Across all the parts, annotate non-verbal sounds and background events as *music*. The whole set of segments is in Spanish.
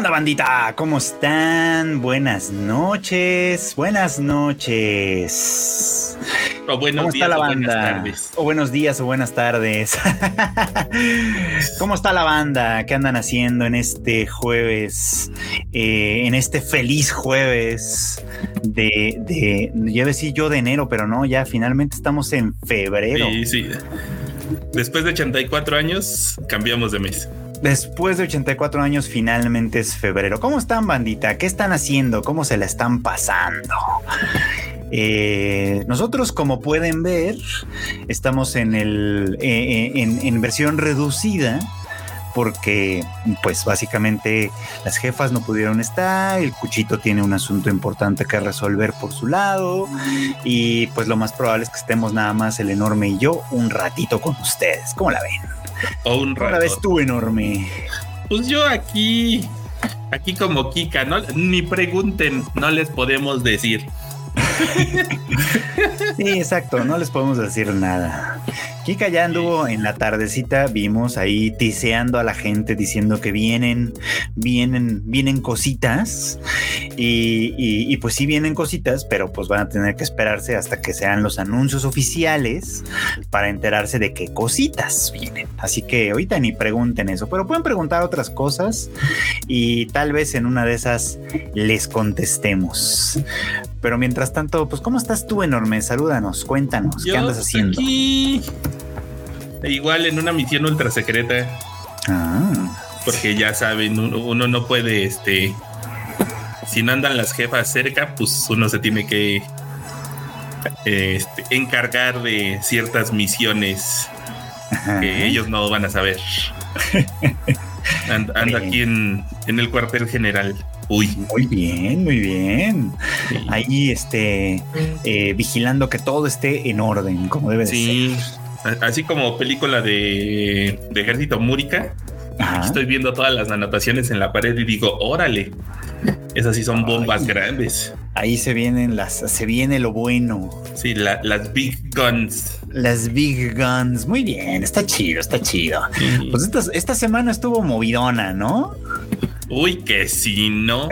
onda, bandita? ¿Cómo están? Buenas noches. Buenas noches. O buenos ¿Cómo días está la o buenas banda? tardes. O buenos días o buenas tardes. *laughs* ¿Cómo está la banda? ¿Qué andan haciendo en este jueves? Eh, en este feliz jueves de, de, ya iba a decir yo de enero, pero no, ya finalmente estamos en febrero. Sí, sí. Después de 84 años, cambiamos de mes. Después de 84 años, finalmente es febrero. ¿Cómo están, bandita? ¿Qué están haciendo? ¿Cómo se la están pasando? Eh, nosotros, como pueden ver, estamos en el eh, en, en versión reducida porque pues básicamente las jefas no pudieron estar, el cuchito tiene un asunto importante que resolver por su lado y pues lo más probable es que estemos nada más el enorme y yo un ratito con ustedes. ¿Cómo la ven? O un ¿Cómo la rato. ves tú, enorme? Pues yo aquí, aquí como Kika, no, ni pregunten, no les podemos decir. *laughs* Sí, exacto, no les podemos decir nada. Kika ya anduvo en la tardecita, vimos ahí tiseando a la gente diciendo que vienen, vienen, vienen cositas. Y, y- y pues sí vienen cositas, pero pues van a tener que esperarse hasta que sean los anuncios oficiales para enterarse de qué cositas vienen. Así que ahorita ni pregunten eso, pero pueden preguntar otras cosas y tal vez en una de esas les contestemos. Pero mientras tanto, pues ¿cómo estás tú, enorme? Salúdanos, cuéntanos, ¿qué andas haciendo? Aquí, igual en una misión ultra secreta, Ah, porque ya saben, uno, uno no puede, este, si no andan las jefas cerca, pues uno se tiene que este, encargar de ciertas misiones ajá. que ellos no van a saber. And- Ando Bien. aquí en, en el cuartel general. Uy, Muy bien, muy bien. sí. Ahí, este, eh, vigilando que todo esté en orden, como debe de Sí, a- así como película de, de Ejército Múrica. Ajá. estoy viendo todas las anotaciones en la pared y digo, órale, esas sí son bombas Ay. grandes. Ahí se vienen las, se viene lo bueno. Sí, la- las big guns. Las big guns. Muy bien, está chido, está chido. Sí. Pues esta, esta semana estuvo movidona, ¿no? Uy, que si no.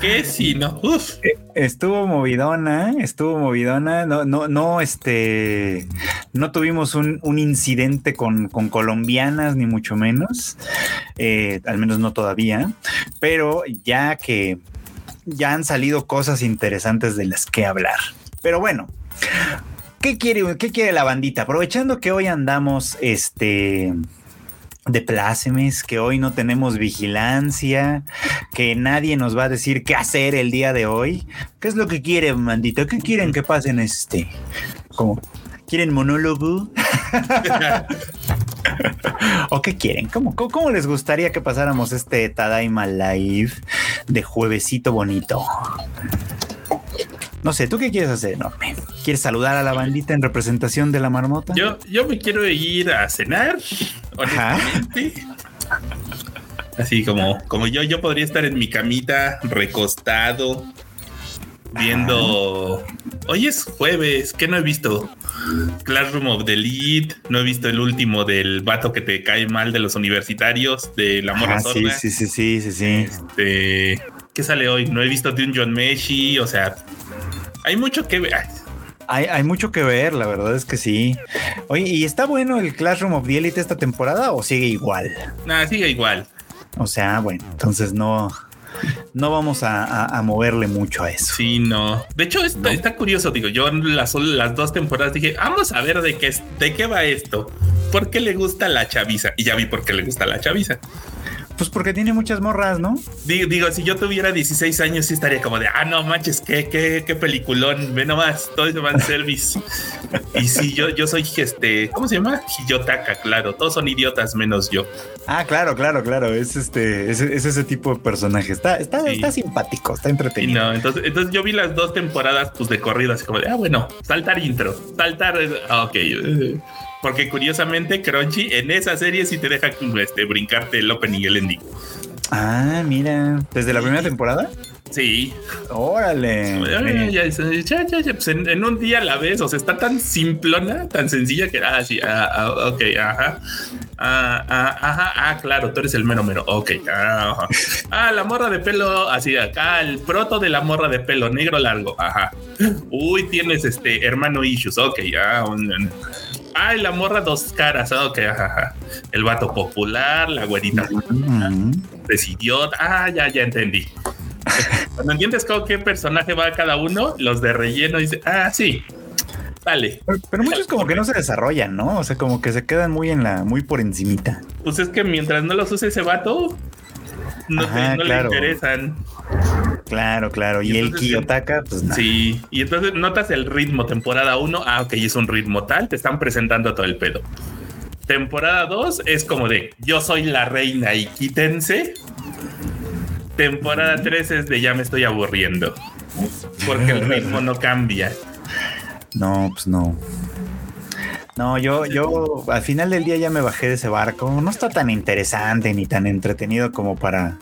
que si no. Uf. Estuvo movidona, estuvo movidona. No, no, no, este, no tuvimos un, un incidente con, con colombianas, ni mucho menos. Eh, al menos no todavía. Pero ya que ya han salido cosas interesantes de las que hablar. Pero bueno. ¿Qué quiere, qué quiere la bandita? Aprovechando que hoy andamos, este, de plácemes, que hoy no tenemos vigilancia, que nadie nos va a decir qué hacer el día de hoy. ¿Qué es lo que quieren, bandita? ¿Qué quieren que pasen este? ¿Cómo? ¿Quieren monólogo? *laughs* ¿O qué quieren? ¿Cómo, cómo, cómo les gustaría que pasáramos este Tadaima Live de juevesito bonito? No sé, ¿tú qué quieres hacer, enorme? ¿Quieres saludar a la bandita en representación de la marmota? Yo, yo me quiero ir a cenar, Ajá. Así como, como yo, yo podría estar en mi camita, recostado, viendo. Hoy es jueves, ¿qué no he visto? Classroom of the Elite, no he visto el último del vato que te cae mal de los universitarios, de la morra Ah, sí, sí, sí, sí, sí, sí. Este, ¿qué sale hoy? No he visto de un John Meshi, o sea, hay mucho que ver. Ay, Hay, hay mucho que ver, la verdad es que sí. Oye, ¿y está bueno el Classroom of the Elite esta temporada o sigue igual? Nada, sigue igual. O sea, bueno, entonces no, no vamos a, a- a moverle mucho a eso. Sí, no. De hecho, está, está curioso. Digo, yo las, las dos temporadas dije, vamos a ver de qué, es- de qué va esto. ¿Por qué le gusta la chaviza? Y ya vi por qué le gusta la chaviza. Pues porque tiene muchas morras, ¿no? Digo, digo, si yo tuviera 16 años, sí estaría como de, ah, no manches, qué, qué, qué peliculón. Ve nomás, todo es van service. *laughs* y sí, yo, yo soy este, ¿cómo se llama? Hiyotaka, claro. Todos son idiotas menos yo. Ah, claro, claro, claro. Es este, es, es ese tipo de personaje. Está, está, Sí. está simpático, está Y entretenido. no, entonces, entonces yo vi las dos temporadas pues de corrido, así como de, ah, bueno, saltar intro, saltar, ok. Porque curiosamente Crunchy en esa serie sí te deja este, brincarte el opening y el ending. Ah, mira. ¿Desde la primera temporada? Sí. Órale. Pues en, un día la ves, o sea, está tan simplona, tan sencilla que, ah, sí, ah, ah ok, ajá. Ah, ah, ajá, ah, claro, tú eres el mero mero. Ok, ah, *laughs* ah, la morra de pelo, así acá, el proto de la morra de pelo negro largo. Ajá. Uy, tienes este hermano issues. Ok, ya. Ay, la morra dos caras. Ok, ajá, El vato popular, la güerita. Decidió. Ah, ya, ya entendí. Cuando entiendes con qué personaje va cada uno, los de relleno dice, ah, sí, Vale. Pero, muchos como que no se desarrollan, ¿no? O sea, como que se quedan muy en la, muy por encimita. Pues es que mientras no los use ese vato, no, le interesan. Claro, claro. Y, el Kiyotaka, pues nada. Sí, y entonces notas el ritmo, temporada 1, ah, ok, es un ritmo tal, te están presentando todo el pedo. Temporada 2 es como de yo soy la reina y quítense. Temporada 3 es de ya me estoy aburriendo. Porque el ritmo no cambia. No, pues no. No, yo, yo al final del día ya me bajé de ese barco. No está tan interesante ni tan entretenido como para,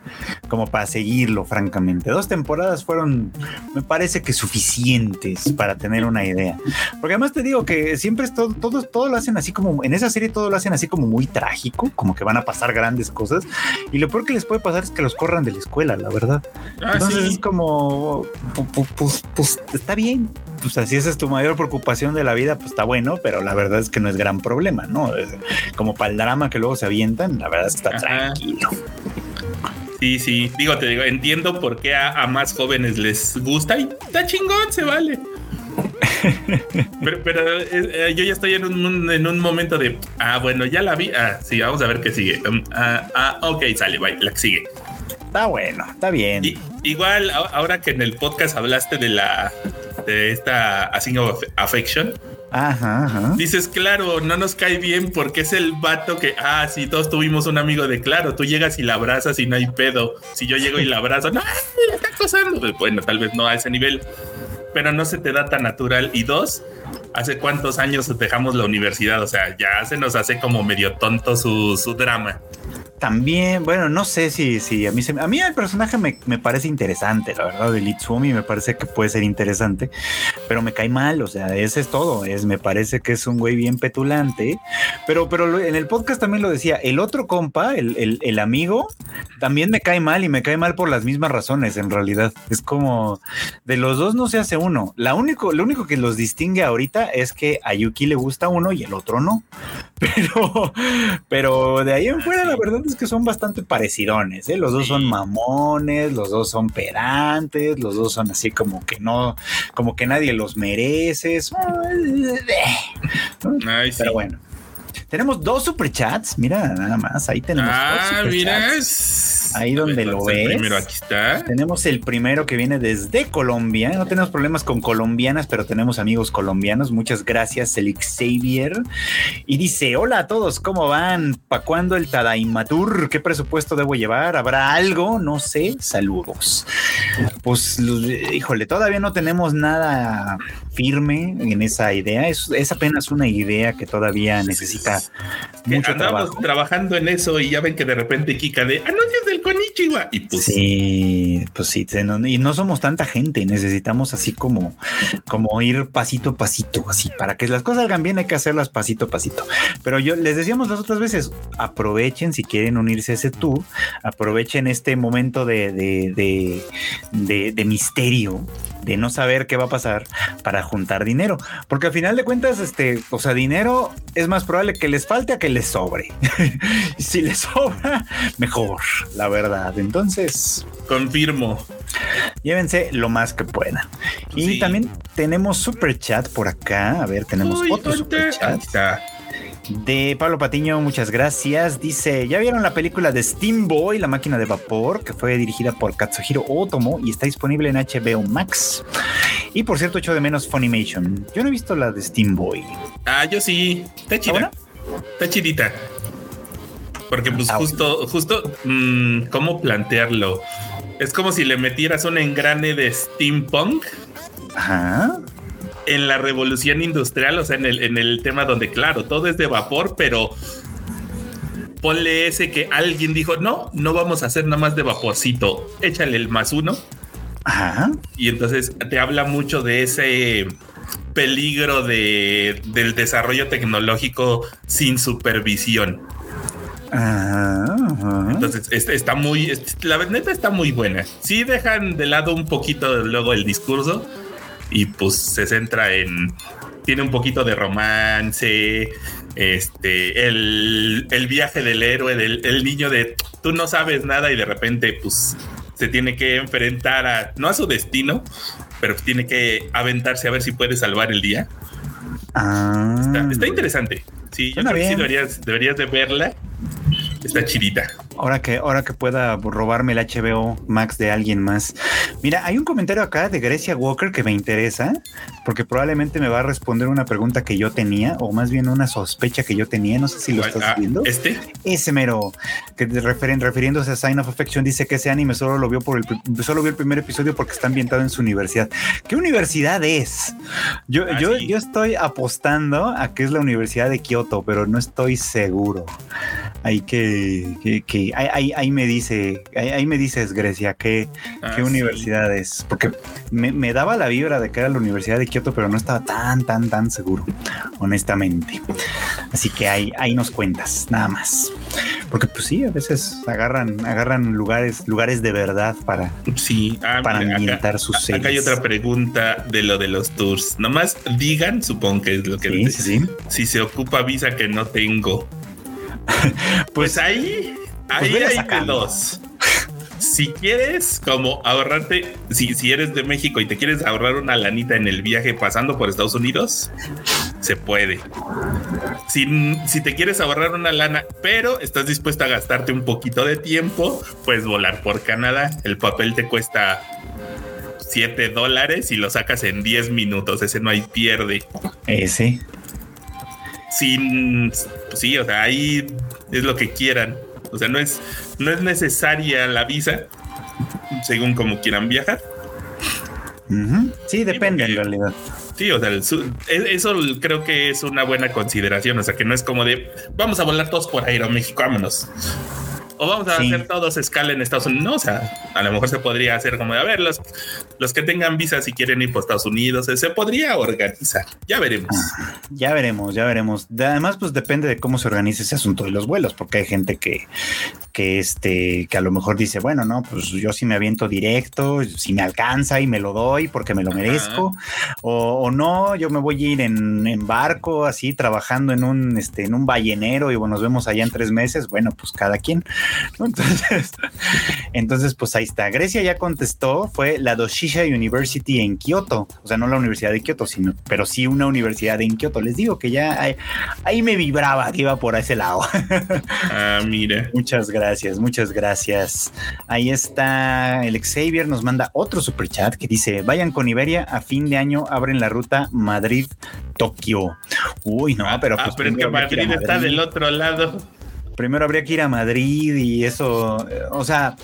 como para seguirlo, francamente. Dos temporadas fueron, me parece que suficientes para tener una idea. Porque además te digo que siempre es todo, todo, todo lo hacen así como, en esa serie todo lo hacen así como muy trágico, como que van a pasar grandes cosas. Y lo peor que les puede pasar es que los corran de la escuela, la verdad. Ah, Entonces es como, pues, pues está bien, pues así esa es tu mayor preocupación de la vida, pues está bueno, pero la verdad es que no es gran problema, ¿no? Como para el drama que luego se avientan, la verdad es que está tranquilo. Sí, sí, digo, te digo, entiendo por qué a, más jóvenes les gusta y está chingón, se vale. *laughs* pero, eh, eh, yo ya estoy en un, en un momento de, ah, bueno, ya la vi, ah, sí, vamos a ver qué sigue. Um, ah, ah, ok, sale, bye, la que sigue. Está bueno, está bien. igual, ahora que en el podcast hablaste de la de esta of Affection. Ajá, Dices, claro, no nos cae bien porque es el vato que, ah, sí, todos tuvimos un amigo de claro, tú llegas y la abrazas y no hay pedo. Si yo llego y la abrazo, no, la está acosando. Pues, bueno, tal vez no a ese nivel, pero no se te da tan natural. Y dos, ¿hace cuántos años dejamos la universidad? O sea, ya se nos hace como medio tonto su, su drama. También, bueno, no sé si, si a mí se, a mí el personaje me, parece interesante, la verdad, de Litsumi me parece que puede ser interesante, pero me cae mal, o sea, ese es todo, es, me parece que es un güey bien petulante, pero, pero en el podcast también lo decía, el otro compa, el, el, amigo, también me cae mal y me cae mal por las mismas razones, en realidad, es como, de los dos no se hace uno, la único, lo único que los distingue ahorita es que a Yuki le gusta uno y el otro no, *laughs* pero, pero de ahí en fuera, la verdad que son bastante parecidones, ¿eh? Los dos son mamones, los dos son pedantes, los dos son así como que no, como que nadie los merece. Pero bueno. Tenemos dos superchats, mira, nada más, ahí tenemos ah, mira. Ahí donde lo ves. Primero aquí está. Tenemos el primero que viene desde Colombia. No tenemos problemas con colombianas, pero tenemos amigos colombianos. Muchas gracias, el Xavier. Y dice: Hola a todos, ¿cómo van? ¿Para cuándo el Tadaimatur? ¿Qué presupuesto debo llevar? ¿Habrá algo? No sé. Saludos. Pues, híjole, todavía no tenemos nada firme en esa idea. Es, es apenas una idea que todavía necesita mucho trabajo. trabajando en eso y ya ven que de repente Kika de anuncios del Konichiwa. Y pues, sí, pues sí, y no somos tanta gente, necesitamos así como, como ir pasito a pasito, así, para que las cosas salgan bien hay que hacerlas pasito a pasito. Pero yo les decíamos las otras veces, aprovechen si quieren unirse a ese tour, aprovechen este momento de, de, de, de misterio de no saber qué va a pasar para juntar dinero. Porque al final de cuentas, este, o sea, dinero es más probable que les falte a que les sobre. *laughs* si les sobra, mejor, la verdad. Entonces. Confirmo. Llévense lo más que puedan. Y también tenemos super chat por acá. A ver, tenemos otro super chat de Pablo Patiño, muchas gracias. Dice, ¿ya vieron la película de Steam Boy, la máquina de vapor, que fue dirigida por Katsuhiro Otomo y está disponible en HBO Max? Y por cierto, echo de menos Funimation. Yo no he visto la de Steam Boy. Ah, yo sí. Está chida. ¿Está, chidita. Porque pues ah, justo, justo, mm, ¿cómo plantearlo? Es como si le metieras un engrane de steampunk. Ajá en la revolución industrial, o sea, en el, en el tema donde, claro, todo es de vapor, pero ponle ese que alguien dijo, no, no vamos a hacer nada más de vaporcito, échale el más uno Ajá. Y entonces te habla mucho de ese peligro de, del desarrollo tecnológico sin supervisión. Entonces está muy, la neta está muy buena. Sí dejan de lado un poquito luego el discurso y pues se centra en, tiene un poquito de romance, este, el, viaje del héroe, del el niño de tú no sabes nada y de repente pues se tiene que enfrentar a, no a su destino, pero tiene que aventarse a ver si puede salvar el día. Ah. Está, interesante. Sí, yo creo que sí deberías, deberías de verla. Está chidita. Ahora que, ahora que pueda robarme el HBO Max de alguien más. Mira, hay un comentario acá de Grecia Walker que me interesa, porque probablemente me va a responder una pregunta que yo tenía, o más bien una sospecha que yo tenía. No sé si lo estás ah, viendo. Este. Ese mero, que referen, refiriéndose a Sign of Affection, dice que ese anime solo lo vio por el solo vio el primer episodio porque está ambientado en su universidad. ¿Qué universidad es? Yo, ah, yo, yo estoy apostando a que es la Universidad de Kioto, pero no estoy seguro. Hay que, que ahí, me dice, ahí, me dices, Grecia, qué, ah, qué universidad es. Porque me, daba la vibra de que era la Universidad de Kioto, pero no estaba tan, tan, tan seguro, honestamente. Así que ahí, ahí nos cuentas, nada más. Porque pues sí, a veces agarran, agarran lugares, lugares de verdad para, sí. Ah, para ambientar sus series. Acá hay otra pregunta de lo de los tours. Nomás digan, supongo que es lo que sí, sí, si se ocupa visa que no tengo. *laughs* pues, pues ahí Ahí hay dos. Si quieres como ahorrarte, si, si eres de México y te quieres ahorrar una lanita en el viaje pasando por Estados Unidos, se puede. Si, si te quieres ahorrar una lana, pero estás dispuesto a gastarte un poquito de tiempo, puedes volar por Canadá. El papel te cuesta 7 dólares y lo sacas en 10 minutos. Ese no hay pierde. Ese. Sin, sí, o sea, ahí es lo que quieran. O sea, no es, no es necesaria la visa, según como quieran viajar. Sí, depende en realidad. Sí, o sea, e, eso creo que es una buena consideración. O sea, que no es como de vamos a volar todos por Aeroméxico, vámonos o vamos a hacer todos escala en Estados Unidos. No, o sea, a lo mejor se podría hacer como de, a ver, los, los que tengan visa si quieren ir por Estados Unidos, se podría organizar. Ya veremos. Ah, ya veremos, ya veremos. Además, pues depende de cómo se organice ese asunto de los vuelos, porque hay gente que, que, este, que a lo mejor dice, bueno, no, pues yo sí me aviento directo, si me alcanza y me lo doy porque me lo merezco, o, no, yo me voy a ir en, en, barco, así, trabajando en un, este, en un ballenero y bueno, nos vemos allá en tres meses. Bueno, pues cada quien. *laughs* Entonces, entonces, pues ahí está. Grecia ya contestó, fue la Doshisha University en Kioto, o sea, no la Universidad de Kioto, sino, pero sí una universidad en Kioto. Les digo que ya ahí, me vibraba que iba por ese lado. *laughs* Ah, mira. Muchas gracias, muchas gracias. Ahí está el Xavier, nos manda otro super chat que dice: Vayan con Iberia, a fin de año abren la ruta Madrid-Tokio. Uy, no, pero ah, pues pero es que Madrid está del otro lado primero habría que ir a Madrid y eso, eh, o sea,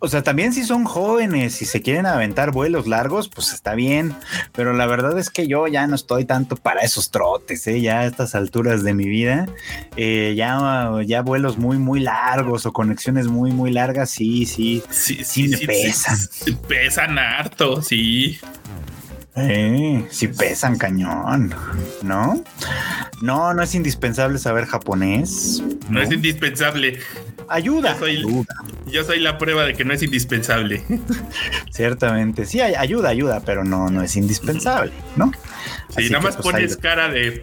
o sea, también si son jóvenes y se quieren aventar vuelos largos, pues está bien, pero la verdad es que yo ya no estoy tanto para esos trotes, ¿eh? ya a estas alturas de mi vida, eh, ya, ya vuelos muy, muy largos o conexiones muy, muy largas, sí, sí, sí, sí, me pesan. pesan harto, sí. Eh, sí pesan cañón, ¿no? No, no es indispensable saber japonés. No, es indispensable. Ayuda. Yo soy, la prueba de que no es indispensable. *laughs* Ciertamente, sí, ayuda, ayuda, pero no, no es indispensable, ¿no? Sí, nada más pues, pones cara de,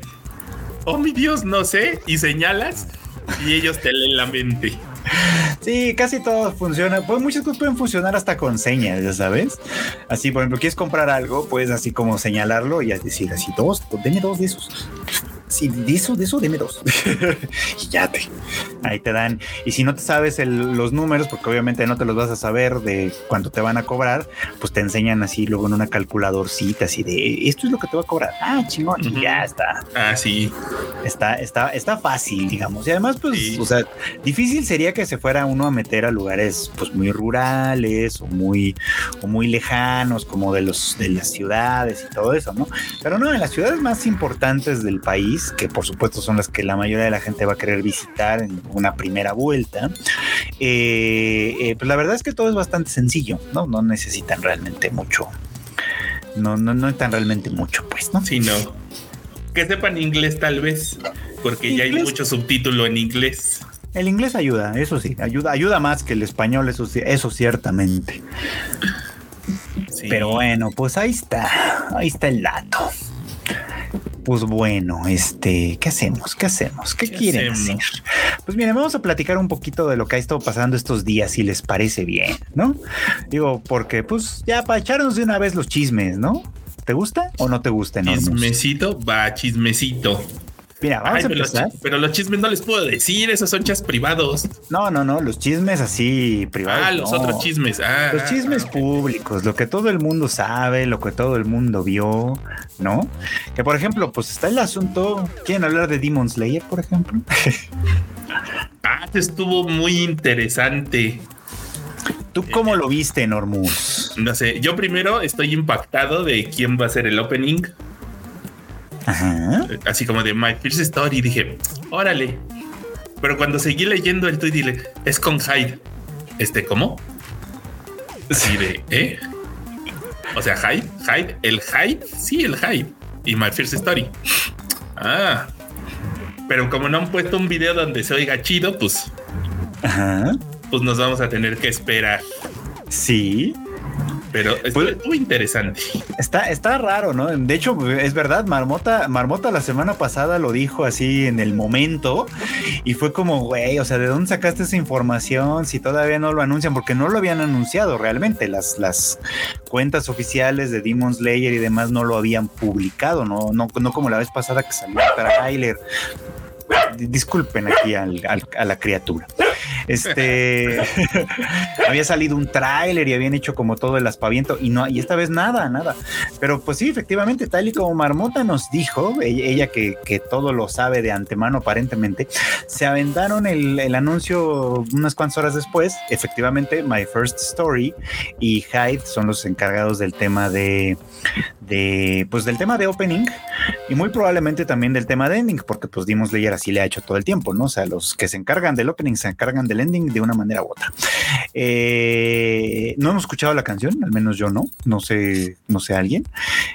oh mi Dios, no sé, y señalas y ellos te leen la mente. Sí, casi todo funciona. Pues muchas cosas pueden funcionar hasta con señas, ya sabes. Así, por ejemplo, quieres comprar algo, puedes así como señalarlo y decir así, dos, deme dos de esos sí, de eso, de eso, deme dos. *laughs* y ya te, ahí te dan. Y si no te sabes los números, porque obviamente no te los vas a saber de cuánto te van a cobrar, pues te enseñan así luego en una calculadorcita, así de esto es lo que te va a cobrar. Ah, chingón, y ya está. Ah, sí. Está, está, está fácil, digamos. Y además, pues, o sea, difícil sería que se fuera uno a meter a lugares, pues, muy rurales o muy, o muy lejanos, como de los, de las ciudades y todo eso, ¿no? Pero no, en las ciudades más importantes del país, cities, que por supuesto son las que la mayoría de la gente va a querer visitar en una primera vuelta. Eh, eh, pues la verdad es que todo es bastante sencillo, ¿no? No necesitan realmente mucho. No, no, no necesitan realmente mucho, pues, ¿no? Sí, no. Que sepan inglés tal vez, porque ya hay mucho subtítulo en inglés. El inglés ayuda, eso sí, ayuda, ayuda más que el español, eso sí, eso ciertamente. Pero bueno, pues ahí está, ahí está el dato. Pues bueno, este, ¿qué hacemos? ¿Qué hacemos? ¿Qué, quieren hacer? Pues miren, vamos a platicar un poquito de lo que ha estado pasando estos días, si les parece bien, ¿no? Digo, porque pues ya para echarnos de una vez los chismes, ¿no? ¿Te gusta o no te gusta? Chismecito, va, chismecito. Mira, vamos a empezar. Pero los, chismes no les puedo decir, esos son chas privados. No, no, no, los chismes así privados. Ah, los otros chismes. Ah, los chismes públicos, lo que todo el mundo sabe, lo que todo el mundo vio, ¿no? Que por ejemplo, pues está el asunto. ¿Quieren hablar de Demon Slayer, por ejemplo? *laughs* ah, estuvo muy interesante. ¿Tú cómo lo viste, Normus? No sé, yo primero estoy impactado de quién va a ser el opening. Así como de My First Story, dije, órale. Pero cuando seguí leyendo el tweet, dile, es con Hyde. Este, ¿cómo? Sí, de, ¿eh? O sea, Hyde, Hyde, el Hyde, sí, el Hyde. Y My First Story. Ah. Pero como no han puesto un video donde se oiga chido, pues. Pues nos vamos a tener que esperar. Sí. Pero es muy pues, interesante. Está, está raro, ¿no? De hecho, es verdad, Marmota, Marmota la semana pasada lo dijo así en el momento y fue como, güey, o sea, ¿de dónde sacaste esa información si todavía no lo anuncian? Porque no lo habían anunciado realmente. Las, las cuentas oficiales de Demon Slayer y demás no lo habían publicado, no, no, no como la vez pasada que salió para Tyler. Disculpen aquí a la criatura. Este *laughs* había salido un tráiler y habían hecho como todo el aspaviento y no, y esta vez nada, nada. Pero pues sí, efectivamente, tal y como Marmota nos dijo, ella, que, todo lo sabe de antemano aparentemente, se aventaron el, anuncio unas cuantas horas después. Efectivamente, My First Story y Hyde son los encargados del tema de, de pues del tema de opening y muy probablemente también del tema de ending, porque pues dimos leer así le hecho todo el tiempo, ¿no? O sea, los que se encargan del opening se encargan del ending de una manera u otra. Eh, no hemos escuchado la canción, al menos yo no, no sé, no sé alguien.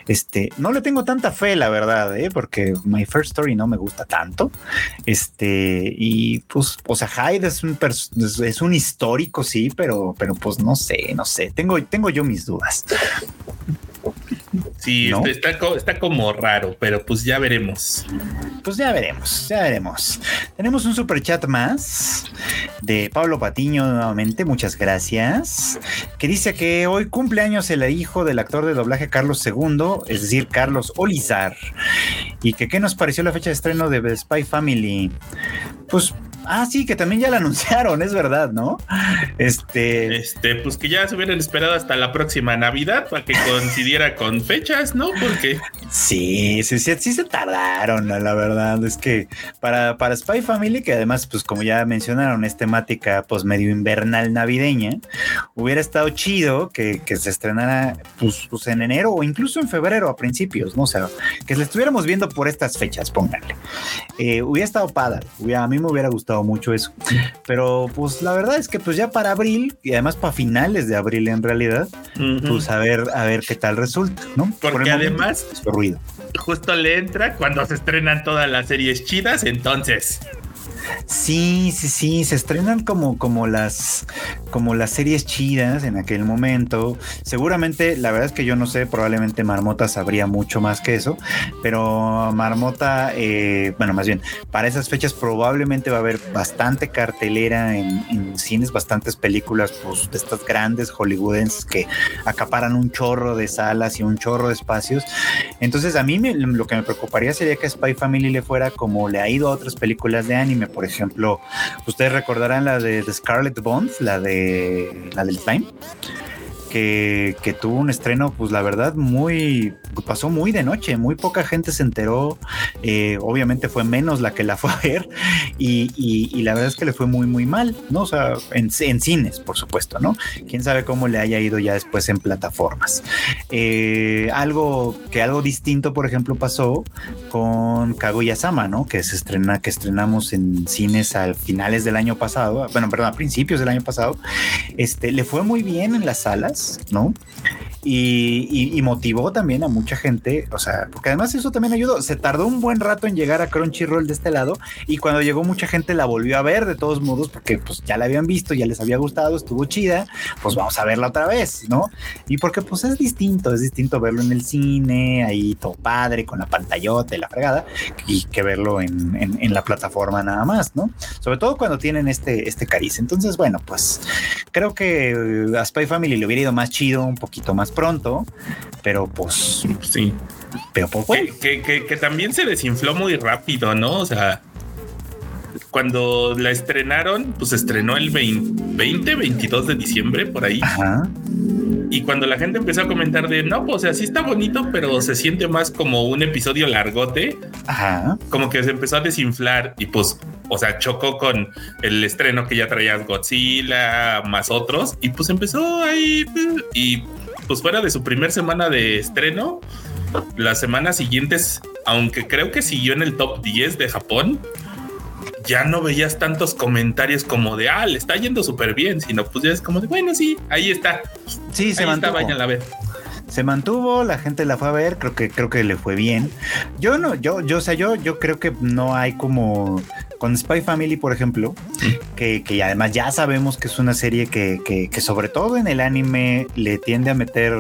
Este, no le tengo tanta fe, la verdad, ¿eh? porque My First Story no me gusta tanto. Este, y pues, o sea, Hyde es un, es un histórico, sí, pero, pero pues no sé, no sé, tengo, tengo yo mis dudas. Sí, está, está, como raro, pero pues ya veremos. Pues ya veremos, ya veremos. Tenemos un super chat más de Pablo Patiño nuevamente, muchas gracias. Que dice que hoy cumpleaños el hijo del actor de doblaje Carlos II, es decir, Carlos Olizar. Y que qué nos pareció la fecha de estreno de The Spy Family. Pues Ah, sí, que también ya la *laughs* anunciaron, es verdad, ¿no? Este. Este, pues que ya se hubieran esperado hasta la próxima Navidad para que coincidiera con fechas, ¿no? Porque. Sí, sí, sí, sí se tardaron, la verdad. Es que para, para Spy Family, que además, pues como ya mencionaron, es temática pues medio invernal navideña, hubiera estado chido que, se estrenara pues, pues, en enero o incluso en febrero a principios, ¿no? O sea, que le estuviéramos viendo por estas fechas, pónganle. Eh, hubiera estado padre, a mí me hubiera gustado mucho eso. Pero pues la verdad es que pues ya para abril y además para finales de abril en realidad, pues a ver, a ver qué tal resulta, ¿no? Porque además, ruido. justo le entra cuando se estrenan todas las series chidas, entonces Sí, sí, sí, se estrenan como, como las como las series chidas en aquel momento. Seguramente, la verdad es que yo no sé, probablemente Marmota sabría mucho más que eso, pero Marmota, eh, bueno, más bien, para esas fechas probablemente va a haber bastante cartelera en, cines, bastantes películas pues, de estas grandes hollywoodenses que acaparan un chorro de salas y un chorro de espacios. Entonces, a mí lo que me preocuparía sería que Spy Family le fuera como le ha ido a otras películas de anime por ejemplo, ustedes recordarán la de, Scarlet Bond, la de la del Time que, tuvo un estreno, pues la verdad, muy, pasó muy de noche, muy poca gente se enteró, eh, obviamente fue menos la que la fue a ver y, y, la verdad es que le fue muy, muy mal, ¿no? O sea, en, cines, por supuesto, ¿no? Quién sabe cómo le haya ido ya después en plataformas. Eh, algo que algo distinto, por ejemplo, pasó con Kaguya-sama, ¿no? Que se estrena, que estrenamos en cines a finales del año pasado, bueno, perdón, a principios del año pasado, este, le fue muy bien en las salas, ¿no? Y, motivó también a mucha gente, o sea, porque además eso también ayudó. Se tardó un buen rato en llegar a Crunchyroll de este lado y cuando llegó mucha gente la volvió a ver de todos modos porque pues ya la habían visto, ya les había gustado, estuvo chida, pues vamos a verla otra vez, ¿no? Y porque pues es distinto, es distinto verlo en el cine, ahí todo padre, con la pantallota y la fregada, y que verlo en, en, la plataforma nada más, ¿no? Sobre todo cuando tienen este, este cariz. Entonces, bueno, pues creo que a Spy Family le hubiera ido más chido, un poquito más pronto, pero pues sí. Pero poco. Que, que, también se desinfló muy rápido, ¿no? O sea, cuando la estrenaron, pues estrenó el 20, 22 de diciembre, por ahí. Ajá. Y cuando la gente empezó a comentar de no, pues así está bonito, pero se siente más como un episodio largote, Ajá. como que se empezó a desinflar y pues, o sea, chocó con el estreno que ya traías Godzilla, más otros, y pues empezó ahí y pues fuera de su primer semana de estreno, las semanas siguientes, aunque creo que siguió en el top 10 de Japón, ya no veías tantos comentarios como de, ah, le está yendo súper bien, sino pues ya es como de, bueno, sí, ahí está. Sí, se mantuvo. vayan a ver. Se mantuvo, la gente la fue a ver, creo que creo que le fue bien. Yo no, yo, yo, o sea, yo, yo creo que no hay como con Spy Family, por ejemplo, que, que además ya sabemos que es una serie que, que, que sobre todo en el anime le tiende a meter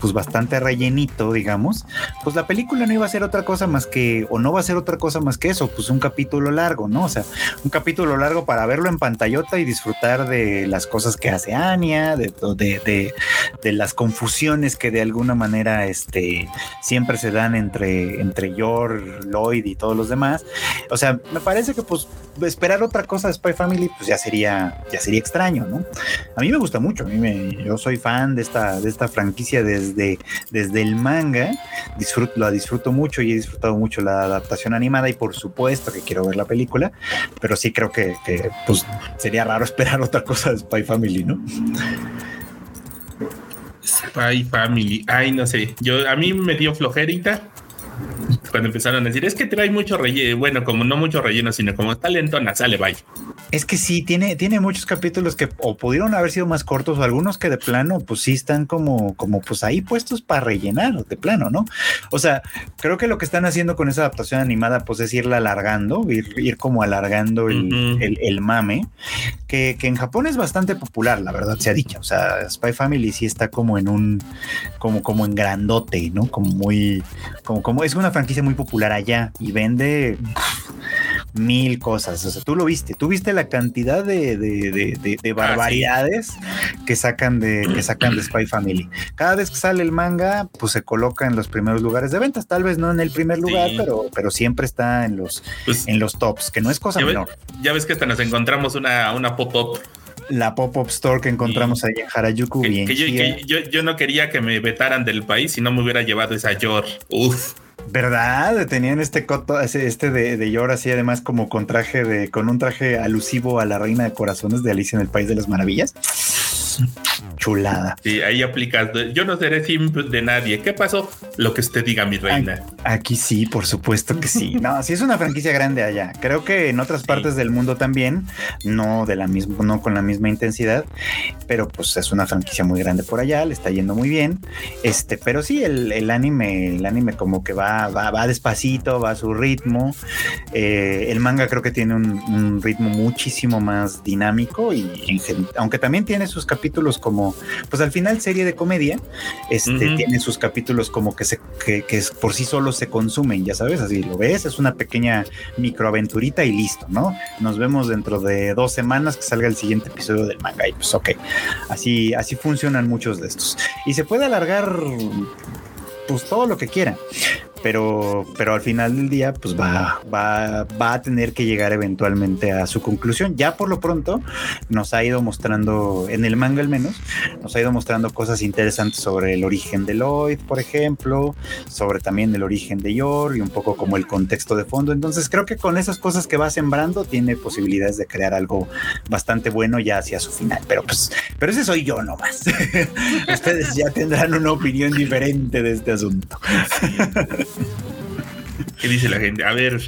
pues bastante rellenito, digamos, pues la película no iba a ser otra cosa más que, o no va a ser otra cosa más que eso, pues un capítulo largo, ¿no? O sea, un capítulo largo para verlo en pantallota y disfrutar de las cosas que hace Anya, de, de, de, las confusiones que de alguna manera este, siempre se dan entre, entre Yor, Lloyd y todos los demás. O sea, me parece que pues esperar otra cosa de Spy Family, pues ya sería, ya sería extraño, ¿no? A mí me gusta mucho, a mí me, yo soy fan de esta, de esta franquicia desde desde, el manga, disfruto, lo disfruto mucho y he disfrutado mucho la adaptación animada y por supuesto que quiero ver la película, pero sí creo que, pues, sería raro *laughs* esperar otra cosa de Spy Family, ¿no? Spy Family, ay, no sé, yo a mí me dio flojerita cuando empezaron a decir, es que trae mucho relleno, bueno, como no mucho relleno, sino como está lentona, sale, bye. Es que sí, tiene, tiene muchos capítulos que o pudieron haber sido más cortos o algunos que de plano, pues sí están como, como pues ahí puestos para rellenar de plano, ¿no? O sea, creo que lo que están haciendo con esa adaptación animada, pues es irla alargando, ir, ir como alargando el, mame, que, que, en Japón es bastante popular, la verdad se ha dicho. O sea, Spy Family sí está como en un, como, como en grandote, ¿no? Como muy, como, como es una franquicia muy popular allá y vende mil cosas. O sea, tú lo viste, tú viste la cantidad de, de, de, ah, barbaridades que sacan de que sacan de Spy Family. Cada vez que sale el manga, pues se coloca en los primeros lugares de ventas. Tal vez no en el primer lugar, pero, pero siempre está en los, pues en los tops, que no es cosa menor. ya ves que hasta nos encontramos una, una pop-up la pop-up store que encontramos ahí en Harajuku. bien yo, yo, no quería que me vetaran del país si no me hubiera llevado esa Yor. Uf. ¿Verdad? Tenían este coto, este de, de Yor así, además, como con traje de, con un traje alusivo a la reina de corazones de Alicia en el País de las Maravillas. Chulada. Sí, ahí aplicas. Yo no seré simple de nadie. ¿Qué pasó? Lo que usted diga, mi reina. Aquí sí, por supuesto que sí. No, sí es una franquicia grande allá. Creo que en otras partes del mundo también, no de la misma, no con la misma intensidad, pero pues es una franquicia muy grande por allá, le está yendo muy bien. Este, pero sí, el, anime, el anime como que va, va, despacito, va a su ritmo. Eh, el manga creo que tiene un, ritmo muchísimo más dinámico y aunque también tiene sus capítulos como, pues al final serie de comedia, este tiene sus capítulos como que se, que, por sí solos se consumen, ya sabes, así lo ves, es una pequeña microaventurita y listo, ¿no? Nos vemos dentro de dos semanas que salga el siguiente episodio del manga y pues ok, así, así funcionan muchos de estos. Y se puede alargar pues todo lo que quiera. Pero, pero al final del día, pues va, va, va a tener que llegar eventualmente a su conclusión. Ya por lo pronto nos ha ido mostrando, en el manga al menos, nos ha ido mostrando cosas interesantes sobre el origen de Lloyd, por ejemplo, sobre también el origen de Yor y un poco como el contexto de fondo. Entonces creo que con esas cosas que va sembrando tiene posibilidades de crear algo bastante bueno ya hacia su final. Pero pues, pero ese soy yo nomás. *laughs* Ustedes ya tendrán una opinión diferente de este asunto. ¿Qué dice la gente? A ver,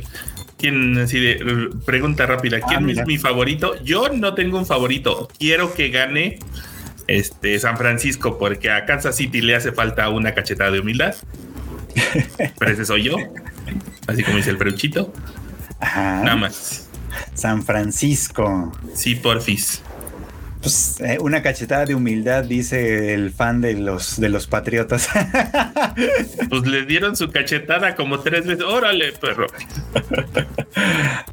¿quién así de pregunta rápida? ¿Quién ah, es mi favorito? Yo no tengo un favorito. Quiero que gane este San Francisco porque a Kansas City le hace falta una cachetada de humildad. *laughs* Pero ese soy yo. Así como dice el peruchito. Nada más. San Francisco. Sí, porfis. Pues eh, una cachetada de humildad, dice el fan de los de los patriotas. *laughs* pues le dieron su cachetada como tres veces. Órale, perro.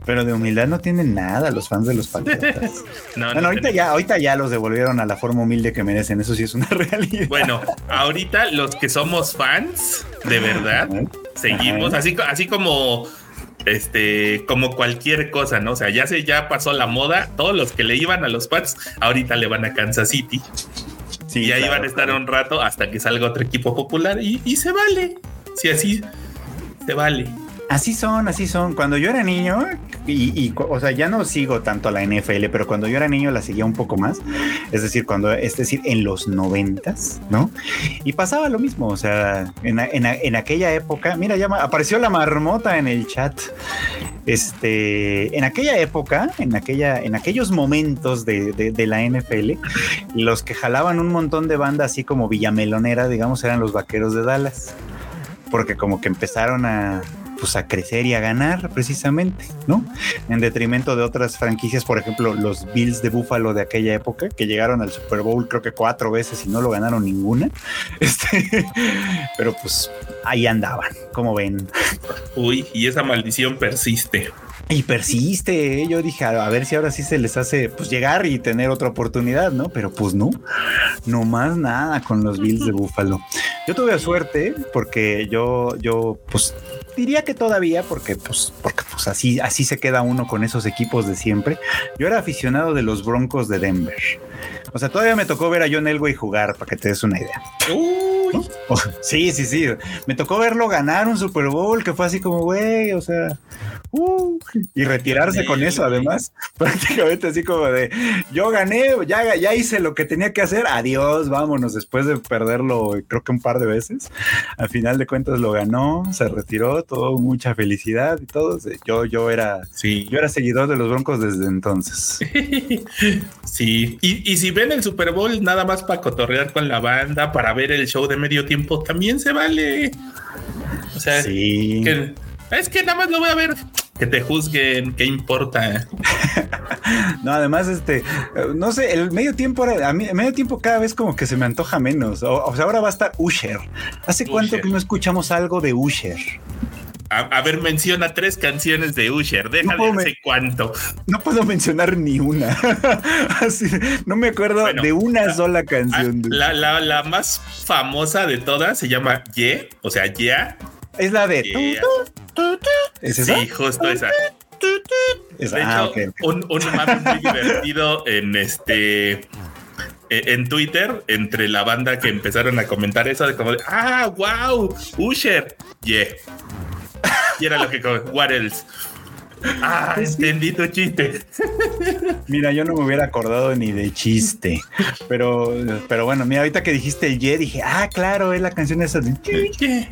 Pero de humildad no tienen nada los fans de los *laughs* patriotas. no, ahorita ya, ahorita ya los devolvieron a la forma humilde que merecen. Eso sí es una *laughs* realidad. Bueno, ahorita los que somos fans, de verdad, seguimos así, así como este, como cualquier cosa, ¿no? O sea, ya se ya pasó la moda, todos los que le iban a los Pats, ahorita le van a Kansas City. Sí, y ahí van a estar un rato hasta que salga otro equipo popular y, y se vale. Si así se vale. Así son, así son. Cuando yo era niño, y, o sea, ya no sigo tanto la NFL, pero cuando yo era niño la seguía un poco más. Es decir, cuando, es decir, en los noventas, ¿no? Y pasaba lo mismo, o sea, en, aquella época, mira, ya apareció la marmota en el chat. Este, en aquella época, en aquella, en aquellos momentos de, de la NFL, los que jalaban un montón de banda así como Villamelonera, digamos, eran los vaqueros de Dallas. Porque como que empezaron a, pues a crecer y a ganar precisamente, ¿no? En detrimento de otras franquicias, por ejemplo, los Bills de Buffalo de aquella época, que llegaron al Super Bowl creo que cuatro veces y no lo ganaron ninguna. *laughs* Este, pero pues ahí andaban, como ven. Uy, y esa maldición persiste. Y persiste, ¿eh? yo dije, a ver si ahora sí se les hace pues llegar y tener otra oportunidad, ¿no? Pero pues no, no más nada con los Bills de Buffalo. Yo tuve suerte porque yo, yo, pues diría que todavía, porque pues, porque pues así, así se queda uno con esos equipos de siempre. Yo era aficionado de los Broncos de Denver. O sea, todavía me tocó ver a John Elway jugar, para que te des una idea. sí, sí, sí. Me tocó verlo ganar un Super Bowl que fue así como, güey, o sea, Uh, y retirarse con eso, además, *laughs* prácticamente así como de yo gané, ya, ya hice lo que tenía que hacer, adiós, vámonos, después de perderlo, creo que un par de veces, al final de cuentas lo ganó, se retiró, todo mucha felicidad y todo. Yo, yo era, sí. yo era seguidor de los Broncos desde entonces. *laughs* sí, y, y si ven el Super Bowl nada más para cotorrear con la banda, para ver el show de medio tiempo, también se vale. O sea, sí. que es que nada más lo voy a ver. Que te juzguen, ¿qué importa? *laughs* no, además, este, no sé, el medio tiempo, a mí, el medio tiempo cada vez como que se me antoja menos. O, sea, ahora va a estar Usher. ¿Hace cuánto que no escuchamos algo de Usher? A, ver, menciona tres canciones de Usher. Deja de hace cuánto. No puedo mencionar ni una. *laughs* no me acuerdo de una sola canción. La, la, la, más famosa de todas se llama Ye, o sea, Ya. Es la de. ¿Es. esa? Sí, justo esa. De ah, hecho, un, un mame muy divertido en este e, en Twitter entre la banda que empezaron a comentar eso de como de ah wow Usher yeah. Y era lo que what else Ah, entendí tu chiste. Mira, yo no me hubiera acordado ni de chiste. Pero, pero bueno, mira, ahorita que dijiste el Ye, dije, ah, claro, es la canción esa de *laughs*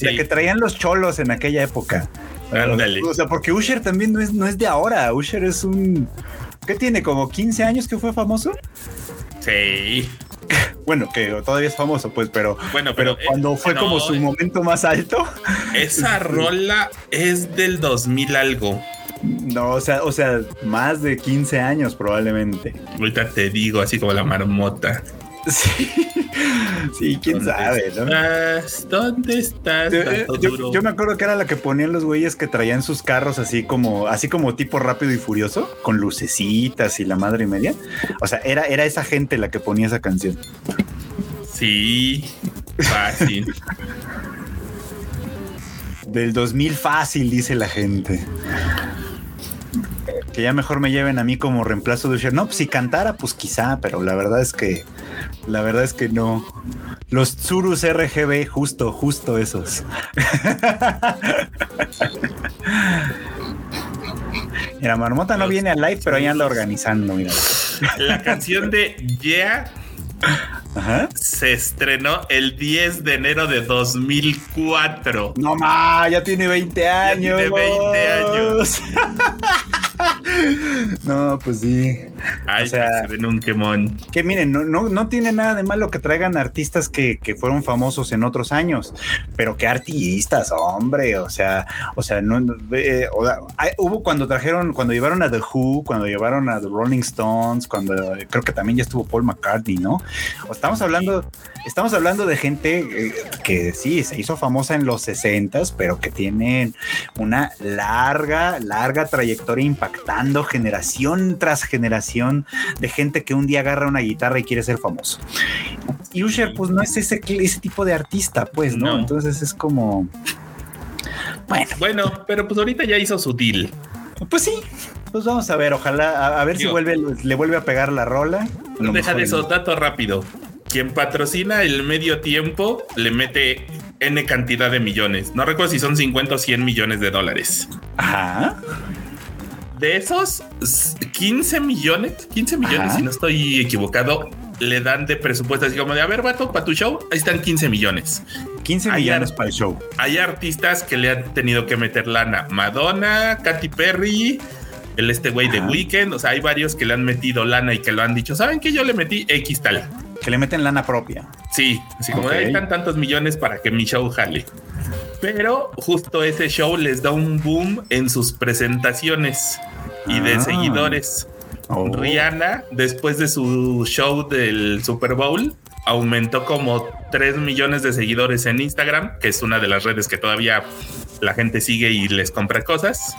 la que traían los cholos en aquella época. O sea, porque Usher también no es, no es de ahora. Usher es un. ¿Qué tiene? ¿Como 15 años que fue famoso? Sí. *laughs* Bueno, que todavía es famoso, pues, pero, bueno, pero, cuando fue como su momento más alto. Esa rola es del 2000 algo. No, o sea, o sea, más de 15 años probablemente. Ahorita te digo, así como la marmota. *laughs* Sí, sí quién sabe, ¿no? ¿Dónde estás? Yo, me acuerdo que era la que ponían los güeyes que traían sus carros así como, así como tipo rápido y furioso, con lucecitas y la madre y media. O sea, era, era esa gente la que ponía esa canción. Sí, fácil. Del 2000 fácil, dice la gente. Que ya mejor me lleven a mí como reemplazo de Usher. No, pues si cantara, pues quizá, pero la verdad es que, la verdad es que no. Los Tsurus RGB, justo, justo esos. *laughs* Mira, Marmota no viene al live, pero ahí anda organizando, mira. La canción de Yeah se estrenó el 10 de enero de 2004. No más, ya tiene 20 años. tiene 20 años. *laughs* no, pues sí. Ay, o sea, se un quemón. Que miren, no, no, no tiene nada de malo que traigan artistas que, que, fueron famosos en otros años, pero que artistas, hombre, o sea, o sea, no, eh, hubo cuando trajeron, cuando llevaron a The Who, cuando llevaron a The Rolling Stones, cuando creo que también ya estuvo Paul McCartney, ¿no? O estamos hablando, estamos hablando de gente eh, que sí, se hizo famosa en los 60 pero que tienen una larga, larga trayectoria impactando generación tras generación de gente que un día agarra una guitarra y quiere ser famoso. Y Usher, pues no es ese, ese tipo de artista, pues, ¿no? Entonces es como. Bueno. Bueno, pero pues ahorita ya hizo su deal. Pues sí, pues vamos a ver, ojalá, a, ver si vuelve, le vuelve a pegar la rola. Deja de eso, dato rápido. Quien patrocina el medio tiempo le mete N cantidad de millones. No recuerdo si son 50 o 100 millones de dólares. Ajá de esos 15 millones, 15 millones, si no estoy equivocado, le dan de presupuesto así como de, a ver, vato, para tu show, ahí están 15 millones. 15 millones para el show. Hay artistas que le han tenido que meter lana. Madonna, Katy Perry, el este güey de Weekend, o sea, hay varios que le han metido lana y que lo han dicho, ¿saben que yo le metí X tal? Que le meten lana propia. Sí, así como de ahí están tantos millones para que mi show jale. Pero justo ese show les da un boom en sus presentaciones y de ah. seguidores. Oh. Rihanna, después de su show del Super Bowl, aumentó como 3 millones de seguidores en Instagram, que es una de las redes que todavía la gente sigue y les compra cosas.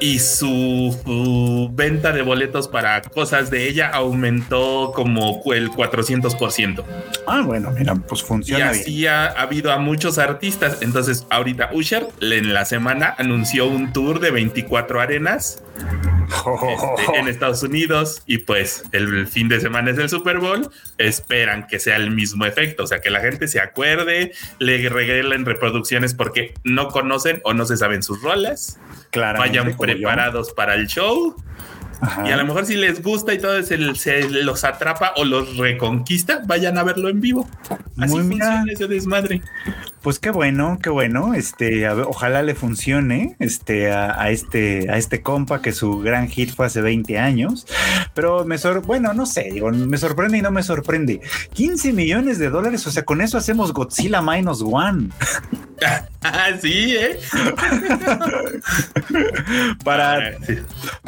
Y su, venta de boletos para cosas de ella aumentó como el 400%. Ah, bueno, mira, pues funciona. Y así Ha, habido a muchos artistas. Entonces, ahorita Usher en la semana anunció un tour de 24 arenas este, en *laughs* Estados Unidos y pues el fin de semana es el Super Bowl. Esperan que sea el mismo efecto, o sea, que la gente se acuerde, le regalen reproducciones porque no conocen o no se saben sus roles vayan preparados para el show. Y a lo mejor si les gusta y todo se, los atrapa o los reconquista, vayan a verlo en vivo. Así funciona ese desmadre. Pues qué bueno, qué bueno. Este, ojalá le funcione este, a, este, a este compa que su gran hit fue hace 20 años. Pero me sor bueno, no sé, digo, me sorprende y no me sorprende. 15 millones de dólares, o sea, con eso hacemos Godzilla Minus One. ah, sí, ¿eh? *laughs* para, ah,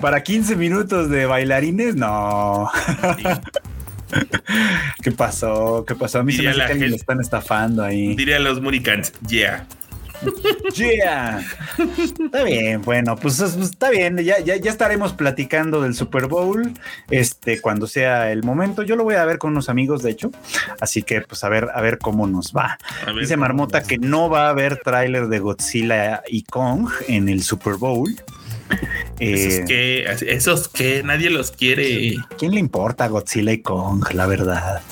para 15 minutos de bailarines, no. *laughs* ¿Qué pasó? ¿Qué pasó? A mí se me hace que me están estafando ahí. Diría los Muricans, yeah. Yeah. Está bien, bueno, pues, pues está bien. Ya, ya, ya, estaremos platicando del Super Bowl. Este, cuando sea el momento. Yo lo voy a ver con unos amigos, de hecho. Así que, pues, a ver, a ver cómo nos va. Dice Marmota que no va a haber tráiler de Godzilla y Kong en el Super Bowl. Esos eh, que, esos que nadie los quiere. ¿Quién le importa Godzilla y Kong? La verdad,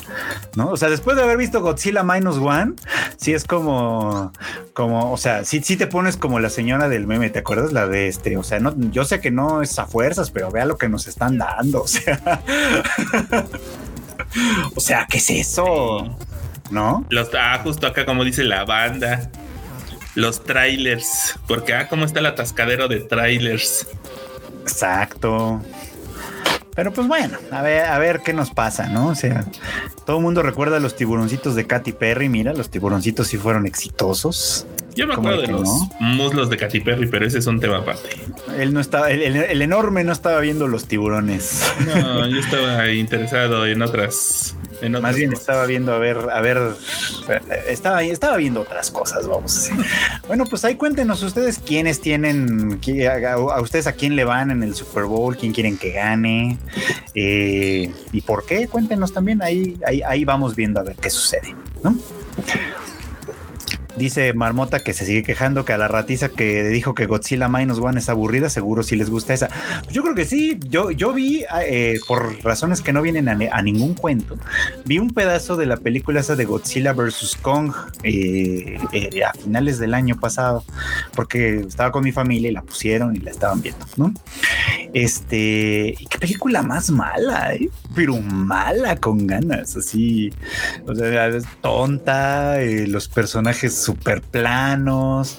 no? O sea, después de haber visto Godzilla Minus One, sí es como, como, o sea, sí, sí te pones como la señora del meme, ¿te acuerdas? La de este, o sea, no, yo sé que no es a fuerzas, pero vea lo que nos están dando, *laughs* o sea, o sea, ¿qué es eso? ¿No? Los, ah, justo acá como dice la banda los trailers, porque ah, cómo está el atascadero de trailers. Exacto. Pero pues bueno, a ver, a ver qué nos pasa, ¿no? O sea, todo el mundo recuerda los tiburoncitos de Katy Perry. Mira, los tiburoncitos sí fueron exitosos. Yo me acuerdo de los muslos de Katy Perry, pero ese es un tema aparte. Él no estaba, el, enorme no estaba viendo los tiburones. No, *laughs* yo estaba interesado en otras. En Más bien estaba viendo a ver, a ver, estaba, estaba viendo otras cosas, vamos a. Bueno, pues ahí cuéntenos ustedes quiénes tienen, a, ustedes a quién le van en el Super Bowl, quién quieren que gane eh, y por qué. Cuéntenos también, ahí, ahí, ahí vamos viendo a ver qué sucede, ¿no? Dice Marmota que se sigue quejando que a la ratiza que dijo que Godzilla Minus One es aburrida, seguro si les gusta esa. Yo creo que sí. Yo, yo vi, eh, por razones que no vienen a, ningún cuento, vi un pedazo de la película esa de Godzilla vs. Kong eh, eh, a finales del año pasado, porque estaba con mi familia y la pusieron y la estaban viendo, ¿no? Este, qué película más mala, ¿eh? pero mala con ganas, así, o sea, tonta, los personajes súper planos,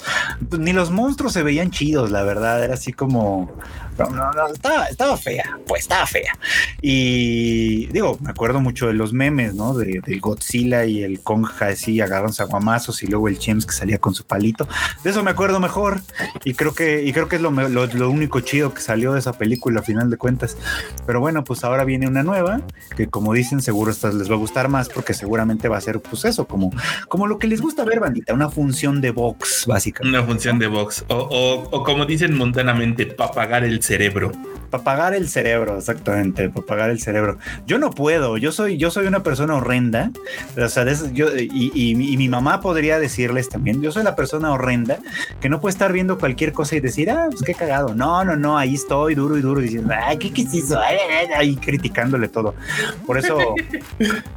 ni los monstruos se veían chidos, la verdad, era así como, no, no, estaba, estaba fea, pues estaba fea. Y digo, me acuerdo mucho de los memes, ¿no? De, del Godzilla y el Kong así agarran aguamazos y luego el James que salía con su palito. De eso me acuerdo mejor. Y creo que, y creo que es lo, lo, único chido que salió de esa película a final de cuentas. Pero bueno, pues ahora viene una nueva que como dicen, seguro esta les va a gustar más porque seguramente va a ser pues eso, como, como lo que les gusta ver, bandita, una función de box, básicamente. Una función de box. O, o, o como dicen montanamente, para pagar el cerebro. Para pagar el cerebro, exactamente, para pagar el cerebro. Yo no puedo, yo soy, yo soy una persona horrenda, o sea, yo, y, mi mamá podría decirles también, yo soy la persona horrenda que no puede estar viendo cualquier cosa y decir, ah, pues qué cagado. No, no, no, ahí estoy duro y duro diciendo, ay, ¿qué, qué? *laughs* Ahí criticándole todo. Por eso,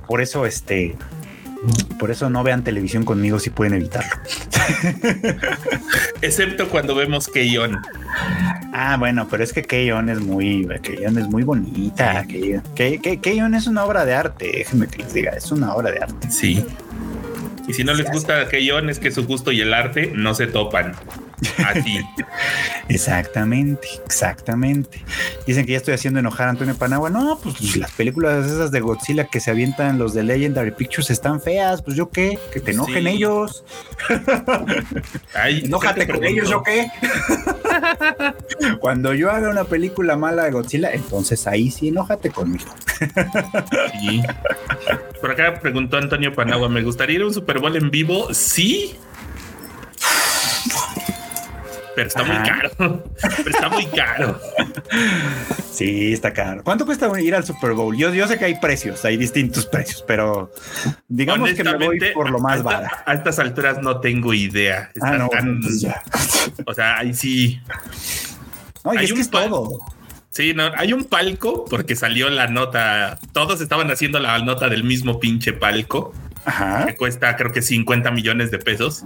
por eso, este, por eso no vean televisión conmigo si pueden evitarlo. *laughs* Excepto cuando vemos Keyon. Ah, bueno, pero es que Keyon es muy, Keyon es muy bonita. Keyon es una obra de arte, déjenme que les diga, es una obra de arte. Sí. Y si no les gusta Keyon, es que su gusto y el arte no se topan. Así. *laughs* exactamente, exactamente. Dicen que ya estoy haciendo enojar a Antonio Panagua. No, pues las películas esas de Godzilla que se avientan los de Legendary Pictures están feas. Pues yo qué, que te enojen ellos. *laughs* Ay, Enójate con ellos, yo qué. *laughs* Cuando yo haga una película mala de Godzilla, entonces ahí sí enójate conmigo. sí. Por acá preguntó Antonio Panagua, ¿me gustaría ir a un Super Bowl en vivo? Sí, pero está muy caro. *laughs* Pero está muy caro. Sí, está caro. ¿Cuánto cuesta ir al Super Bowl? Yo, yo sé que hay precios, hay distintos precios, pero digamos que me voy por lo más barato. A estas alturas no tengo idea. ah, no, pues O sea, ahí sí. No, y es que es todo. Sí, no, hay un palco porque salió la nota. Todos estaban haciendo la nota del mismo pinche palco. Ajá. Que cuesta creo que 50 millones de pesos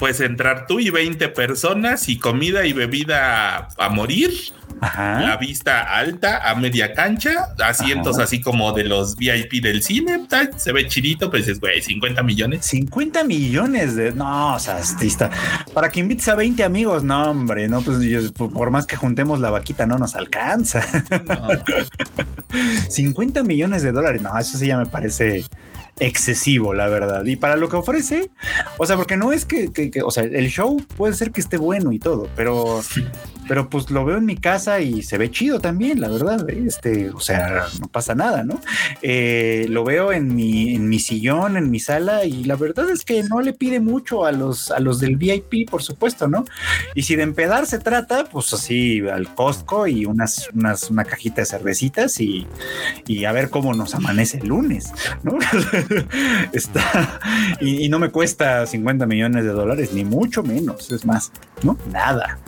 puedes entrar tú y 20 personas y comida y bebida a, morir. Ajá. La vista alta a media cancha, asientos así como de los VIP del cine, se ve chidito, pues es güey, 50 millones. 50 millones de no, o sea, está. Para que invites a 20 amigos, no, hombre, no, pues por más que juntemos la vaquita, no nos alcanza. 50 *laughs* millones de dólares, no, eso sí ya me parece excesivo, la verdad. Y para lo que ofrece, o sea, porque no es que, o sea, el show puede ser que esté bueno y todo, pero pero pues lo veo en mi casa y se ve chido también, la verdad. Este, o sea, no pasa nada, ¿no? Eh, lo veo en mi, en mi sillón, en mi sala, y la verdad es que no le pide mucho a los, a los del VIP, por supuesto, ¿no? Y si de empedar se trata, pues así al Costco y unas, unas, una cajita de cervecitas y, y a ver cómo nos amanece el lunes, ¿no? *laughs* *laughs* Está, y, y no me cuesta 50 millones de dólares, ni mucho menos, es más, ¿no? Nada.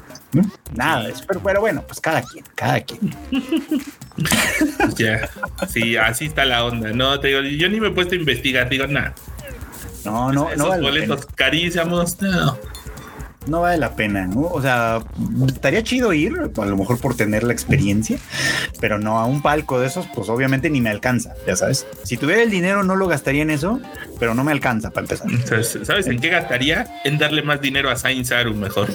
Nada, pero, pero, bueno, pues cada quien, cada quien. *laughs* ya, sí, así está la onda. No, te digo, yo ni me he puesto a investigar, digo, nada. No, no, Esos no. boletos carísimos, no no vale la pena, ¿no? O sea, estaría chido ir, a lo mejor por tener la experiencia, pero no a un palco de esos, pues obviamente ni me alcanza, ya sabes. Si tuviera el dinero no lo gastaría en eso, pero no me alcanza para empezar. ¿Sabes en qué gastaría? En darle más dinero a Sainz Saru mejor.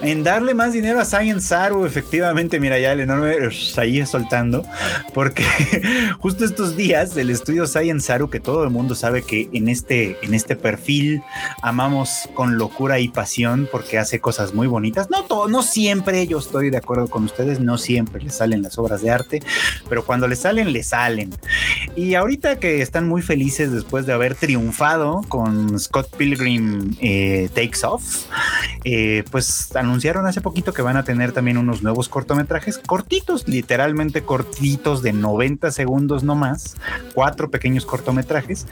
En darle más dinero a Science Saru, efectivamente, mira ya el enorme ahí soltando, porque *laughs* justo estos días del estudio Science Saru, que todo el mundo sabe que en este, en este perfil amamos con locura y pasión, porque hace cosas muy bonitas. No todo, no siempre, yo estoy de acuerdo con ustedes, no siempre le salen las obras de arte, pero cuando le salen, le salen. Y ahorita que están muy felices después de haber triunfado con Scott Pilgrim eh, Takes Off, eh, pues anunciaron hace poquito que van a tener también unos nuevos cortometrajes cortitos, literalmente cortitos de 90 segundos no más, cuatro pequeños cortometrajes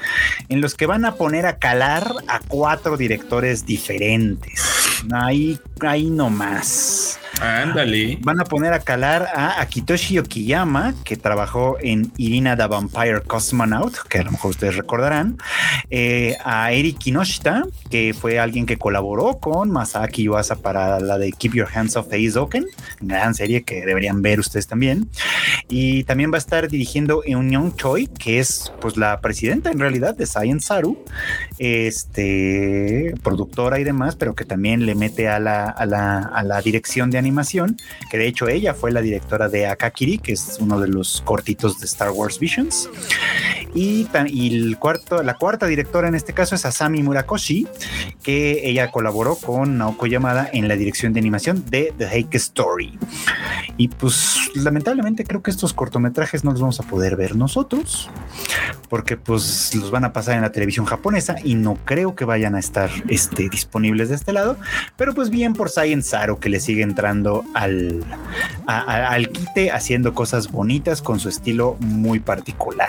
en los que van a poner a calar a cuatro directores diferentes. Ahí, ahí nomás. Ándale. Van a poner a calar a Akitoshi Okiyama, que trabajó en Irina the Vampire Cosmonaut, que a lo mejor ustedes recordarán, eh, a Eri Kinoshita, que fue alguien que colaboró con Masaki Yuasa para la de Keep Your Hands Off Eizoken, gran serie que deberían ver ustedes también. Y también va a estar dirigiendo Eun Choi, que es pues la presidenta en realidad de Science Saru, este, productora y demás, pero que también le mete a la, a la, a la dirección de animación, que de hecho ella fue la directora de Akakiri, que es uno de los cortitos de Star Wars Visions. Y, el cuarto, la cuarta directora en este caso es Asami Murakoshi, que ella colaboró con Naoko Yamada en la dirección de animación de The Hake Story. Y pues lamentablemente creo que estos cortometrajes no los vamos a poder ver nosotros, porque pues los van a pasar en la televisión japonesa y no creo que vayan a estar este, disponibles de este lado, pero pues bien por Science Zaro que le sigue entrando al, al quite haciendo cosas bonitas con su estilo muy particular.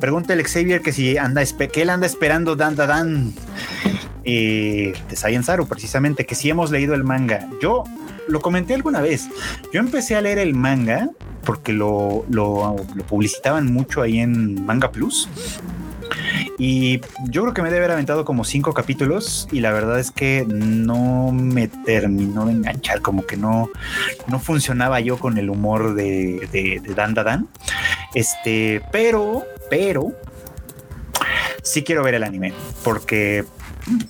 Pregunta el Xavier que si anda, que él anda esperando Dan Dan, Dan eh, de Saiyan Saru, precisamente, que si hemos leído el manga. Yo lo comenté alguna vez. Yo empecé a leer el manga porque lo, lo publicitaban mucho ahí en Manga Plus. Y yo creo que me debe haber aventado como cinco capítulos y la verdad es que no me terminó de enganchar, como que no, no funcionaba yo con el humor de, de, de Dan Dan. Este, pero, pero, sí quiero ver el anime porque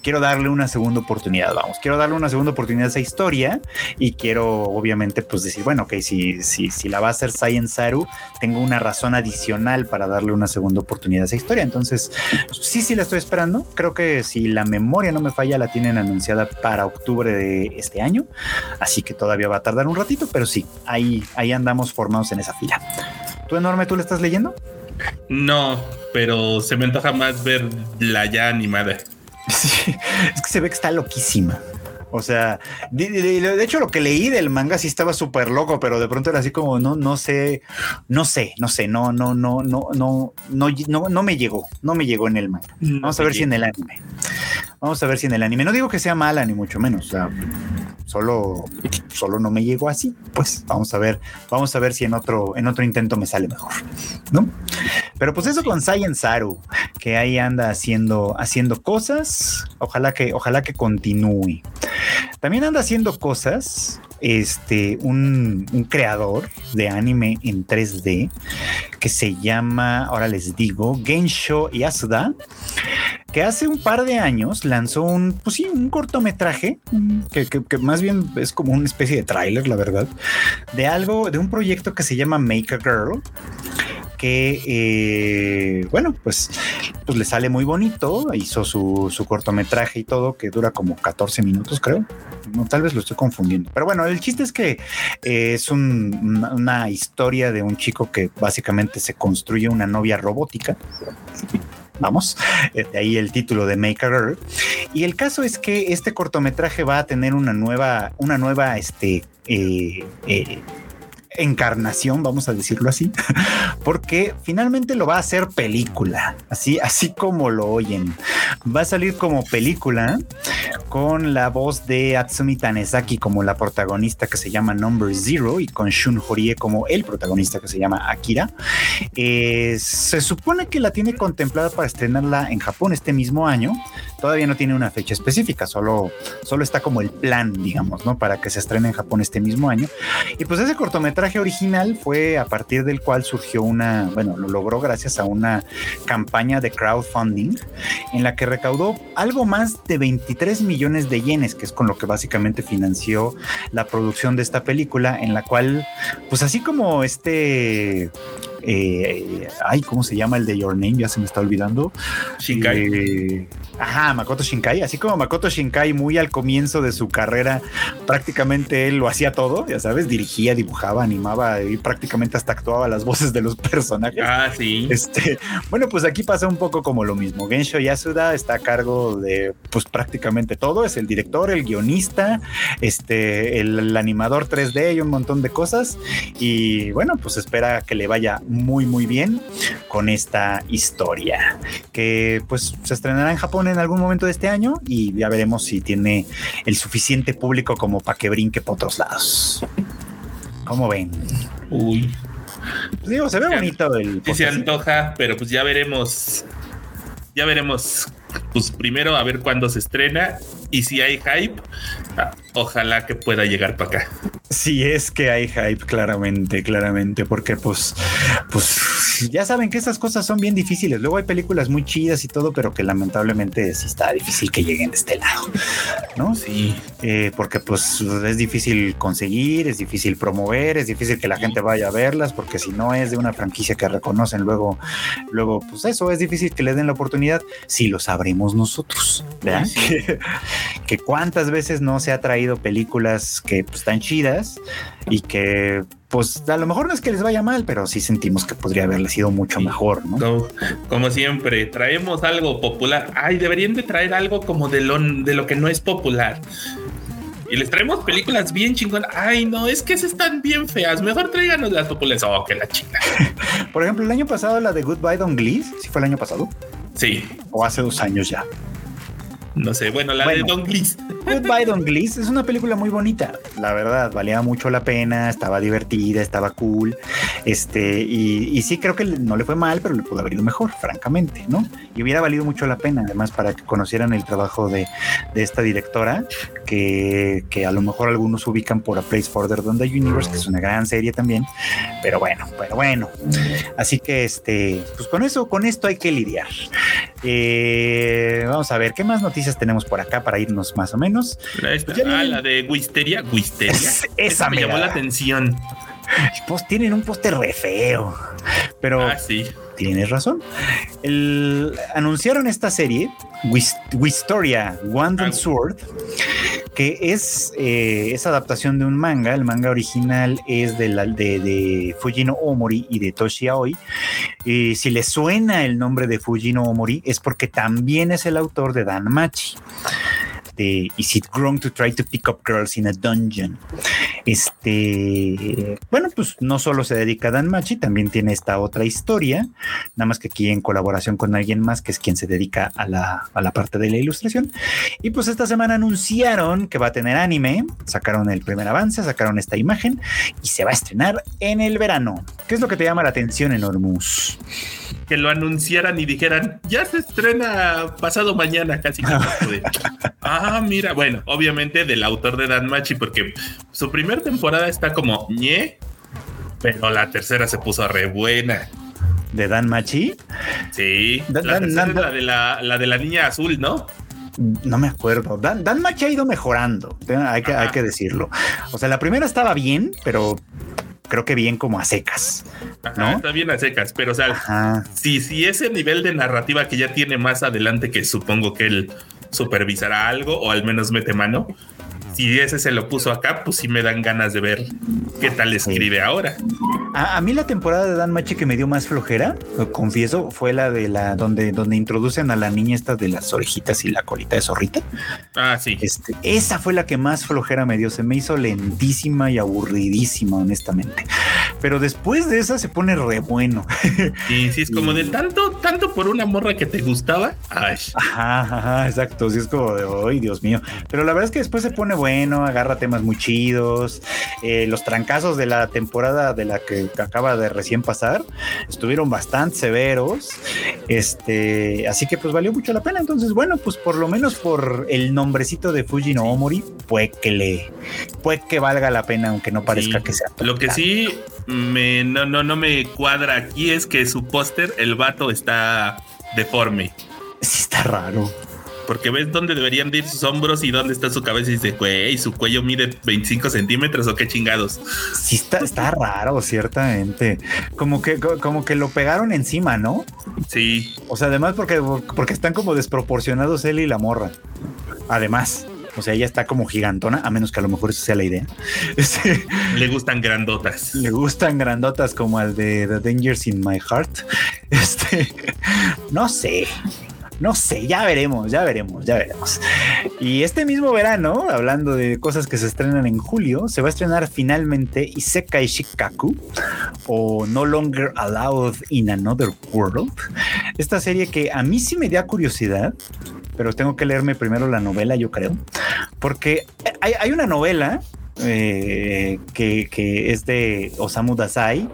quiero darle una segunda oportunidad, vamos, quiero darle una segunda oportunidad a esa historia y quiero obviamente pues decir, bueno, ok, si, si, si la va a hacer Science Saru, tengo una razón adicional para darle una segunda oportunidad a esa historia. Entonces, sí, sí la estoy esperando. Creo que si la memoria no me falla, la tienen anunciada para octubre de este año, así que todavía va a tardar un ratito, pero sí, ahí, ahí andamos formados en esa fila. ¿Tú enorme, tú le estás leyendo? No, pero se me antoja más ver la ya animada. Es que se ve que está loquísima. O sea, de, hecho lo que leí del manga sí estaba súper loco, pero de pronto era así como no, no sé, no sé, no sé, no, no, no, no, no, no, no, me llegó, no me llegó en el manga. Vamos a ver si en el anime. Vamos a ver si en el anime. No digo que sea mala ni mucho menos. Solo, solo no me llegó así. Pues vamos a ver, vamos a ver si en otro, en otro intento me sale mejor, ¿no? Pero pues eso con Science Saru, que ahí anda haciendo, haciendo cosas. Ojalá que, ojalá que continúe. También anda haciendo cosas este, un, un, creador de anime en 3D que se llama, ahora les digo, Gensho Yasuda, que hace un par de años lanzó un, pues sí, un cortometraje que, que, más bien es como una especie de tráiler, la verdad, de algo, de un proyecto que se llama Make a Girl que, eh, bueno, pues, pues le sale muy bonito. Hizo su, su, cortometraje y todo, que dura como 14 minutos, creo. No, tal vez lo estoy confundiendo. Pero bueno, el chiste es que eh, es un, una historia de un chico que básicamente se construye una novia robótica vamos, eh, de ahí el título de Make a Girl. Y el caso es que este cortometraje va a tener una nueva, una nueva, este, eh, eh, encarnación, vamos a decirlo así, *laughs* porque finalmente lo va a hacer película, así, así como lo oyen. Va a salir como película con la voz de Atsumi Tanezaki como la protagonista que se llama Number Zero y con Shun Horie como el protagonista que se llama Akira. Eh, se supone que la tiene contemplada para estrenarla en Japón este mismo año. Todavía no tiene una fecha específica, solo, solo está como el plan, digamos, ¿no? Para que se estrene en Japón este mismo año. Y pues ese cortometraje original fue a partir del cual surgió una, bueno, lo logró gracias a una campaña de crowdfunding en la que recaudó algo más de 23 millones de yenes, que es con lo que básicamente financió la producción de esta película, en la cual, pues así como este eh, ay, ¿cómo se llama el de Your Name? Ya se me está olvidando. Shinkai. Eh, Ajá, Makoto Shinkai, así como Makoto Shinkai muy al comienzo de su carrera, prácticamente él lo hacía todo, ya sabes, dirigía, dibujaba, animaba y prácticamente hasta actuaba las voces de los personajes. Ah, sí. Este, bueno, pues aquí pasa un poco como lo mismo. Gensho Yasuda está a cargo de pues prácticamente todo, es el director, el guionista, este, el, animador 3D y un montón de cosas y bueno, pues espera que le vaya muy muy bien con esta historia que pues se estrenará en Japón en algún momento de este año y ya veremos si tiene el suficiente público como para que brinque por otros lados. ¿Cómo ven? Uy. Pues digo, se ve bonito el. Sí, se antoja, pero pues ya veremos. Ya veremos. Pues primero a ver cuándo se estrena y si hay hype, ojalá que pueda llegar para acá. Si es que hay hype, claramente, claramente, porque pues, pues ya saben que esas cosas son bien difíciles. Luego hay películas muy chidas y todo, pero que lamentablemente sí está difícil que lleguen de este lado, ¿no? Sí. Eh, porque pues es difícil conseguir, es difícil promover, es difícil que la gente vaya a verlas, porque si no es de una franquicia que reconocen luego, luego, pues eso es difícil que le den la oportunidad si lo sabremos nosotros, ¿verdad? *laughs* que cuántas veces no se ha traído películas que pues, están chidas y que pues a lo mejor no es que les vaya mal, pero sí sentimos que podría haberle sido mucho mejor, ¿no? Como, siempre, traemos algo popular. Ay, deberían de traer algo como de lo, de lo que no es popular. Y les traemos películas bien chingonas. Ay, no, es que esas están bien feas. Mejor tráiganos las populares. Oh, que la chica. *laughs* Por ejemplo, el año pasado la de Goodbye Don Glees, ¿sí fue el año pasado? Sí. O hace dos años ya. No sé, bueno, la de Don Glees. Goodbye Don Glees es una película muy bonita, la verdad, valía mucho la pena, estaba divertida, estaba cool, este, y, sí creo que no le fue mal, pero le pudo haber ido mejor, francamente, ¿no? Y hubiera valido mucho la pena, además, para que conocieran el trabajo de, esta directora, que, que, a lo mejor algunos ubican por A Place Further Than the Universe, que es una gran serie también, pero bueno, pero bueno, así que este, pues con eso, con esto hay que lidiar. Eh, vamos a ver, ¿qué más noticias tenemos por acá para irnos más o menos? ah, la de Wisteria, Wisteria. esa, me llamó la atención. Pues tienen un póster re feo, pero ah, sí. Tienes razón. anunciaron esta serie, Wisteria, Wand and ah. Sword, que es, eh, es adaptación de un manga. El manga original es de, la, de, Fujino Omori y de Toshi Aoi. Y si le suena el nombre de Fujino Omori es porque también es el autor de Dan Machi Is It Wrong to Try to Pick Up Girls in a Dungeon. Este, bueno, pues no solo se dedica a Dan Machi, también tiene esta otra historia, nada más que aquí en colaboración con alguien más, que es quien se dedica a la, a la parte de la ilustración. Y pues esta semana anunciaron que va a tener anime, sacaron el primer avance, sacaron esta imagen y se va a estrenar en el verano. ¿Qué es lo que te llama la atención, Enormus? que lo anunciaran y dijeran, ya se estrena pasado mañana, casi. *laughs* ah, mira, bueno, obviamente del autor de Dan Machi, porque su primera temporada está como ñe, pero la tercera se puso re buena. ¿De Dan Machi? Sí, la, de la, de la niña azul, ¿no? no me acuerdo. Dan, Dan Machi ha ido mejorando, hay que, hay que decirlo. O sea, la primera estaba bien, pero creo que bien como a secas. ¿no? está bien a secas, pero o sea, si, si ese nivel de narrativa que ya tiene más adelante, que supongo que él supervisará algo o al menos mete mano, si ese se lo puso acá, pues sí me dan ganas de ver qué tal escribe ahora. A, mí la temporada de Dan Machi que me dio más flojera, confieso, fue la de la donde, donde introducen a la niña esta de las orejitas y la colita de zorrita. Ah, sí. Este, esa fue la que más flojera me dio. Se me hizo lentísima y aburridísima, honestamente. Pero después de esa se pone re bueno. *laughs* Sí, sí, es como de tanto, tanto por una morra que te gustaba. Ay. Ajá, ajá, exacto. Sí, es como de, ay, Dios mío. Pero la verdad es que después se pone bueno, agarra temas muy chidos. Eh, los trancazos de la temporada de la que acaba de recién pasar estuvieron bastante severos. Este, así que pues valió mucho la pena. Entonces, bueno, pues por lo menos por el nombrecito de Fuji no Omori, puede que le, puede que valga la pena, aunque no parezca que sea. Lo que sí me, no, no, no me cuadra aquí es que su póster, el vato está deforme. Sí, está raro porque ves dónde deberían de ir sus hombros y dónde está su cabeza y dice, güey, su cuello mide 25 centímetros o qué chingados. Sí, está, está raro, ciertamente. Como que, como que lo pegaron encima, ¿no? Sí. O sea, además porque, porque están como desproporcionados él y la morra. Además. O sea, ella está como gigantona, a menos que a lo mejor esa sea la idea. *laughs* Le gustan grandotas. Le gustan grandotas como al de The Dangers in My Heart. *laughs* Este, no sé. No sé, ya veremos, ya veremos, ya veremos. Y este mismo verano, hablando de cosas que se estrenan en julio, se va a estrenar finalmente Isekai Shikaku o No Longer Allowed in Another World. Esta serie que a mí sí me da curiosidad, pero tengo que leerme primero la novela, yo creo, porque hay, hay una novela eh, que, que, es de Osamu Dazai,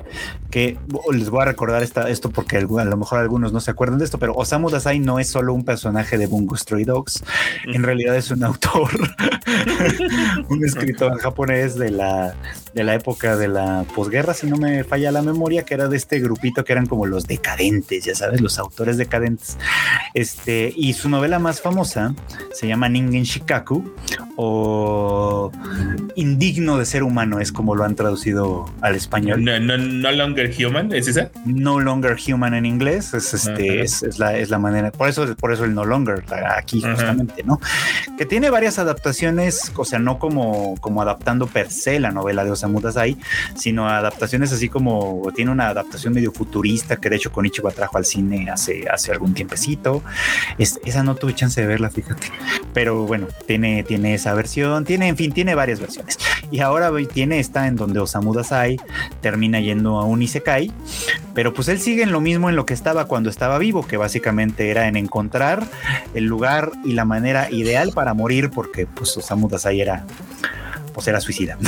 que les voy a recordar esta, esto porque a lo mejor algunos no se acuerdan de esto, pero Osamu Dazai no es solo un personaje de Bungo Stray Dogs, en realidad es un autor, *laughs* un escritor japonés de la, de la época de la posguerra, si no me falla la memoria, que era de este grupito que eran como los decadentes, ya sabes, los autores decadentes. Este, y su novela más famosa se llama Ningen Shikaku o Indigno de ser humano, es como lo han traducido al español. No, no, no longer human, ¿es esa? No longer human en inglés, es este, es, es, la, es la manera, por eso, por eso el no longer aquí justamente, ¿no? Que tiene varias adaptaciones, o sea, no como, como adaptando per se la novela de Osamu Dazai, sino adaptaciones así como tiene una adaptación medio futurista que de hecho Konichiwa trajo al cine hace, hace algún tiempecito. Es, esa no tuve chance de verla, fíjate. Pero bueno, tiene, tiene esa versión, tiene, en fin, tiene varias versiones. Y ahora tiene esta en donde Osamu Dazai termina yendo a un Isekai, pero pues él sigue en lo mismo en lo que estaba cuando estaba vivo, que básicamente era en encontrar el lugar y la manera ideal para morir, porque pues Osamu Dazai era pues era suicida. *laughs*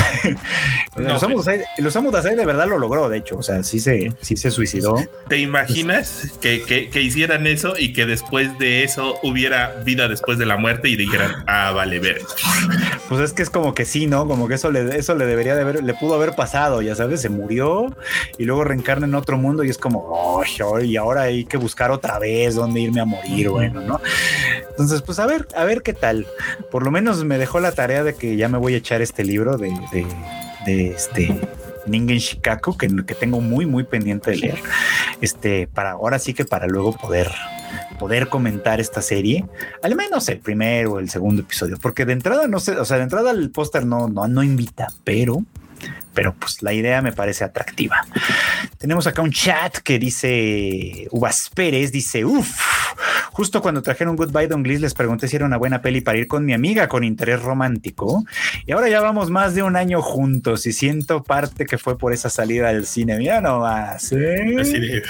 No, los, los Osamu Dazai de verdad lo logró, de hecho, o sea, sí se, sí se suicidó. ¿Te imaginas que, que, que, hicieran eso y que después de eso hubiera vida después de la muerte y dijeran, ah, vale, ver? Pues es que es como que sí, ¿no? Como que eso le, eso le debería de haber, le pudo haber pasado, ya sabes, se murió y luego reencarna en otro mundo y es como, oh, y ahora hay que buscar otra vez dónde irme a morir, bueno, ¿no? Entonces, pues a ver, a ver qué tal. Por lo menos me dejó la tarea de que ya me voy a echar este libro de, de, de este Ningen Shikaku que, que, tengo muy muy pendiente de leer. Este para ahora sí que para luego poder poder comentar esta serie al menos el primero o el segundo episodio porque de entrada no sé o sea de entrada el póster no, no no invita pero pero pues la idea me parece atractiva. Tenemos acá un chat que dice Uvas Pérez, dice, uff, justo cuando trajeron Goodbye Don Gliss les pregunté si era una buena peli para ir con mi amiga con interés romántico y ahora ya vamos más de un año juntos y siento parte que fue por esa salida del cine. Mira nomás. ¿eh? Así de,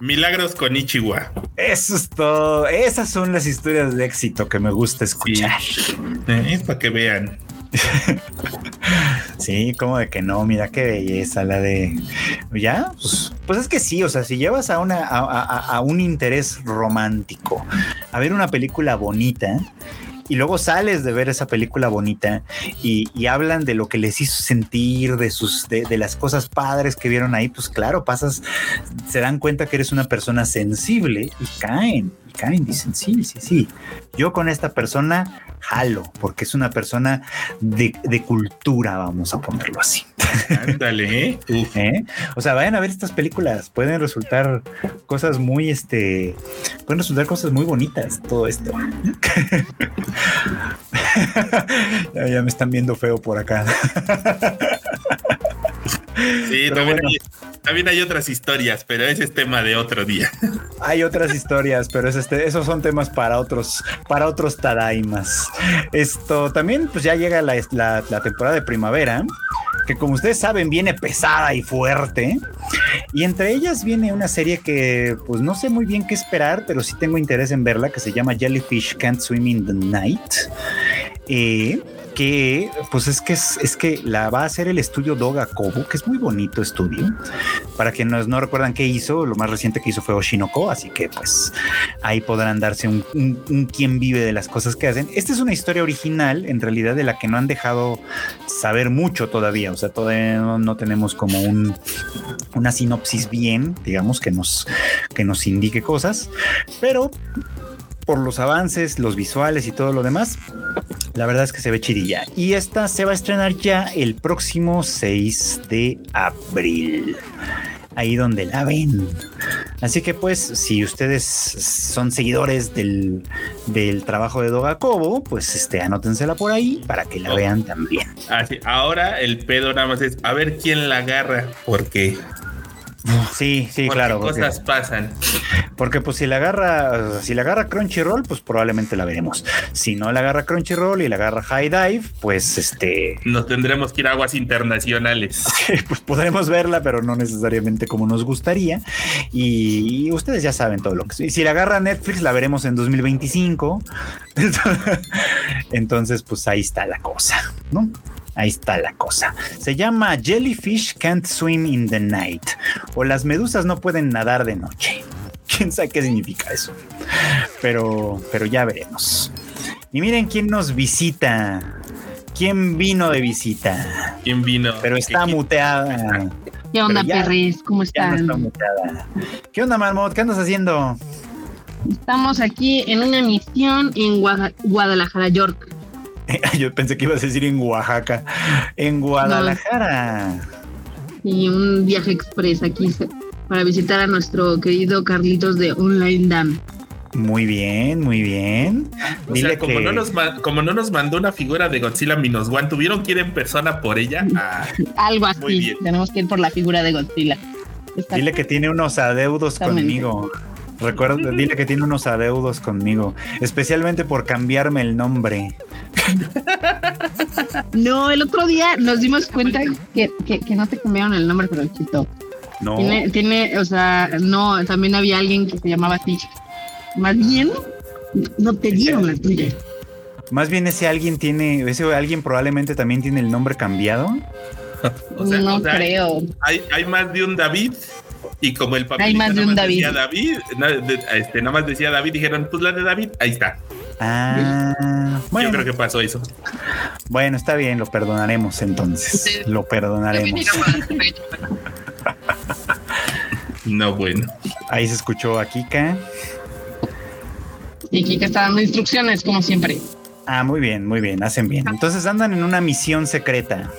milagros con Ichiwa. Eso es todo. Esas son las historias de éxito que me gusta escuchar. Sí. Es para que vean. *laughs* sí, como de que no, mira qué belleza la de ya, pues, pues es que sí, o sea, si llevas a una a, un interés romántico a ver una película bonita y luego sales de ver esa película bonita y, hablan de lo que les hizo sentir, de sus, de, de, las cosas padres que vieron ahí, pues claro, pasas, se dan cuenta que eres una persona sensible y caen, caen, dicen, sí, sí, sí, yo con esta persona jalo, porque es una persona de, de cultura, vamos a ponerlo así. Ándale, ¿eh? ¿Eh? O sea, vayan a ver estas películas, pueden resultar cosas muy, este, pueden resultar cosas muy bonitas, todo esto. *laughs* ya, ya, me están viendo feo por acá. *laughs* Sí, también, bueno. hay, también, hay, otras historias, pero ese es tema de otro día. *laughs* Hay otras historias, pero es este, esos son temas para otros, para otros tadaimas. Esto también, pues ya llega la, la, la temporada de primavera que como ustedes saben viene pesada y fuerte. Y entre ellas viene una serie que pues no sé muy bien qué esperar, pero sí tengo interés en verla, que se llama Jellyfish Can't Swim in the Night. Eh, que pues es que es, es, que la va a hacer el estudio Doga Kobo, que es muy bonito estudio. Para quienes no recuerdan qué hizo, lo más reciente que hizo fue Oshinoko, así que pues ahí podrán darse un, un, vive de las cosas que hacen. Esta es una historia original, en realidad, de la que no han dejado saber mucho todavía. O sea, todavía no, no tenemos como un, una sinopsis bien, digamos, que nos, que nos indique cosas, pero por los avances, los visuales y todo lo demás, la verdad es que se ve chidilla. Y esta se va a estrenar ya el próximo 6 de abril ahí donde la ven. Así que pues si ustedes son seguidores del, del trabajo de Dogakobo, pues este, anótensela por ahí para que la vean también. Así, ahora el pedo nada más es a ver quién la agarra, porque Sí, sí, claro. cosas pasan. Porque pues si la agarra, si la agarra Crunchyroll, pues probablemente la veremos. Si no la agarra Crunchyroll y la agarra High Dive, pues este. Nos tendremos que ir a aguas internacionales. *laughs* pues podremos verla, pero no necesariamente como nos gustaría. Y, ustedes ya saben todo lo que. Si la agarra Netflix, la veremos en 2025. *laughs* Entonces, pues ahí está la cosa, ¿no? Ahí está la cosa. Se llama Jellyfish Can't Swim in the Night o las medusas no pueden nadar de noche. *laughs* ¿Quién sabe qué significa eso? Pero, pero ya veremos. Y miren quién nos visita. ¿Quién vino de visita? ¿Quién vino? Pero está muteada. ¿Qué onda, perris? ¿Cómo están? ¿Qué onda, Marmot? ¿Qué andas haciendo? Estamos aquí en una misión en Guadalajara, York. *laughs* Yo pensé que ibas a decir en Oaxaca. En Guadalajara. Y un viaje express aquí para visitar a nuestro querido Carlitos de Online Dam. Muy bien, muy bien. Dile como, no nos como no nos mandó una figura de Godzilla Minus One, tuvieron que ir en persona por ella. *laughs* Ah, Algo así. Tenemos que ir por la figura de Godzilla. Dile que tiene unos adeudos conmigo. Recuerda, dile que tiene unos adeudos conmigo, especialmente por cambiarme el nombre. *laughs* No, el otro día nos dimos cuenta que, que, no te cambiaron el nombre, pero chito. No. Tiene, tiene, o sea, no, también había alguien que se llamaba así. Más bien, no te dieron la tuya. Más bien ese alguien tiene, ese alguien probablemente también tiene el nombre cambiado. no creo. Hay, hay más de un David y como el papel nada más decía David, este, nada más decía David, dijeron, pues la de David, ahí está. Ah, bueno. Yo creo que pasó eso. Bueno, está bien, lo perdonaremos entonces. Lo perdonaremos. no, bueno. Ahí se escuchó a Kika. Y Kika está dando instrucciones, como siempre. Ah, muy bien, muy bien, hacen bien. Entonces andan en una misión secreta.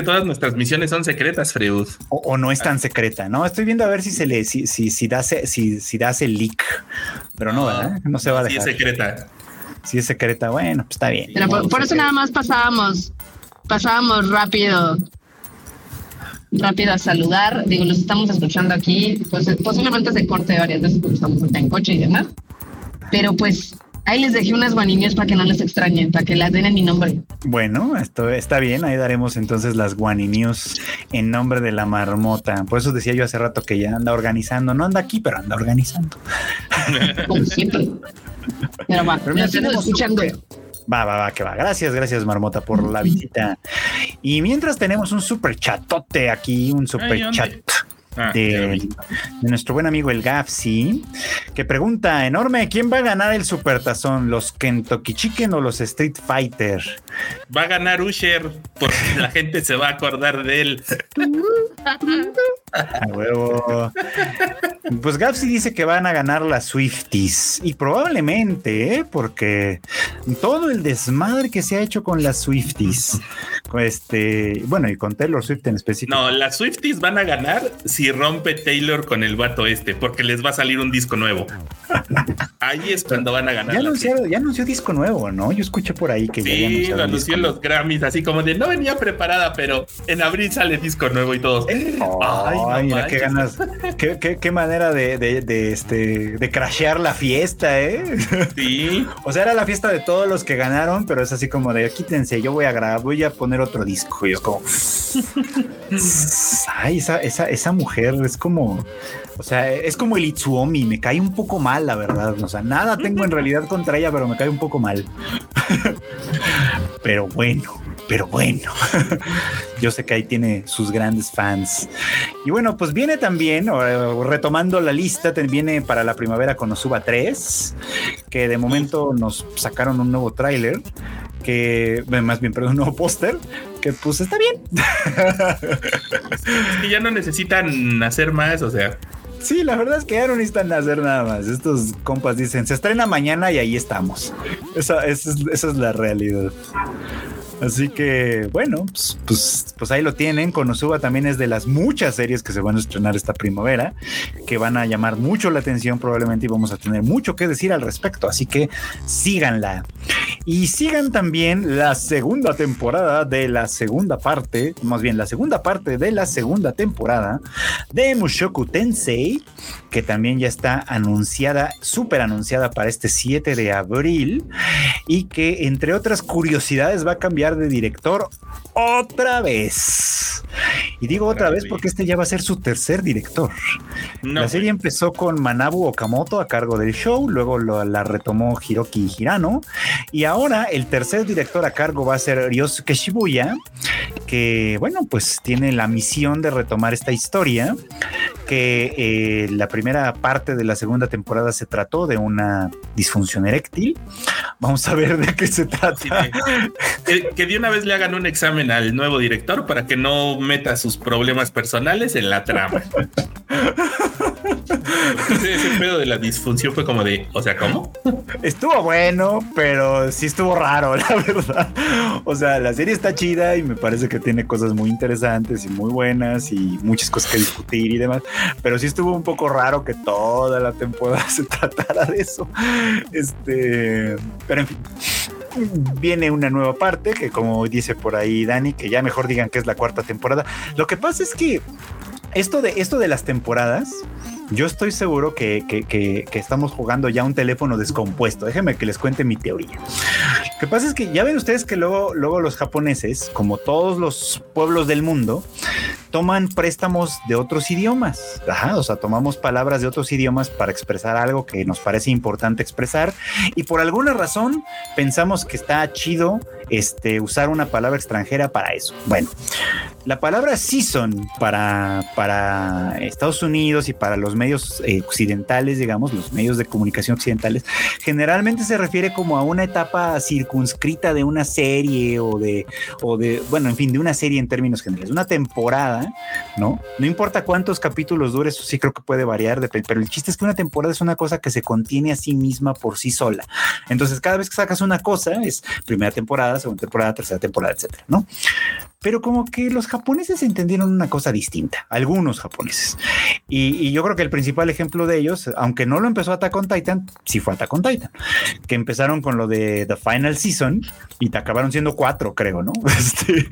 Que todas nuestras misiones son secretas, Freud. O, no es tan secreta, ¿no? Estoy viendo a ver si se le, si, si, si da, si, si da leak. Pero no, ¿verdad? No se va a dejar. Si es secreta. Si es secreta, bueno, pues está bien. por, eso nada más pasábamos, pasábamos rápido rápido a saludar. Digo, los estamos escuchando aquí. Pues posiblemente se corte varias veces porque estamos en coche y demás. Pero pues Ahí les dejé unas guaninios para que no les extrañen, para que las den en mi nombre. Bueno, esto está bien. Ahí daremos entonces las guaninios en nombre de la marmota. Por eso decía yo hace rato que ya anda organizando. No anda aquí, pero anda organizando. Como siempre. Pero va, pero escuchando. Va, va, va, que va. Gracias, gracias, Marmota, por la visita. Y mientras tenemos un super chatote aquí, un super chat. Ah, de, nuestro buen amigo el Gafsi, que pregunta enorme, ¿quién va a ganar el Supertazón? ¿Los Kentucky Chicken o los Street Fighter? Va a ganar Usher, porque la gente se va a acordar de él. *laughs* A huevo. Pues Gapsi dice que van a ganar las Swifties. Y probablemente, ¿eh? porque todo el desmadre que se ha hecho con las Swifties. Este, bueno, y con Taylor Swift en específico. No, las Swifties van a ganar si rompe Taylor con el vato este, porque les va a salir un disco nuevo. Ahí es cuando van a ganar. Ya anunció, ya anunció disco nuevo, ¿no? Yo escuché por ahí que sí, ya lo anunció en los Grammys, así como de no venía preparada, pero en abril sale disco nuevo y todos. Ay, Ay mira qué ganas, qué, qué, manera de, de, este, de crashear la fiesta, ¿eh? Sí. *laughs* o sea, era la fiesta de todos los que ganaron, pero es así como de quítense, yo voy a grabar, voy a poner otro disco. Y es como, *laughs* ay, esa, esa, esa mujer es como, o sea, es como el Itsuomi, me cae un poco mal, la verdad. O sea, nada tengo en realidad contra ella, pero me cae un poco mal. *laughs* pero bueno, pero bueno. *laughs* Yo sé que ahí tiene sus grandes fans. Y bueno, pues viene también, retomando la lista, viene para la primavera con Osuba 3, que de momento nos sacaron un nuevo tráiler, que, más bien, perdón, un nuevo póster, que pues está bien. *laughs* es que ya no necesitan hacer más, o sea. Sí, la verdad es que ya no necesitan hacer nada más. Estos compas dicen, se estrena mañana y ahí estamos. Esa, esa, es, esa es la realidad. Así que, bueno, pues, pues, pues, ahí lo tienen. Konosuba también es de las muchas series que se van a estrenar esta primavera, que van a llamar mucho la atención probablemente y vamos a tener mucho que decir al respecto. Así que síganla. Y sigan también la segunda temporada de la segunda parte, más bien la segunda parte de la segunda temporada de Mushoku Tensei, que también ya está anunciada, súper anunciada para este 7 de abril y que entre otras curiosidades va a cambiar de director otra vez. Y digo otra vez porque este ya va a ser su tercer director. la serie empezó con Manabu Okamoto a cargo del show, luego lo, la retomó Hiroki Hirano y ahora el tercer director a cargo va a ser Ryosuke Shibuya, que bueno, pues tiene la misión de retomar esta historia que eh, la primera parte de la segunda temporada se trató de una disfunción eréctil. Vamos a ver de qué se trata. que, de una vez le hagan un examen al nuevo director para que no meta sus problemas personales en la trama. ese, pedo de la disfunción fue como de, o sea, ¿cómo? Estuvo bueno, pero sí estuvo raro, *laughs* la verdad. O sea, la serie está chida y me parece que tiene cosas muy interesantes y muy buenas y muchas cosas que discutir y demás. Pero sí estuvo un poco raro que toda la temporada *laughs* se tratara de eso. Este, pero en fin viene una nueva parte que como dice por ahí Dani, que ya mejor digan que es la cuarta temporada. Lo que pasa es que esto de, esto de las temporadas, yo estoy seguro que, estamos jugando ya un teléfono descompuesto. Déjenme que les cuente mi teoría. Lo que pasa es que ya ven ustedes que luego, luego los japoneses, como todos los pueblos del mundo, toman préstamos de otros idiomas. o sea, tomamos palabras de otros idiomas para expresar algo que nos parece importante expresar y por alguna razón pensamos que está chido este, usar una palabra extranjera para eso. Bueno, la palabra season para, para Estados Unidos y para los medios eh, occidentales, digamos, los medios de comunicación occidentales, generalmente se refiere como a una etapa circunscrita de una serie o de, o de, bueno, en fin, de una serie en términos generales, una temporada, ¿no? No importa cuántos capítulos dure, eso sí creo que puede variar, pero el chiste es que una temporada es una cosa que se contiene a sí misma por sí sola. Entonces, cada vez que sacas una cosa, es primera temporada, segunda temporada, tercera temporada, etcétera, ¿no? Pero como que los japoneses entendieron una cosa distinta, algunos japoneses. Y, yo creo que el principal ejemplo de ellos, aunque no lo empezó Attack on Titan, sí fue Attack on Titan, que empezaron con lo de The Final Season y te acabaron siendo cuatro, creo, ¿no? *laughs* Este,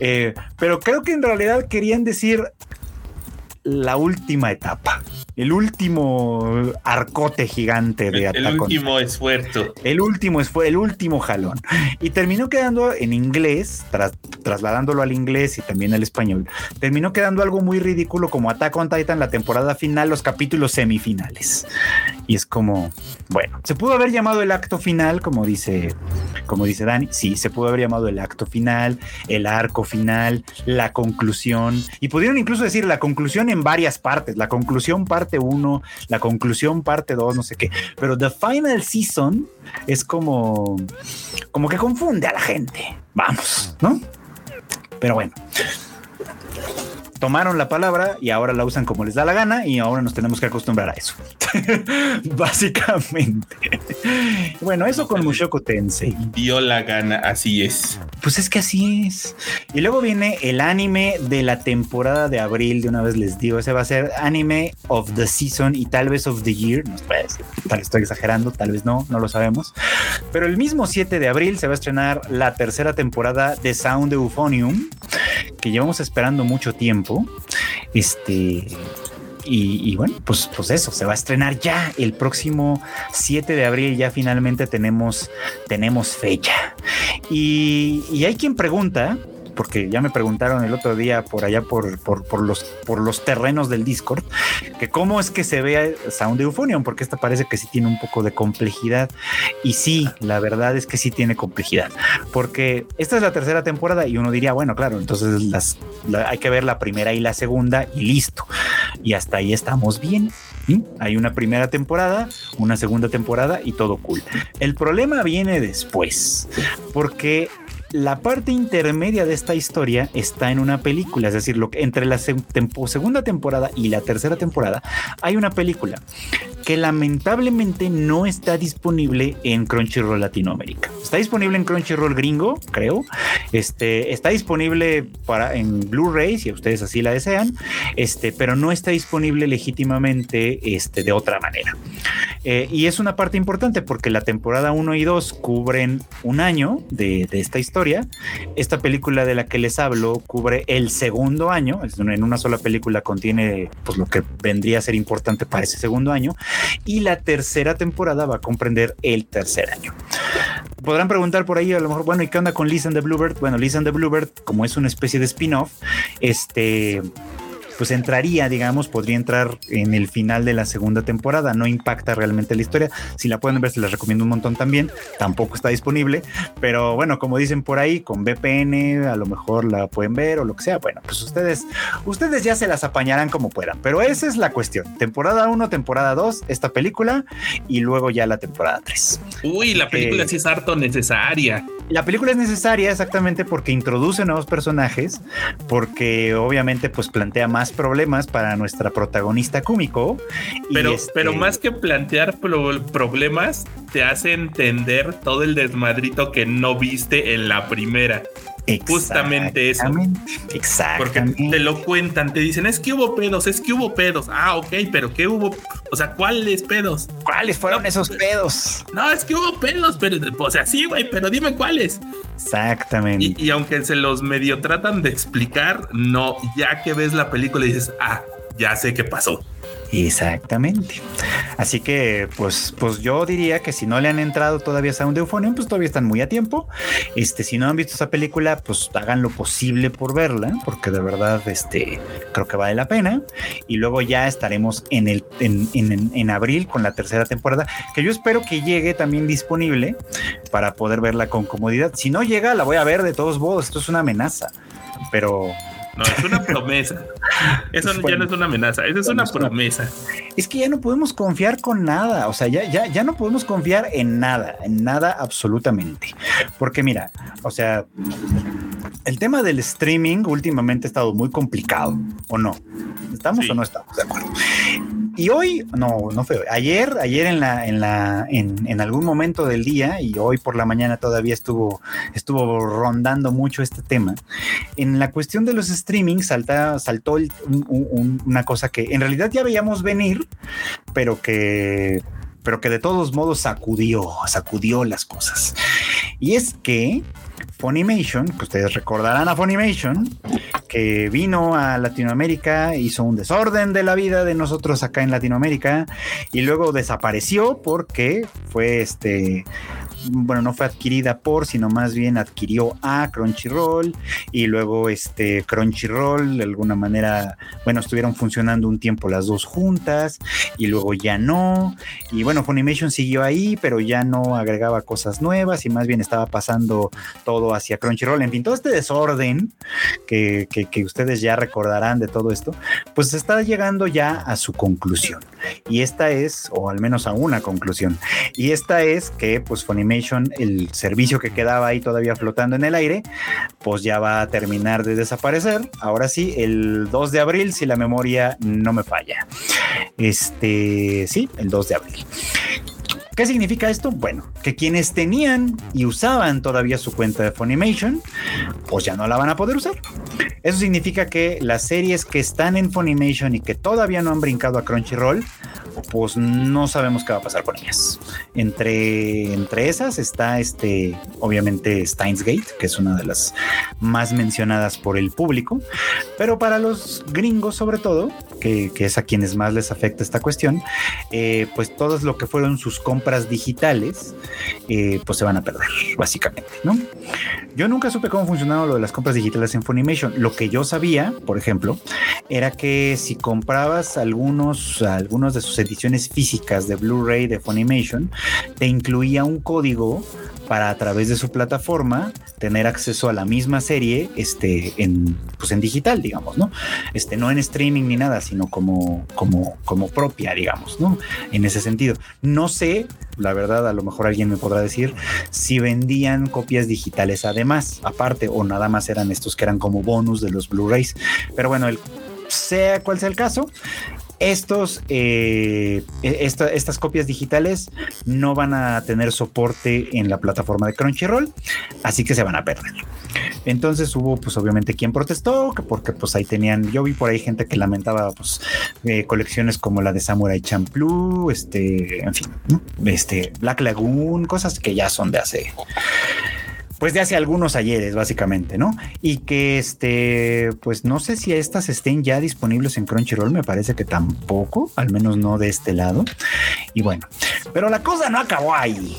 eh, pero creo que en realidad querían decir la última etapa el último arcote gigante de El, el último esfuerzo. El último esfuerzo, el último jalón. Y terminó quedando en inglés, trasladándolo al inglés y también al español. Terminó quedando algo muy ridículo como Attack on Titan, la temporada final, los capítulos semifinales. Y es como, bueno, se pudo haber llamado el acto final, como dice, como dice Dani. Sí, se pudo haber llamado el acto final, el arco final, la conclusión. Y pudieron incluso decir la conclusión en varias partes. La conclusión parte parte 1, la conclusión parte 2, no sé qué. Pero The Final Season es como, como que confunde a la gente. Vamos, ¿no? Pero bueno tomaron la palabra y ahora la usan como les da la gana y ahora nos tenemos que acostumbrar a eso. *laughs* Básicamente. bueno, eso con Mushoku Tensei. Dio la gana, así es. Pues es que así es. Y luego viene el anime de la temporada de abril, de una vez les digo, ese va a ser anime of the season y tal vez of the year, no puede tal estoy exagerando, tal vez no, no lo sabemos. Pero el mismo 7 de abril se va a estrenar la tercera temporada de Sound Euphonium, que llevamos esperando mucho tiempo este. Y, bueno, pues, pues eso, se va a estrenar ya el próximo 7 de abril, ya finalmente tenemos, tenemos fecha. Y, y hay quien pregunta, porque ya me preguntaron el otro día por allá por, los, terrenos del Discord, que cómo es que se ve Sound Euphonium, porque esta parece que sí tiene un poco de complejidad. Y sí, la verdad es que sí tiene complejidad, porque esta es la tercera temporada y uno diría, bueno, claro, entonces las, hay que ver la primera y la segunda y listo. Y hasta ahí estamos bien. Hay una primera temporada, una segunda temporada y todo cool. El problema viene después, porque la parte intermedia de esta historia está en una película, es decir, entre la segunda temporada y la tercera temporada hay una película que lamentablemente no está disponible en Crunchyroll Latinoamérica. Está disponible en Crunchyroll gringo, creo. Este está disponible para en Blu-ray si ustedes así la desean, este, pero no está disponible legítimamente este, de otra manera. Eh, y es una parte importante porque la temporada 1 y 2 cubren un año de, esta historia. Esta película de la que les hablo cubre el segundo año, en una sola película contiene pues, lo que vendría a ser importante para ese segundo año y la tercera temporada va a comprender el tercer año. Podrán preguntar por ahí a lo mejor, bueno, ¿y qué onda con Lisa and the Bluebird? Bueno, Lisa and the Bluebird, como es una especie de spin-off, este pues entraría, digamos, podría entrar en el final de la segunda temporada. No impacta realmente la historia. Si la pueden ver, se les recomiendo un montón también. Tampoco está disponible, pero bueno, como dicen por ahí, con VPN a lo mejor la pueden ver o lo que sea. Bueno, pues ustedes, ustedes ya se las apañarán como puedan, pero esa es la cuestión. Temporada 1, temporada 2, esta película y luego ya la temporada 3. Uy, la película sí es harto necesaria. La película es necesaria exactamente porque introduce nuevos personajes, porque obviamente pues plantea más problemas para nuestra protagonista cómico. Pero, este pero más que plantear problemas, te hace entender todo el desmadrito que no viste en la primera. Justamente eso. Porque te lo cuentan, te dicen, es que hubo pedos, es que hubo pedos. Ah, ok, pero ¿qué hubo? O sea, ¿cuáles pedos? ¿Cuáles fueron esos pedos? No, es que hubo pedos, pero, o sea, sí, güey, pero dime cuáles. Exactamente. Y, aunque se los medio tratan de explicar, no, ya que ves la película dices, ah, ya sé qué pasó. Exactamente. Así que, pues, pues yo diría que si no le han entrado todavía a Sound Euphonium, pues todavía están muy a tiempo. Este, si no han visto esa película, pues hagan lo posible por verla, porque de verdad, este, creo que vale la pena. Y luego ya estaremos en el, en, en, en abril con la tercera temporada, que yo espero que llegue también disponible para poder verla con comodidad. Si no llega, la voy a ver de todos modos. Esto es una amenaza, pero no, es una promesa. Eso ya no es una amenaza, eso es una promesa. Es que ya no podemos confiar con nada, o sea, ya, ya, ya no podemos confiar en nada, en nada absolutamente. Porque mira, o sea, el tema del streaming últimamente ha estado muy complicado, ¿o no? ¿Estamos o no estamos de acuerdo? Y hoy, no, no fue hoy, ayer, ayer en la, en la, en, algún momento del día, y hoy por la mañana todavía estuvo, estuvo rondando mucho este tema. En la cuestión de los streaming salta, saltó una cosa que en realidad ya veíamos venir, pero que pero que de todos modos sacudió, sacudió las cosas. Y es que Funimation, que ustedes recordarán a Funimation, que vino a Latinoamérica, hizo un desorden de la vida de nosotros acá en Latinoamérica y luego desapareció porque fue este bueno, no fue adquirida por, sino más bien adquirió a Crunchyroll y luego este Crunchyroll de alguna manera, bueno, estuvieron funcionando un tiempo las dos juntas y luego ya no. Y bueno, Funimation siguió ahí, pero ya no agregaba cosas nuevas y más bien estaba pasando todo hacia Crunchyroll. En fin, todo este desorden que, que, que ustedes ya recordarán de todo esto, pues está llegando ya a su conclusión. Y esta es, o al menos a una conclusión, y esta es que pues Funimation el servicio que quedaba ahí todavía flotando en el aire, pues ya va a terminar de desaparecer. Ahora sí, el 2 de abril, si la memoria no me falla. Este, sí, el 2 de abril. ¿Qué significa esto? Bueno, que quienes tenían y usaban todavía su cuenta de Funimation, pues ya no la van a poder usar. Eso significa que las series que están en Funimation y que todavía no han brincado a Crunchyroll, pues no sabemos qué va a pasar con ellas. Entre, entre esas está este, obviamente Steins Gate, que es una de las más mencionadas por el público, pero para los gringos sobre todo, que, es a quienes más les afecta esta cuestión, eh, pues todo lo que fueron sus compras digitales, eh, pues se van a perder, básicamente, ¿no? Yo nunca supe cómo funcionaba lo de las compras digitales en Funimation. Lo que yo sabía, por ejemplo, era que si comprabas algunos, algunos de sus ediciones físicas de Blu-ray de Funimation, te incluía un código para a través de su plataforma tener acceso a la misma serie este, en, pues en digital, digamos, ¿no? Este, no en streaming ni nada, sino como, como, como propia, digamos, ¿no? En ese sentido. No sé, la verdad, a lo mejor alguien me podrá decir si vendían copias digitales además, aparte, o nada más eran estos que eran como bonus de los Blu-rays. Pero bueno, sea cual sea el caso, estos, eh, e-, estas copias digitales no van a tener soporte en la plataforma de Crunchyroll, así que se van a perder. Entonces hubo, pues obviamente, quien protestó, porque pues ahí tenían, yo vi por ahí gente que lamentaba, pues, eh, colecciones como la de Samurai Champloo, este, en fin, este, Black Lagoon, cosas que ya son de hace pues de hace algunos ayeres, básicamente, ¿no? Y que este, pues no sé si estas estén ya disponibles en Crunchyroll, me parece que tampoco, al menos no de este lado. Y bueno, pero la cosa no acabó ahí.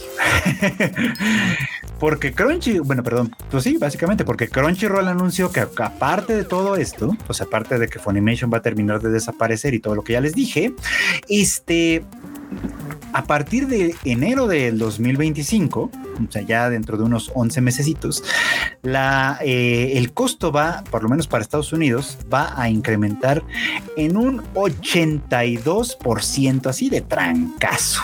*laughs* porque Crunchy, bueno, perdón, pues sí, básicamente, porque Crunchyroll anunció que aparte de todo esto, pues aparte de que Funimation va a terminar de desaparecer y todo lo que ya les dije, este a partir de enero del 2025, o sea, ya dentro de unos 11 mesecitos, la, eh, el costo va, por lo menos para Estados Unidos, va a incrementar en un 82%, así de trancazo.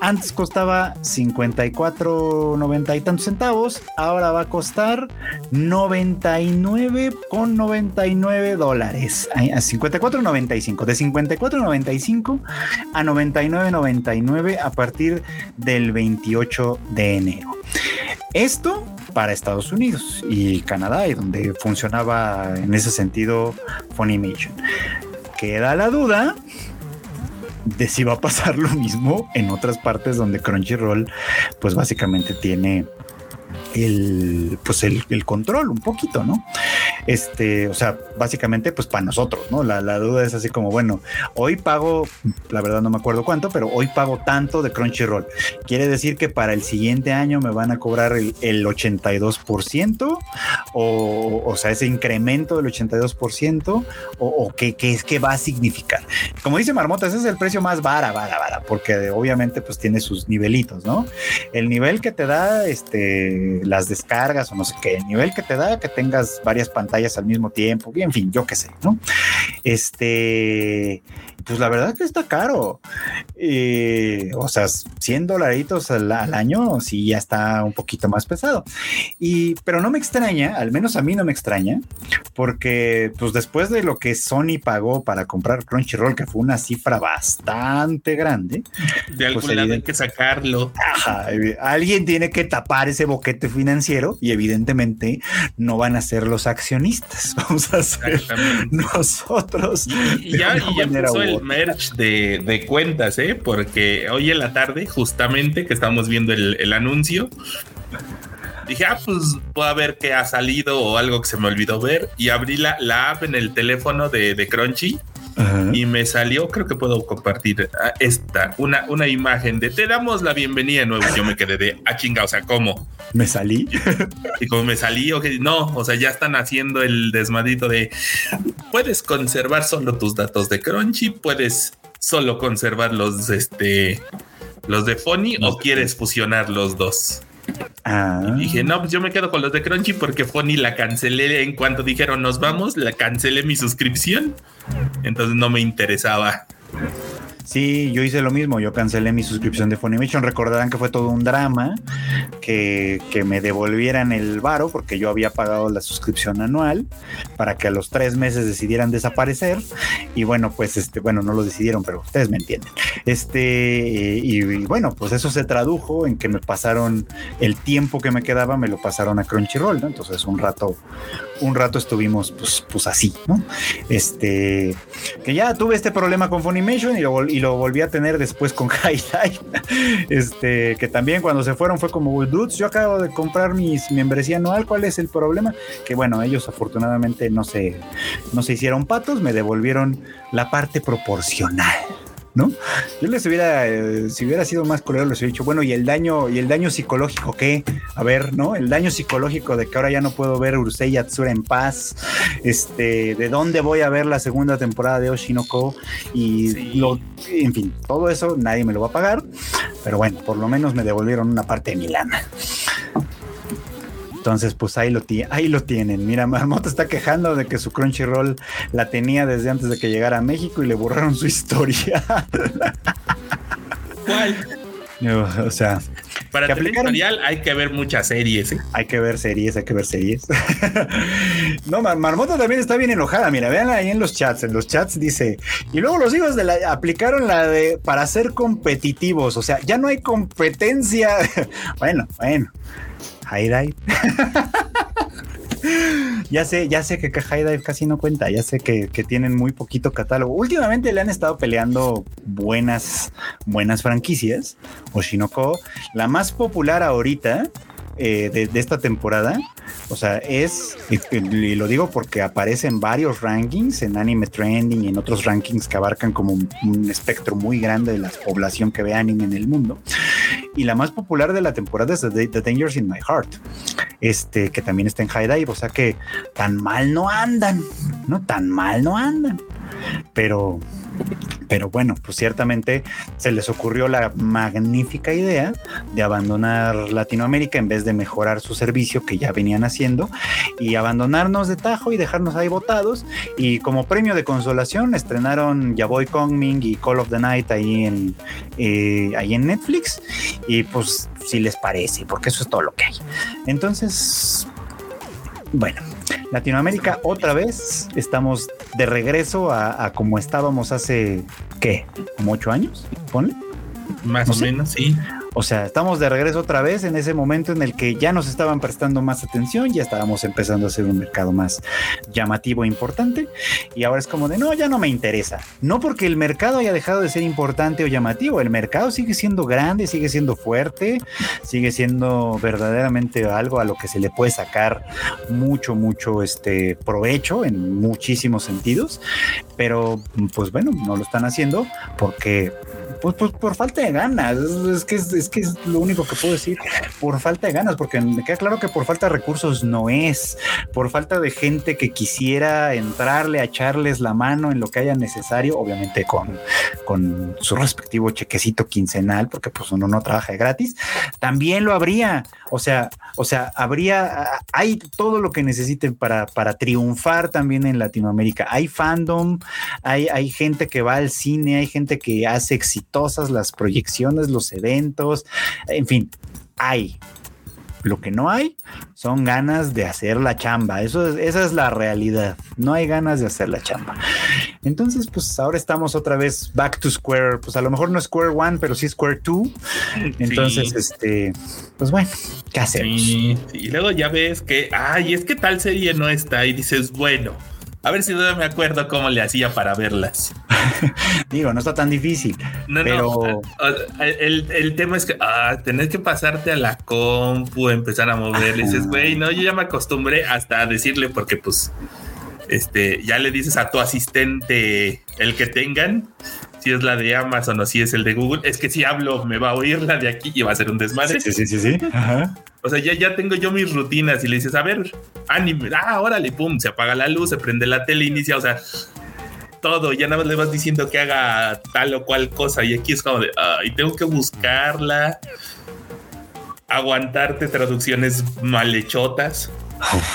Antes costaba 54.90 y tantos centavos, ahora va a costar 99,99 dólares. A 54.95, de 54.95 a 99.99 a partir del 28 de enero. Esto para Estados Unidos y Canadá, y donde funcionaba en ese sentido Funimation. Queda la duda de si va a pasar lo mismo en otras partes donde Crunchyroll, pues básicamente tiene el, pues el, control un poquito, ¿no? Este, o sea, básicamente, pues para nosotros, ¿no? La, duda es así como, bueno, hoy pago, la verdad no me acuerdo cuánto, pero hoy pago tanto de Crunchyroll. Quiere decir que para el siguiente año me van a cobrar el, 82%, o, o sea, ese incremento del 82%, o, o qué, qué, es que va a significar. Como dice Marmota, ese es el precio más vara, vara, vara, porque obviamente pues tiene sus nivelitos, ¿no? El nivel que te da, este, las descargas o no sé qué, nivel que te da que tengas varias pantallas al mismo tiempo, y en fin, yo qué sé, ¿no? Este, pues la verdad que está caro. Eh, o sea, 100 dolaritos al, año, sí ya está un poquito más pesado. Y, pero no me extraña, al menos a mí no me extraña, porque pues después de lo que Sony pagó para comprar Crunchyroll, que fue una cifra bastante grande, de algún pues, lado hay que sacarlo. alguien tiene que tapar ese boquete financiero y evidentemente no van a ser los accionistas, *laughs* vamos a ser nosotros. Y, ya, puso el merch de, cuentas, ¿eh? porque hoy en la tarde, justamente que estamos viendo el, anuncio, dije, ah, pues puedo ver qué ha salido o algo que se me olvidó ver. Y abrí la, la app en el teléfono de, de Crunchy y me salió, creo que puedo compartir ah, esta, una, una imagen de te damos la bienvenida de nuevo. Yo me quedé de, ah, chinga, o sea, ¿cómo? ¿Me salí? *laughs* Y como me salí, no, o sea, ya están haciendo el desmadito de puedes conservar solo tus datos de Crunchy, puedes solo conservar los, este, los de Funny o quieres fusionar los dos. Ah. dije, no, pues yo me quedo con los de Crunchy porque Funny la cancelé en cuanto dijeron nos vamos, la cancelé mi suscripción. Entonces no me interesaba. Sí, yo hice lo mismo, yo cancelé mi suscripción de Funimation, recordarán que fue todo un drama, que, me devolvieran el varo, porque yo había pagado la suscripción anual, para que a los tres meses decidieran desaparecer, y bueno, pues este, bueno, no lo decidieron, pero ustedes me entienden. Este, y, bueno, pues eso se tradujo en que me pasaron el tiempo que me quedaba, me lo pasaron a Crunchyroll, ¿no? Entonces un rato, un rato estuvimos pues, pues así, ¿no? Este, que ya tuve este problema con Funimation y lo y lo volví a tener después con *laughs* Highlight. Este, que también cuando se fueron fue como, dudes, yo acabo de comprar mi membresía anual, ¿cuál es el problema? Que bueno, ellos afortunadamente no se, no se hicieron patos, me devolvieron la parte proporcional ¿no? Yo les hubiera, eh, si hubiera sido más culero, les hubiera dicho, bueno, y el daño, y el daño psicológico, ¿qué? A ver, ¿no? El daño psicológico de que ahora ya no puedo ver Urusei Yatsura en paz, este, de dónde voy a ver la segunda temporada de Oshinoko, y lo, en fin, todo eso nadie me lo va a pagar, pero bueno, por lo menos me devolvieron una parte de mi lana. Entonces, pues ahí lo, ahí lo tienen. Mira, Marmota está quejando de que su Crunchyroll la tenía desde antes de que llegara a México y le borraron su historia. *laughs* ¿Cuál? o sea, para tener historial hay que ver muchas series. ¿eh? Hay que ver series, hay que ver series. *laughs* no, Marmota también está bien enojada. Mira, vean ahí en los chats. En los chats dice, y luego los hijos de la aplicaron la de para ser competitivos. O sea, ya no hay competencia. *laughs* bueno, bueno. High Dive. *laughs* ya sé, ya sé que High Dive casi no cuenta, ya sé que, tienen muy poquito catálogo. Últimamente le han estado peleando buenas, buenas franquicias. Oshinoko, la más popular ahorita eh, de, esta temporada. O sea, es, y, lo digo porque aparece en varios rankings, en Anime Trending y en otros rankings que abarcan como un, espectro muy grande de la población que ve anime en el mundo. Y la más popular de la temporada es The, Dangers in My Heart, este, que también está en High Dive. O sea que tan mal no andan, ¿no? Tan mal no andan. Pero pero bueno, pues ciertamente se les ocurrió la magnífica idea de abandonar Latinoamérica en vez de mejorar su servicio que ya venían haciendo y abandonarnos de tajo y dejarnos ahí votados. Y como premio de consolación estrenaron Yaboy Kongming y Call of the Night ahí en, eh, ahí en Netflix. Y pues si les parece, porque eso es todo lo que hay. Entonces, bueno, Latinoamérica otra vez estamos de regreso a, como estábamos hace, ¿qué? ¿Como ocho años? Ponle. Más o menos, sí. O sea, estamos de regreso otra vez en ese momento en el que ya nos estaban prestando más atención, ya estábamos empezando a hacer un mercado más llamativo e importante. Y ahora es como de, no, ya no me interesa. No porque el mercado haya dejado de ser importante o llamativo, el mercado sigue siendo grande, sigue siendo fuerte, sigue siendo verdaderamente algo a lo que se le puede sacar mucho, mucho este provecho en muchísimos sentidos. Pero, pues bueno, no lo están haciendo porque pues, pues, por falta de ganas, es que es, que es lo único que puedo decir, por falta de ganas, porque me queda claro que por falta de recursos no es, por falta de gente que quisiera entrarle a echarles la mano en lo que haya necesario, obviamente con, con su respectivo chequecito quincenal, porque pues uno no trabaja de gratis, también lo habría, o sea, o sea, habría, hay todo lo que necesiten para, para triunfar también en Latinoamérica, hay fandom, hay, hay gente que va al cine, hay gente que hace éxito las proyecciones, los eventos, en fin, hay. Lo que no hay son ganas de hacer la chamba. Eso es, esa es la realidad. No hay ganas de hacer la chamba. Entonces, pues ahora estamos otra vez back to square. Pues a lo mejor no square one, pero sí square two. Entonces, este, pues bueno, ¿qué hacemos? y luego ya ves que, ay, es que tal serie no está y dices, bueno, a ver si no me acuerdo cómo le hacía para verlas. *laughs* Digo, no está tan difícil. No, pero... no. El, el, tema es que ah, tener que pasarte a la compu, empezar a mover. dices, güey, no, yo ya me acostumbré hasta a decirle, porque pues, este, ya le dices a tu asistente el que tengan, si es la de Amazon o si es el de Google, es que si hablo me va a oír la de aquí y va a ser un desmadre. Sí, sí, sí, sí. Ajá. O sea, ya, ya tengo yo mis rutinas y le dices, a ver, anime, ah, órale, pum, se apaga la luz, se prende la tele, inicia, o sea, todo, ya nada más le vas diciendo que haga tal o cual cosa y aquí es como de, ay, tengo que buscarla, aguantarte traducciones malhechotas.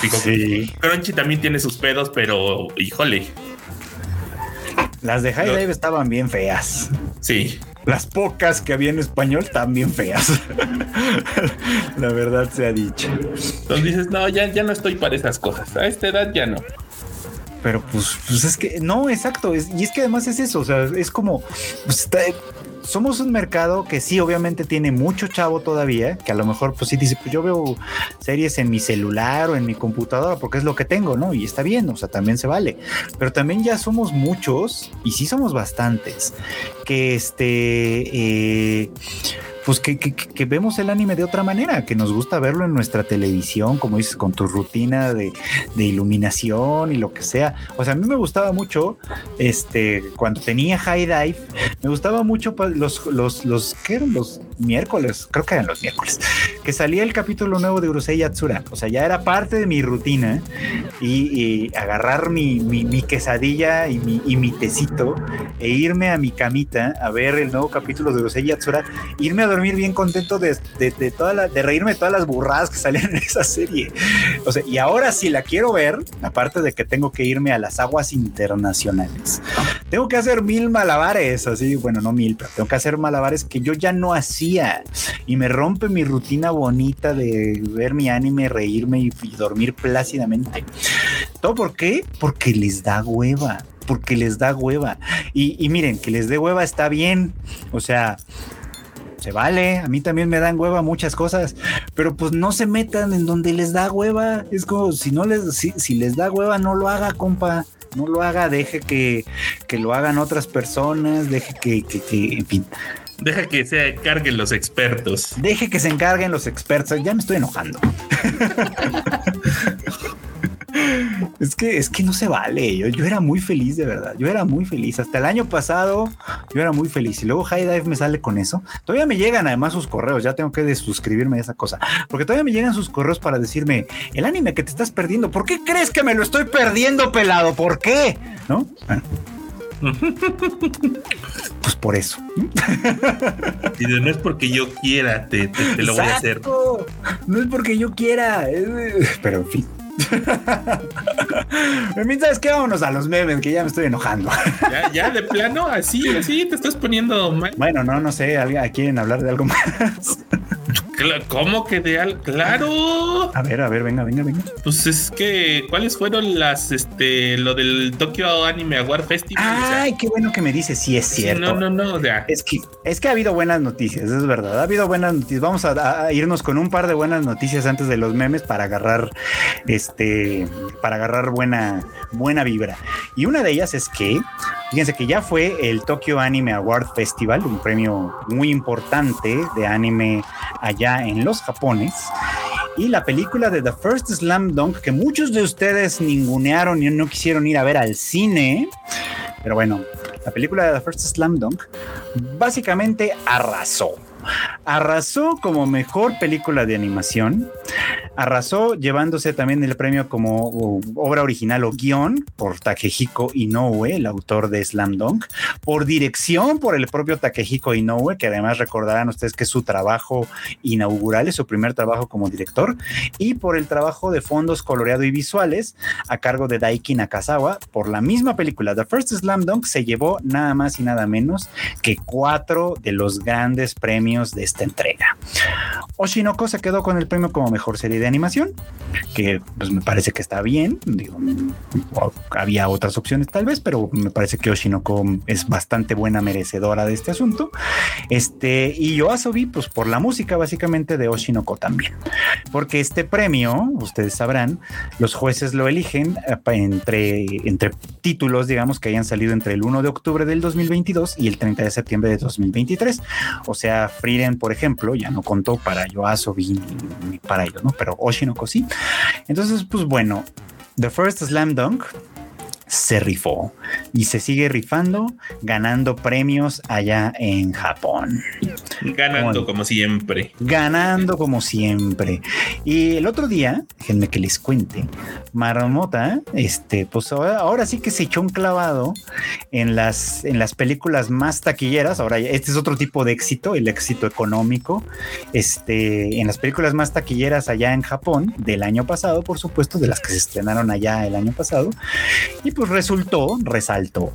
Digo, sí. Crunchy también tiene sus pedos, pero híjole. Las de High Dive estaban bien feas. Sí las pocas que había en español también feas. *laughs* la verdad se ha dicho. Entonces dices, no, ya, ya no estoy para esas cosas. A esta edad ya no. Pero pues, pues es que no, exacto. y es que además es eso. O sea, es como pues, somos un mercado que sí, obviamente tiene mucho chavo todavía, que a lo mejor, pues sí dice, pues yo veo series en mi celular o en mi computadora porque es lo que tengo, ¿no? Y está bien, o sea, también se vale. Pero también ya somos muchos, y sí somos bastantes, que este, eh, pues que, que, vemos el anime de otra manera, que nos gusta verlo en nuestra televisión, como dices, con tu rutina de, de iluminación y lo que sea. O sea, a mí me gustaba mucho, este, cuando tenía High Dive, me gustaba mucho los, los, los, ¿qué eran? Los miércoles, creo que eran los miércoles, que salía el capítulo nuevo de Urusei Yatsura. O sea, ya era parte de mi rutina y, agarrar mi, mi, quesadilla y mi, y mi tecito e irme a mi camita a ver el nuevo capítulo de Urusei Yatsura, irme a dormir bien contento de, de, de, toda la, de reírme de todas las burradas que salían en esa serie. O sea, y ahora si la quiero ver, aparte de que tengo que irme a las aguas internacionales, tengo que hacer mil malabares, así, bueno, no mil, pero tengo que hacer malabares que yo ya no hacía y me rompe mi rutina bonita de ver mi anime, reírme y, dormir plácidamente. ¿Todo por qué? Porque les da hueva porque les da hueva. Y, miren, que les dé hueva está bien. O sea, se vale, a mí también me dan hueva muchas cosas, pero pues no se metan en donde les da hueva. Es como si no les, si, les da hueva, no lo haga, compa. No lo haga, deje que, lo hagan otras personas, deje que, que, que en fin. Deja que se encarguen los expertos. Deje que se encarguen los expertos. Ya me estoy enojando. *laughs* Es que, es que no se vale. Yo, yo era muy feliz, de verdad. Yo era muy feliz. Hasta el año pasado, yo era muy feliz. Y luego High Dive me sale con eso. Todavía me llegan además sus correos. Ya tengo que desuscribirme de esa cosa. Porque todavía me llegan sus correos para decirme el anime que te estás perdiendo. ¿Por qué crees que me lo estoy perdiendo, pelado? ¿Por qué? ¿No? *laughs* Pues por eso. Y no es porque yo quiera, te, lo voy a hacer. No es porque yo quiera. Pero en fin. *laughs* ¿sabes qué? Vámonos a los memes, que ya me estoy enojando. ya, ya, de plano, así, así, te estás poniendo mal. Bueno, no, no sé, ¿quieren hablar de algo más? ¿Cómo que de algo? Claro. A ver, a ver, venga, venga, venga. Pues es que, ¿cuáles fueron las, este, lo del Tokyo Anime Award Festival? Ay, qué bueno que me dices, sí es cierto. no, no, no, Es que, es que ha habido buenas noticias, es verdad, ha habido buenas noticias. Vamos a, irnos con un par de buenas noticias antes de los memes para agarrar, este, para agarrar buena, buena vibra. Y una de ellas es que, fíjense que ya fue el Tokyo Anime Award Festival, un premio muy importante de anime allá en los Japones. Y la película de The First Slam Dunk, que muchos de ustedes ningunearon y no quisieron ir a ver al cine. Pero bueno, la película de The First Slam Dunk básicamente arrasó Arrasó como mejor película de animación. Arrasó llevándose también el premio como obra original o guion por Takehiko Inoue, el autor de Slam Dunk. Por dirección por el propio Takehiko Inoue, que además recordarán ustedes que es su trabajo inaugural, es su primer trabajo como director. Y por el trabajo de fondos coloreado y visuales a cargo de Daiki Nakazawa. Por la misma película, The First Slam Dunk se llevó nada más y nada menos que cuatro de los grandes premios de esta entrega. Oshinoko se quedó con el premio como mejor serie de animación, que pues me parece que está bien. había otras opciones tal vez, pero me parece que Oshinoko es bastante buena merecedora de este asunto. Este, y Yoasobi, pues por la música básicamente de Oshinoko también. Porque este premio, ustedes sabrán, los jueces lo eligen eh, entre, entre títulos, digamos, que hayan salido entre el 1 de octubre del 2022 y el 30 de septiembre de 2023. O sea, Frieren, por ejemplo, ya no contó para Yoasobi ni para ellos, ¿no? Pero Oshinoko sí. Entonces, pues bueno, The First Slam Dunk se rifó y se sigue rifando, ganando premios allá en Japón. Ganando como, siempre. Ganando como siempre. Y el otro día, déjenme que les cuente, Marmota, este, pues ahora, sí que se echó un clavado en las, en las películas más taquilleras. Ahora, este es otro tipo de éxito, el éxito económico. Este, en las películas más taquilleras allá en Japón del año pasado, por supuesto, de las que se estrenaron allá el año pasado. Y pues resultó, resaltó,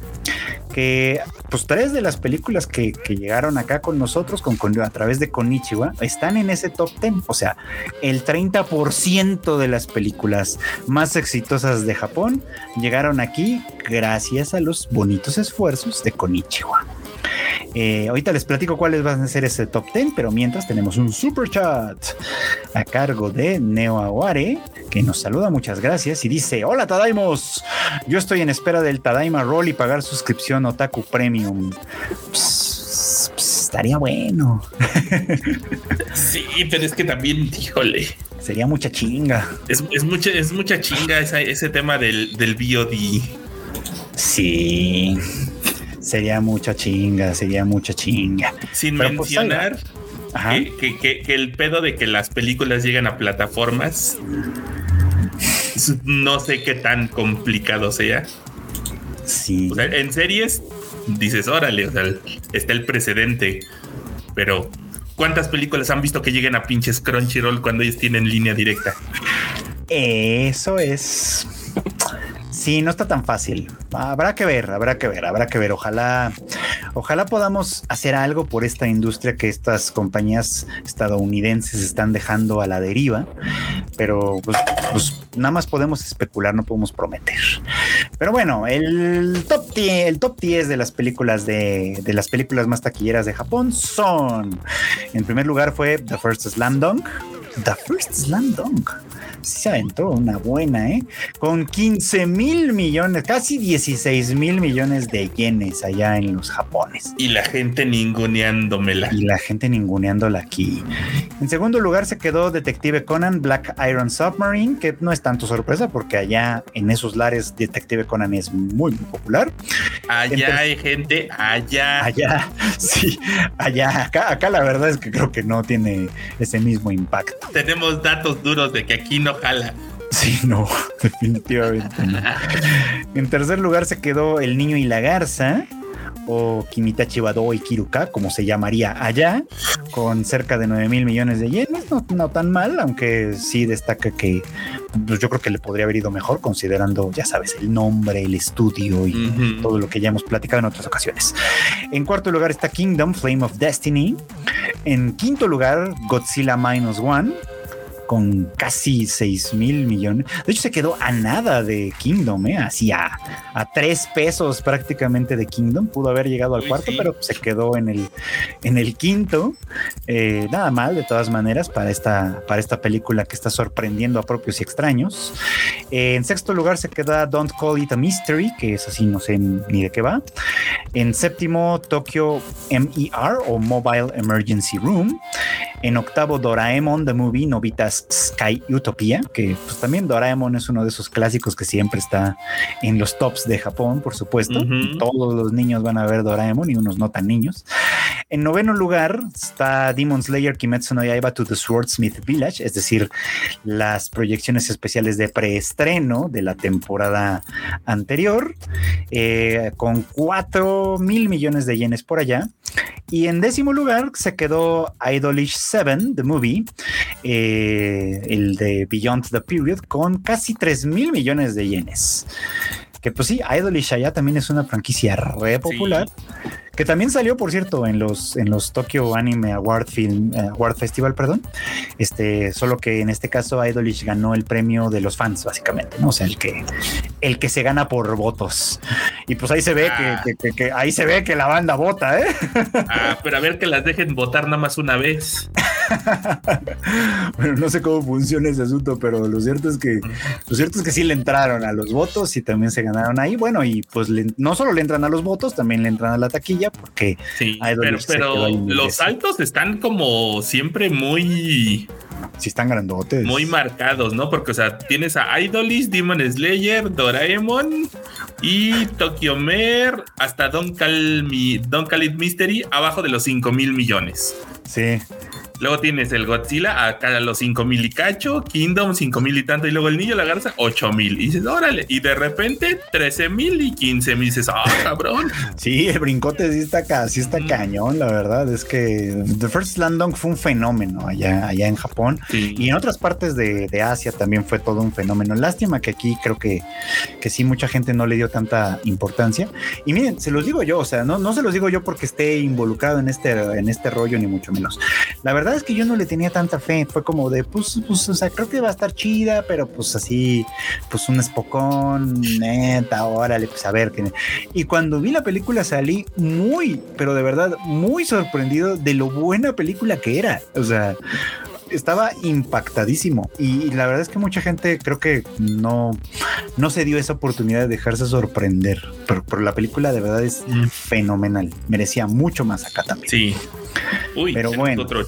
que pues tres de las películas que, llegaron acá con nosotros con, a través de Konichiwa están en ese top 10. O sea, el 30% de las películas más exitosas de Japón llegaron aquí gracias a los bonitos esfuerzos de Konichiwa. Eh, ahorita les platico cuáles van a ser ese top 10, pero mientras tenemos un super chat a cargo de Neo Aguare, que nos saluda, muchas gracias, y dice: Hola Tadaimos, yo estoy en espera del Tadaima Roll y pagar suscripción Otaku Premium. estaría bueno. *laughs* sí, pero es que también, híjole. Sería mucha chinga. Es, mucha, es mucha chinga ese tema del, del BOD. Sí. Sería mucha chinga, sería mucha chinga. Sin pues, mencionar que, el pedo de que las películas llegan a plataformas, no sé qué tan complicado sea. Sí. en series dices, órale, o sea, está el precedente, pero ¿cuántas películas han visto que lleguen a pinches Crunchyroll cuando ellos tienen línea directa? Eso es Sí, no está tan fácil. Habrá que ver, habrá que ver, habrá que ver. Ojalá, ojalá podamos hacer algo por esta industria que estas compañías estadounidenses están dejando a la deriva. Pero pues, pues nada más podemos especular, no podemos prometer. Pero bueno, el top 10, el top 10 de las películas de, de las películas más taquilleras de Japón son. En primer lugar fue The First Slam Dunk. The First Slam Dunk se aventó una buena, ¿eh? Con 15 mil millones, casi 16 mil millones de yenes allá en los Japones. Y la gente ninguneándomela. Y la gente ninguneándola aquí. En segundo lugar se quedó Detective Conan Black Iron Submarine, que no es tanto sorpresa porque allá en esos lares Detective Conan es muy, popular. Allá hay gente, allá. Allá, *laughs* sí, allá. Acá, acá la verdad es que creo que no tiene ese mismo impacto. Tenemos datos duros de que aquí no jala. Sí, no, *laughs* definitivamente En tercer lugar se quedó El Niño y la Garza, o Kimitachi Bado y Kiruka, como se llamaría allá, con cerca de 9 mil millones de yenes. No, tan mal, aunque sí destaca que pues, yo creo que le podría haber ido mejor, considerando, ya sabes, el nombre, el estudio y todo lo que ya hemos platicado en otras ocasiones. En cuarto lugar está Kingdom, Flame of Destiny. En quinto lugar, Godzilla Minus One con casi 6 mil millones. De hecho, se quedó a nada de Kingdom, ¿eh? así a, a tres pesos prácticamente de Kingdom. Pudo haber llegado al cuarto, pero se quedó en el, en el quinto. Eh, nada mal, de todas maneras, para esta, para esta película que está sorprendiendo a propios y extraños. Eh, en sexto lugar se queda Don't Call It a Mystery, que es así, no sé ni de qué va. En séptimo, Tokyo MER o Mobile Emergency Room. En octavo, Doraemon, The Movie, Novitas Sky Utopia, que pues también Doraemon es uno de esos clásicos que siempre está en los tops de Japón, por supuesto. Todos los niños van a ver Doraemon y unos no tan niños. En noveno lugar está Demon Slayer Kimetsu no Yaiba to the Swordsmith Village, es decir, las proyecciones especiales de preestreno de la temporada anterior, eh, con 4 mil millones de yenes por allá. Y en décimo lugar se quedó Idolish 7, The Movie, eh, el de Beyond the Period, con casi 3 mil millones de yenes. Que pues sí, Idolish allá también es una franquicia re popular que también salió, por cierto, en los, en los Tokyo Anime Award Film eh, Award Festival, perdón. Este, solo que en este caso Idolish ganó el premio de los fans, básicamente, ¿no? O sea, el que, el que se gana por votos. Y pues ahí se ve que, ah. ahí se ve que la banda vota, ¿eh? Ah, pero a ver que las dejen votar nada más una vez. *laughs* *laughs* bueno, no sé cómo funciona ese asunto, pero lo cierto es que lo cierto es que sí le entraron a los votos y también se ganaron ahí. Bueno, y pues no solo le entran a los votos, también le entran a la taquilla porque sí, pero, los saltos están como siempre muy sí están grandotes. Muy marcados, ¿no? Porque, o sea, tienes a Idolis, Demon Slayer, Doraemon y Tokyo Mer hasta Don Cal, Don Mystery abajo de los 5 mil millones. Sí. Luego tienes el Godzilla a los 5 mil y cacho, Kingdom 5 mil y tanto, y luego el niño la garza 8 mil. Y dices, órale, y de repente 13 mil y 15 mil. Dices, ah, *laughs* cabrón. Sí, el brincote sí está, sí está cañón, la verdad. Es que The First Landong fue un fenómeno allá, allá en Japón y en otras partes de, Asia también fue todo un fenómeno. Lástima que aquí creo que, que sí, mucha gente no le dio tanta importancia. Y miren, se los digo yo, o sea, no, no se los digo yo porque esté involucrado en este, en este rollo, ni mucho menos. La verdad verdad es que yo no le tenía tanta fe. Fue como de, pues, pues, o sea, creo que va a estar chida, pero pues así, pues un espocón, neta, órale, pues a ver. Y cuando vi la película salí muy, pero de verdad, muy sorprendido de lo buena película que era. O sea, estaba impactadísimo y, la verdad es que mucha gente creo que no, no se dio esa oportunidad de dejarse sorprender, pero, pero la película de verdad es mm. fenomenal, merecía mucho más acá también. Sí. Uy, pero bueno. Otro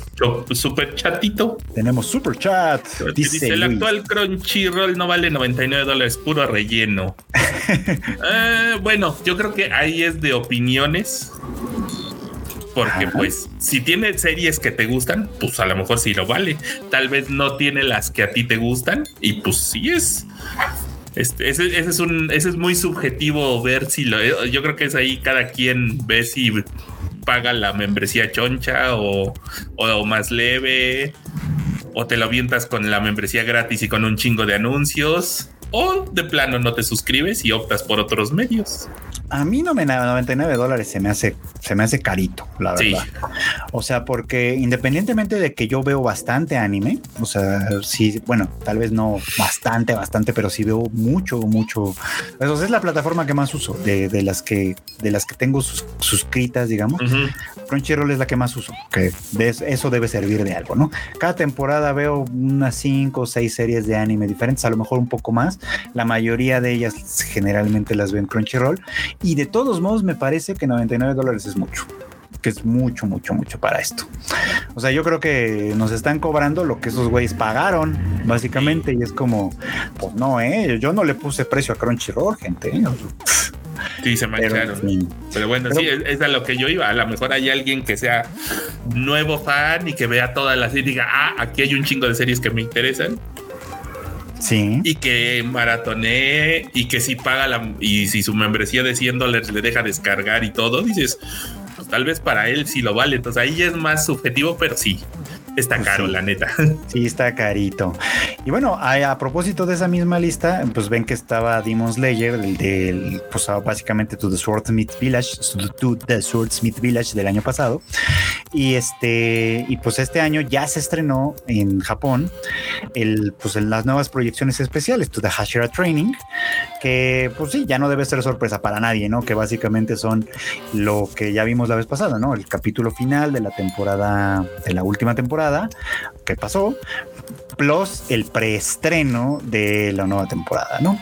super chatito. Tenemos super chat. Dice, el actual Crunchyroll no vale 99 dólares, puro relleno. *laughs* Eh, bueno, yo creo que ahí es de opiniones. Porque pues si tiene series que te gustan, pues a lo mejor sí lo vale. Tal vez no tiene las que a ti te gustan y pues sí es. Este, ese, es un, ese es muy subjetivo ver si lo. Yo creo que es ahí cada quien ve si paga la membresía choncha o, más leve, o te lo avientas con la membresía gratis y con un chingo de anuncios, o de plano no te suscribes y optas por otros medios a mí no me 99 dólares se me hace, se me hace carito, la verdad. O sea, porque independientemente de que yo veo bastante anime, o sea, sí, bueno, tal vez no bastante, bastante, pero sí veo mucho, mucho. Eso es la plataforma que más uso de, las que de las que tengo suscritas, digamos. Crunchyroll es la que más uso, que eso debe servir de algo, ¿no? Cada temporada veo unas cinco o seis series de anime diferentes, a lo mejor un poco más. La mayoría de ellas generalmente las veo en Crunchyroll y de todos modos me parece que 99 dólares es mucho que es mucho, mucho, mucho para esto. O sea, yo creo que nos están cobrando lo que esos güeyes pagaron, básicamente, y es como, pues no, eh, yo no le puse precio a Crunchyroll, gente. ¿eh? Sí, se mancharon. Pero, pero bueno, sí, es, a lo que yo iba. A lo mejor hay alguien que sea nuevo fan y que vea todas las y diga, ah, aquí hay un chingo de series que me interesan. Sí. Y que maratone y que si paga la y si su membresía de 100 dólares le deja descargar y todo, dices, pues tal vez para él sí lo vale. Entonces ahí es más subjetivo, pero sí. Está pues caro, la neta. *laughs* Sí, está carito. Y bueno, a, propósito de esa misma lista, pues ven que estaba Demon Slayer, el del, pues ah, básicamente To the Swordsmith Village, To the Swordsmith Village del año pasado. Y este, y pues este año ya se estrenó en Japón el, pues en las nuevas proyecciones especiales, To the Hashira Training, que pues sí, ya no debe ser sorpresa para nadie, ¿no? Que básicamente son lo que ya vimos la vez pasada, ¿no? El capítulo final de la temporada, de la última temporada que pasó, plus el preestreno de la nueva temporada, ¿no?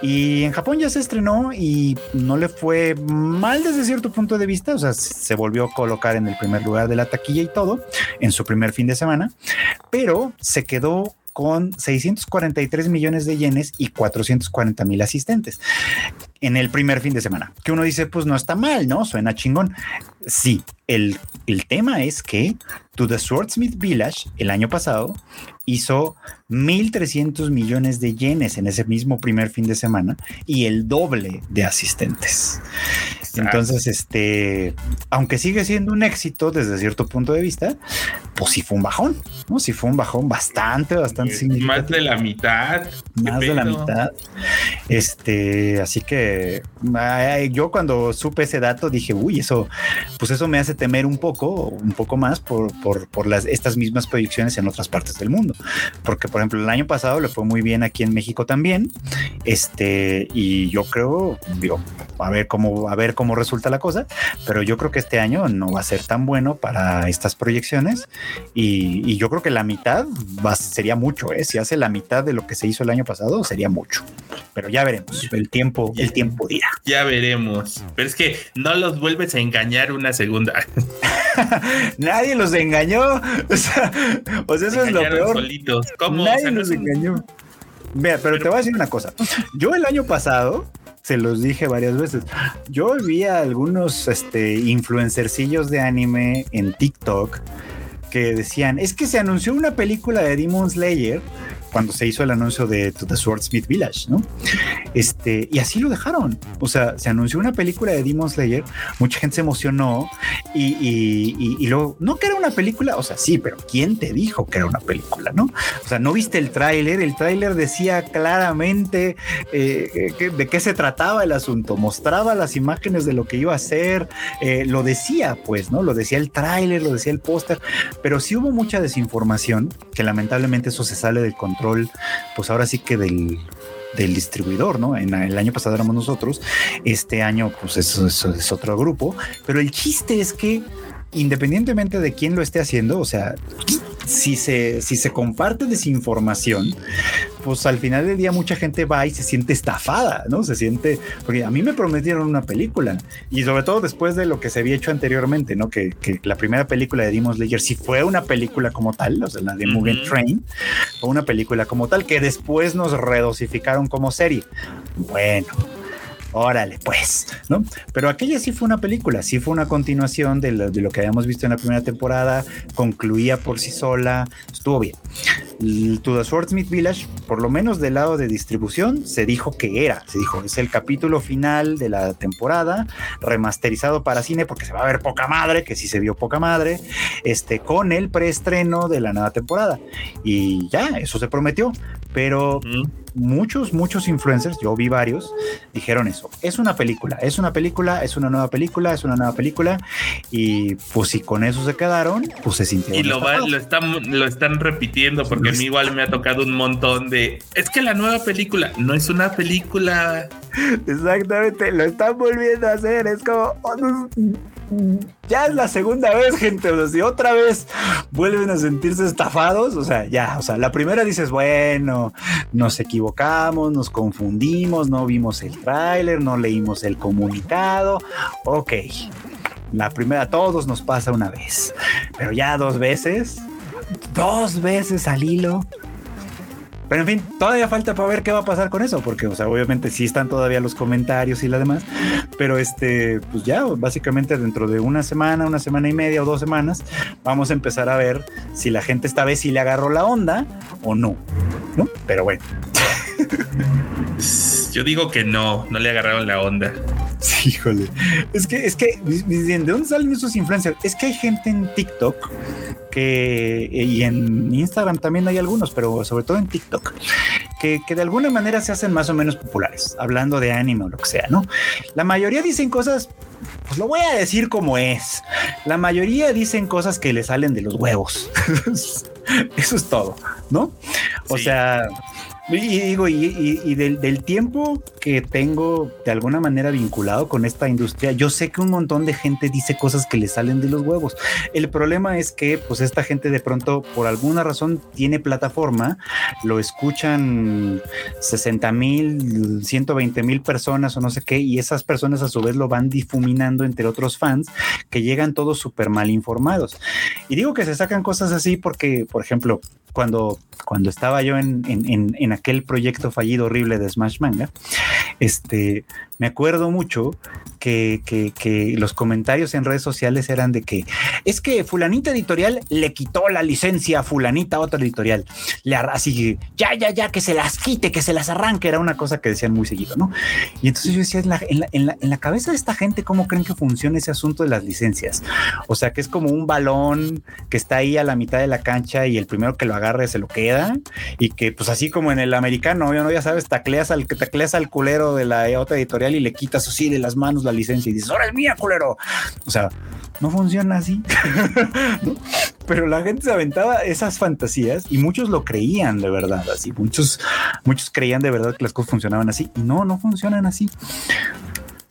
Y en Japón ya se estrenó y no le fue mal desde cierto punto de vista, o sea, se volvió a colocar en el primer lugar de la taquilla y todo en su primer fin de semana, pero se quedó con 643 millones de yenes y 440 mil asistentes en el primer fin de semana. Que uno dice, pues no está mal, ¿no? Suena chingón. Sí, el, el tema es que To the Swordsmith Village el año pasado hizo 1.300 millones de yenes en ese mismo primer fin de semana y el doble de asistentes. Entonces, este, aunque sigue siendo un éxito desde cierto punto de vista, pues sí fue un bajón, ¿no? Sí fue un bajón bastante, bastante significativo. Más de la mitad. Más de la mitad. Este, así que yo cuando supe ese dato dije, uy, eso, pues eso me hace temer un poco, un poco más por, por, las, estas mismas proyecciones en otras partes del mundo. Porque, por ejemplo, el año pasado le fue muy bien aquí en México también. Este, y yo creo, digo, a ver cómo, a ver cómo resulta la cosa, pero yo creo que este año no va a ser tan bueno para estas proyecciones. Y, yo creo que la mitad va, sería mucho, ¿eh? Si hace la mitad de lo que se hizo el año pasado, sería mucho. Pero ya veremos. El tiempo, el tiempo dirá. Ya veremos. Pero es que no los vuelves a engañar una segunda. *laughs* Nadie los engañó. *laughs* O sea, eso es lo peor. Nadie los engañó. Vea, pero, te voy a decir una cosa. Yo el año pasado se los dije varias veces. Yo vi a algunos este, influencercillos de anime en TikTok que decían, es que se anunció una película de Demon Slayer cuando se hizo el anuncio de The Swordsmith Village, ¿no? Este, y así lo dejaron. O sea, se anunció una película de Demon Slayer, mucha gente se emocionó y, luego, no que era una película, o sea, sí, pero ¿quién te dijo que era una película, no? O sea, no viste el tráiler, el tráiler decía claramente eh, de qué se trataba el asunto, mostraba las imágenes de lo que iba a ser, eh, lo decía, pues, ¿no? Lo decía el tráiler, lo decía el póster, pero sí hubo mucha desinformación, que lamentablemente eso se sale del control pues ahora sí que del, distribuidor, ¿no? En el año pasado éramos nosotros, este año pues eso, es otro grupo, pero el chiste es que independientemente de quién lo esté haciendo, o sea, si se, si se comparte desinformación, pues al final del día mucha gente va y se siente estafada, ¿no? Se siente, porque a mí me prometieron una película y sobre todo después de lo que se había hecho anteriormente, ¿no? Que, que la primera película de Demon Slayer sí fue una película como tal, o sea, la de Mugen Train, fue una película como tal que después nos redosificaron como serie. Bueno, órale, pues, ¿no? Pero aquella sí fue una película, sí fue una continuación de lo, que habíamos visto en la primera temporada, concluía por sí sola, estuvo bien. To the Swordsmith Village, por lo menos del lado de distribución, se dijo que era, se dijo, es el capítulo final de la temporada, remasterizado para cine, porque se va a ver poca madre, que sí se vio poca madre, este, con el preestreno de la nueva temporada. Y ya, eso se prometió, pero muchos, muchos influencers, yo vi varios, dijeron eso. Es una película, es una película, es una nueva película, es una nueva película. Y pues si con eso se quedaron, pues se sintieron. Y lo, lo, están, lo están repitiendo porque a mí igual me ha tocado un montón de... Es que la nueva película no es una película. Exactamente, lo están volviendo a hacer. Es como... Ya es la segunda vez, gente. O sea, si otra vez vuelven a sentirse estafados, o sea, ya, o sea, la primera dices, bueno, nos equivocamos, nos confundimos, no vimos el tráiler, no leímos el comunicado. Ok, la primera todos nos pasa una vez, pero ya dos veces, dos veces al hilo. Pero en fin, todavía falta para ver qué va a pasar con eso, porque, o sea, obviamente sí están todavía los comentarios y la demás, pero este, pues ya, básicamente dentro de una semana, una semana y media o dos semanas, vamos a empezar a ver si la gente esta vez sí le agarró la onda o no, ¿no? Pero bueno. Yo digo que no, no le agarraron la onda. Sí, híjole. Es que, es que, ¿de dónde salen esos influencers? Es que hay gente en TikTok que, y en Instagram también hay algunos, pero sobre todo en TikTok, que, que de alguna manera se hacen más o menos populares, hablando de anime o lo que sea, ¿no? La mayoría dicen cosas pues lo voy a decir como es. La mayoría dicen cosas que le salen de los huevos. *laughs* Eso es todo, ¿no? O sea, y digo, y, del, tiempo que tengo de alguna manera vinculado con esta industria, yo sé que un montón de gente dice cosas que le salen de los huevos. El problema es que, pues, esta gente de pronto, por alguna razón, tiene plataforma, lo escuchan 60 mil, 120 mil personas o no sé qué, y esas personas a su vez lo van difuminando entre otros fans que llegan todos súper mal informados. Y digo que se sacan cosas así porque, por ejemplo, cuando, cuando estaba yo en, en, en, aquel proyecto fallido horrible de Smash Manga, este, me acuerdo mucho que, que, los comentarios en redes sociales eran de que es que fulanita editorial le quitó la licencia a fulanita otra editorial. Le así, ya, ya, ya, que se las quite, que se las arranque. Era una cosa que decían muy seguido, ¿no? Y entonces yo decía, en la, en la, en la, cabeza de esta gente, ¿cómo creen que funciona ese asunto de las licencias? O sea, que es como un balón que está ahí a la mitad de la cancha y el primero que lo agarre se lo queda y que pues así como en el americano, ¿no? ya sabes, tacleas al, tacleas al culero de la otra editorial y le quitas así de las manos la licencia y dices, ahora es mía, culero. O sea, no funciona así. *laughs* Pero la gente se aventaba esas fantasías y muchos lo creían de verdad, así. Muchos, muchos creían de verdad que las cosas funcionaban así no, no funcionan así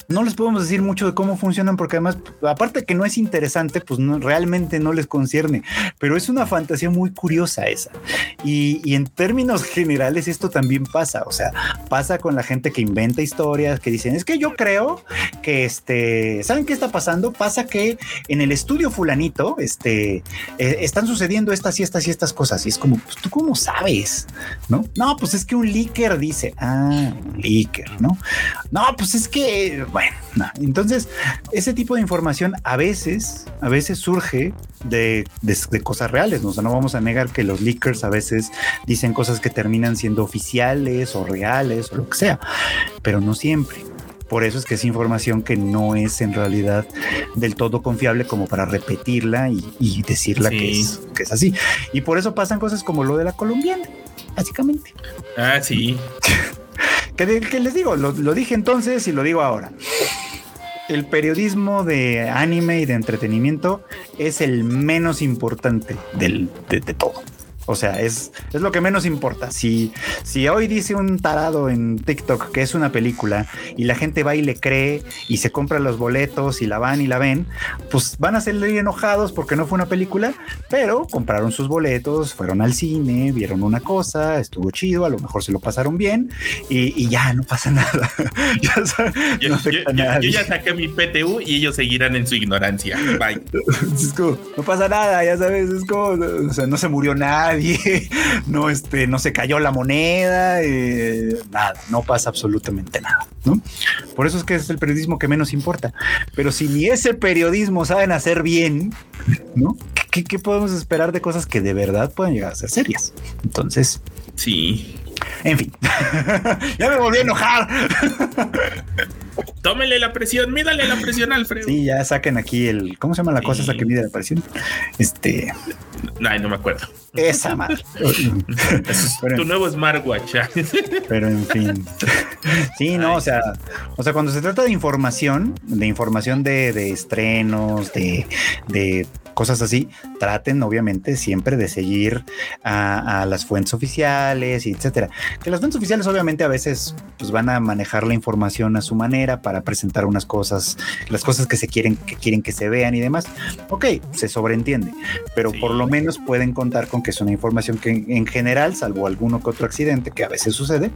no les podemos decir mucho de cómo funcionan porque además, aparte que no es interesante, pues no, realmente no les concierne, pero es una fantasía muy curiosa esa. Y, y, en términos generales esto también pasa, o sea, pasa con la gente que inventa historias, que dicen, es que yo creo que, este, ¿saben qué está pasando? Pasa que en el estudio fulanito, este, eh, están sucediendo estas y estas y estas cosas. Y es como, pues tú cómo sabes, ¿no? No, pues es que un leaker dice, ah, un ¿no? No, pues es que bueno, entonces ese tipo de información a veces, a veces surge de, cosas reales. ¿no? no vamos a negar que los leakers a veces dicen cosas que terminan siendo oficiales o reales o lo que sea, pero no siempre. Por eso es que es información que no es en realidad del todo confiable como para repetirla y, decirla que, es, que es así. Y por eso pasan cosas como lo de la colombiana, básicamente. Ah, sí. *laughs* Que, les digo, lo, dije entonces y lo digo ahora. El periodismo de anime y de entretenimiento es el menos importante del, de, todo. O sea, es, es lo que menos importa. Si, si hoy dice un tarado en TikTok que es una película y la gente va y le cree y se compra los boletos y la van y la ven, pues van a salir enojados porque no fue una película, pero compraron sus boletos, fueron al cine, vieron una cosa, estuvo chido, a lo mejor se lo pasaron bien y, ya no pasa *laughs* nada. yo, ya saqué mi PTU y ellos seguirán en su ignorancia. Bye. *laughs* no pasa nada, ya sabes, es como, o sea, no se murió nadie *laughs* no, este, no se cayó la moneda, eh, nada, no pasa absolutamente nada, ¿no? Por eso es que es el periodismo que menos importa. Pero si ni ese periodismo saben hacer bien, ¿no? ¿Qué, qué podemos esperar de cosas que de verdad pueden llegar a ser serias? Entonces, sí. En fin, *laughs* ya me volví a enojar. Tómele la presión, mídale la presión, Alfredo. Sí, ya saquen aquí el. ¿Cómo se llama la cosa esa que mide la presión? Este. Ay, no me acuerdo. Esa madre. *laughs* tu nuevo smartwatch. pero en fin. Sí, no, o sea, o sea, cuando se trata de información, de información de, de estrenos, de, de cosas así, traten obviamente siempre de seguir a, las fuentes oficiales y etcétera. Que las fuentes oficiales obviamente a veces pues van a manejar la información a su manera para presentar unas cosas, las cosas que se quieren que quieren que se vean y demás. Ok, se sobreentiende, pero por lo menos pueden contar con que es una información que en general, salvo alguno que otro accidente que a veces sucede,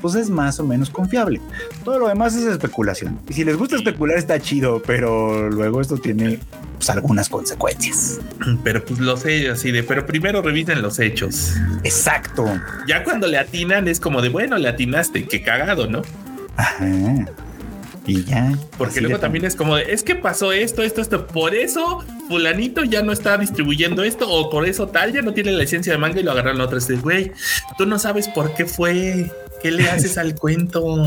pues es más o menos confiable. Todo lo demás es especulación. Y si les gusta especular está chido, pero luego esto tiene pues, algunas consecuencias. *clears throat* Pero pues los hechos, así de, pero primero revisen los hechos. Exacto. Ya cuando le atinan es como de, bueno, le atinaste, qué cagado, ¿no? Ajá. Y ya. Porque luego también es como de, es que pasó esto, esto, esto. Por eso fulanito ya no está distribuyendo esto o por eso tal ya no tiene la licencia de manga y lo agarraron otra vez. Güey, tú no sabes por qué fue. ¿Qué le haces al cuento?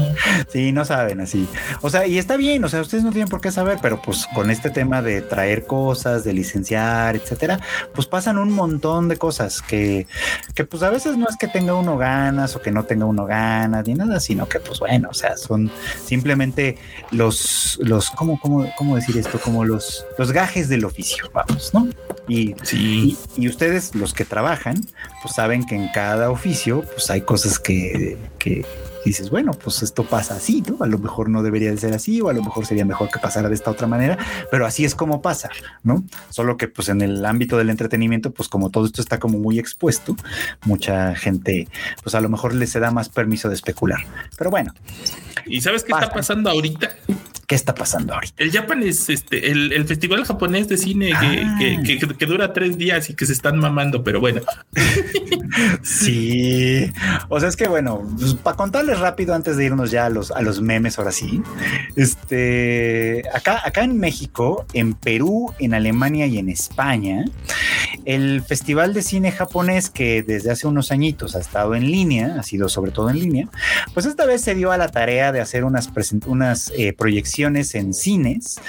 Sí, no saben así. O sea, y está bien, o sea, ustedes no tienen por qué saber, pero pues con este tema de traer cosas, de licenciar, etcétera, pues pasan un montón de cosas que, que pues a veces no es que tenga uno ganas o que no tenga uno ganas ni nada, sino que pues bueno, o sea, son simplemente los, los, ¿cómo, cómo, cómo decir esto? Como los, los gajes del oficio, vamos, ¿no? Y, sí. y, y ustedes, los que trabajan, pues saben que en cada oficio, pues hay cosas que que dices, bueno, pues esto pasa así, ¿no? A lo mejor no debería de ser así o a lo mejor sería mejor que pasara de esta otra manera, pero así es como pasa, ¿no? Solo que pues en el ámbito del entretenimiento, pues como todo esto está como muy expuesto, mucha gente, pues a lo mejor les se da más permiso de especular. Pero bueno. ¿Y sabes qué está pasando ahorita? ¿Qué está pasando ahorita? El Japan es este, el, festival japonés de cine que, ah. dura tres días y que se están mamando, pero bueno. *laughs* sí. O sea, es que bueno, pues, para contarles rápido antes de irnos ya a los, a los memes, ahora sí. Este, acá, acá en México, en Perú, en Alemania y en España, el festival de cine japonés que desde hace unos añitos ha estado en línea, ha sido sobre todo en línea, pues esta vez se dio a la tarea de hacer unas, unas eh, proyecciones en cines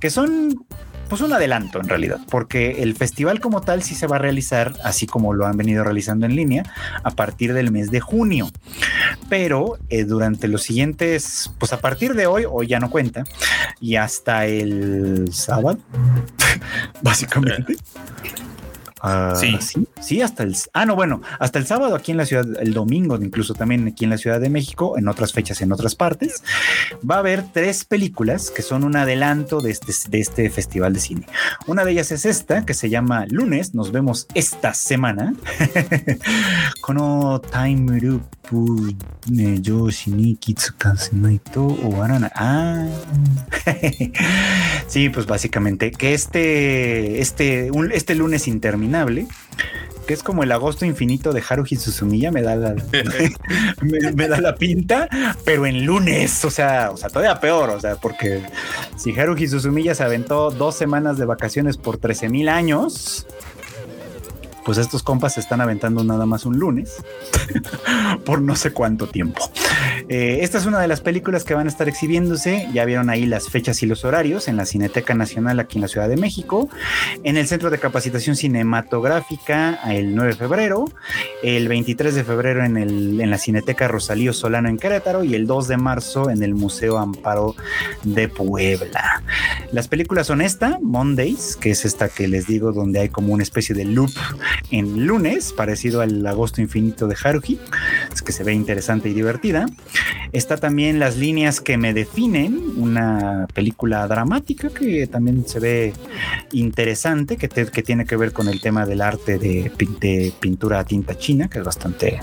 que son pues un adelanto en realidad, porque el festival como tal sí se va a realizar, así como lo han venido realizando en línea, a partir del mes de junio. Pero eh, durante los siguientes, pues a partir de hoy, hoy ya no cuenta, y hasta el sábado, *laughs* básicamente. Ah, sí. sí. hasta el. Ah, no, bueno, hasta el sábado aquí en la ciudad, el domingo, incluso también aquí en la Ciudad de México, en otras fechas en otras partes, va a haber tres películas que son un adelanto de este, de este festival de cine. Una de ellas es esta, que se llama Lunes, nos vemos esta semana. *laughs* Kono Time o Ah, *laughs* sí, pues básicamente que este, este, este lunes interminable que es como el agosto infinito de Haruhi Suzumiya, me da la *laughs* me, da la pinta, pero en lunes, o sea, o sea, todavía peor, o sea, porque si Haruhi Suzumiya se aventó dos semanas de vacaciones por 13 mil años, pues estos compas se están aventando nada más un lunes *laughs* por no sé cuánto tiempo. Eh, esta es una de las películas que van a estar exhibiéndose. Ya vieron ahí las fechas y los horarios en la Cineteca Nacional aquí en la Ciudad de México, en el Centro de Capacitación Cinematográfica el 9 de febrero, el 23 de febrero en, el, en la Cineteca Rosalío Solano en Querétaro y el 2 de marzo en el Museo Amparo de Puebla. Las películas son esta, Mondays, que es esta que les digo, donde hay como una especie de loop en lunes, parecido al agosto infinito de Haruhi, es que se ve interesante y divertida. Está también Las líneas que me definen, una película dramática que también se ve interesante, que, tiene que ver con el tema del arte de, de pintura a tinta china, que es bastante,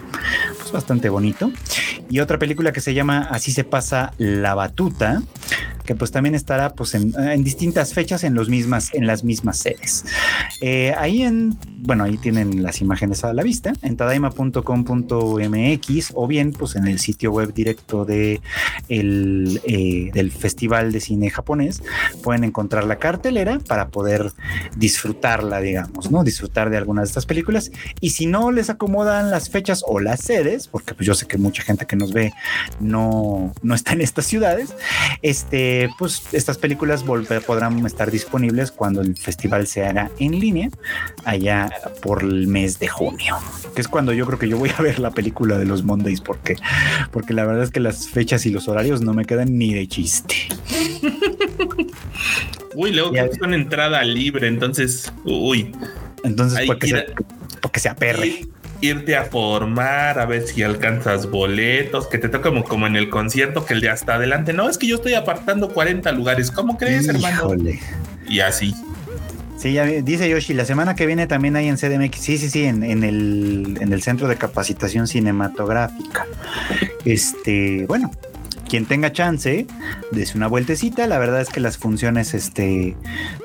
pues bastante bonito. Y otra película que se llama Así se pasa la batuta, que pues también estará pues en, distintas fechas en los mismas en las mismas sedes. Eh, ahí en bueno ahí tienen las imágenes a la vista en tadaima.com.mx o bien pues en el sitio web directo de el, eh, del Festival de Cine Japonés pueden encontrar la cartelera para poder disfrutarla digamos no disfrutar de algunas de estas películas y si no les acomodan las fechas o las sedes porque pues yo sé que mucha gente que nos ve no no está en estas ciudades este pues estas películas podrán estar disponibles cuando el festival se haga en línea, allá por el mes de junio, que es cuando yo creo que yo voy a ver la película de los Mondays, porque, porque la verdad es que las fechas y los horarios no me quedan ni de chiste. *laughs* Uy, luego que es una entrada libre, entonces, uy. Entonces, porque, se, porque se aperre irte a formar, a ver si alcanzas boletos, que te toca como, como en el concierto, que el de hasta adelante, no, es que yo estoy apartando 40 lugares, ¿cómo crees, hermano? Y así. Sí, ya dice Yoshi, la semana que viene también hay en CDMX, sí, sí, sí, en, en, el, en el Centro de Capacitación Cinematográfica. Este, bueno, quien tenga chance, des una vueltecita. La verdad es que las funciones este,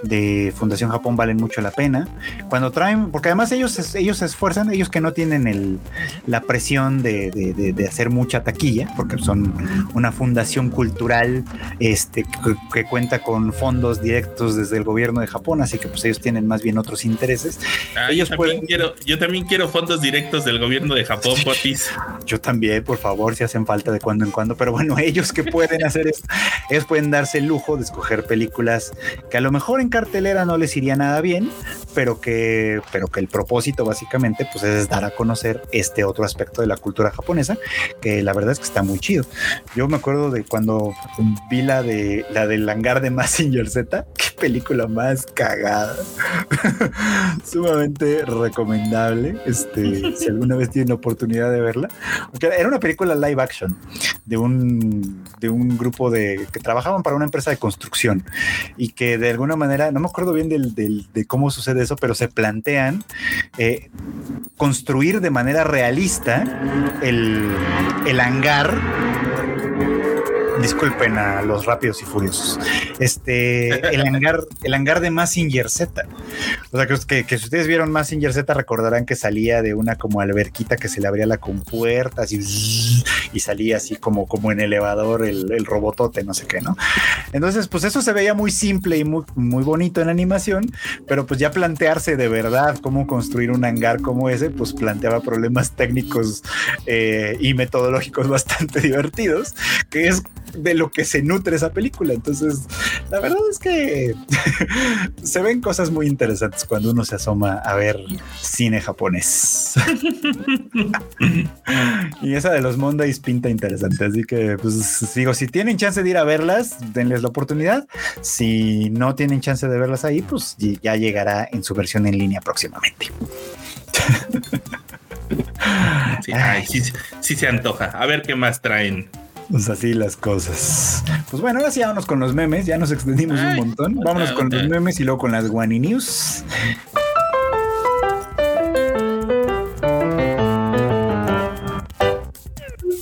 de Fundación Japón valen mucho la pena. Cuando traen, porque además ellos, ellos se esfuerzan, ellos que no tienen el, la presión de, hacer mucha taquilla, porque son una fundación cultural este, que, cuenta con fondos directos desde el gobierno de Japón, así que pues ellos tienen más bien otros intereses. Ah, ellos yo, también quiero, yo también quiero fondos directos del gobierno de Japón, Potis. Yo también, por favor, si hacen falta de cuando en cuando, pero bueno, *laughs* ellos ellos que pueden hacer esto, ellos pueden darse el lujo de escoger películas que a lo mejor en cartelera no les iría nada bien, pero que, pero que el propósito básicamente pues es dar a conocer este otro aspecto de la cultura japonesa, que la verdad es que está muy chido. Yo me acuerdo de cuando vi la de la del hangar de Massinger Z, qué película más cagada. *laughs* Sumamente recomendable. Este, si alguna vez tienen oportunidad de verla. era una película live action de un de un grupo de que trabajaban para una empresa de construcción y que de alguna manera, no me acuerdo bien del, de cómo sucede eso, pero se plantean eh, construir de manera realista el, el hangar disculpen a los rápidos y furiosos. Este, el hangar, el hangar de Massinger Z. O sea, que, que, si ustedes vieron Massinger Z, recordarán que salía de una como alberquita que se le abría la compuerta así, y salía así como, como en elevador el, el, robotote, no sé qué, ¿no? Entonces, pues eso se veía muy simple y muy, muy bonito en la animación, pero pues ya plantearse de verdad cómo construir un hangar como ese, pues planteaba problemas técnicos eh, y metodológicos *laughs* bastante divertidos, que es de lo que se nutre esa película. Entonces, la verdad es que *laughs* se ven cosas muy interesantes cuando uno se asoma a ver cine japonés. *laughs* y esa de los Mondays pinta interesante. Así que, pues, digo, si tienen chance de ir a verlas, denles la oportunidad. Si no tienen chance de verlas ahí, pues ya llegará en su versión en línea próximamente. sí, sí se antoja. A ver qué más traen. Pues así las cosas. Pues bueno, ahora sí vámonos con los memes. Ya nos extendimos un montón. Vámonos con los memes y luego con las Guani News.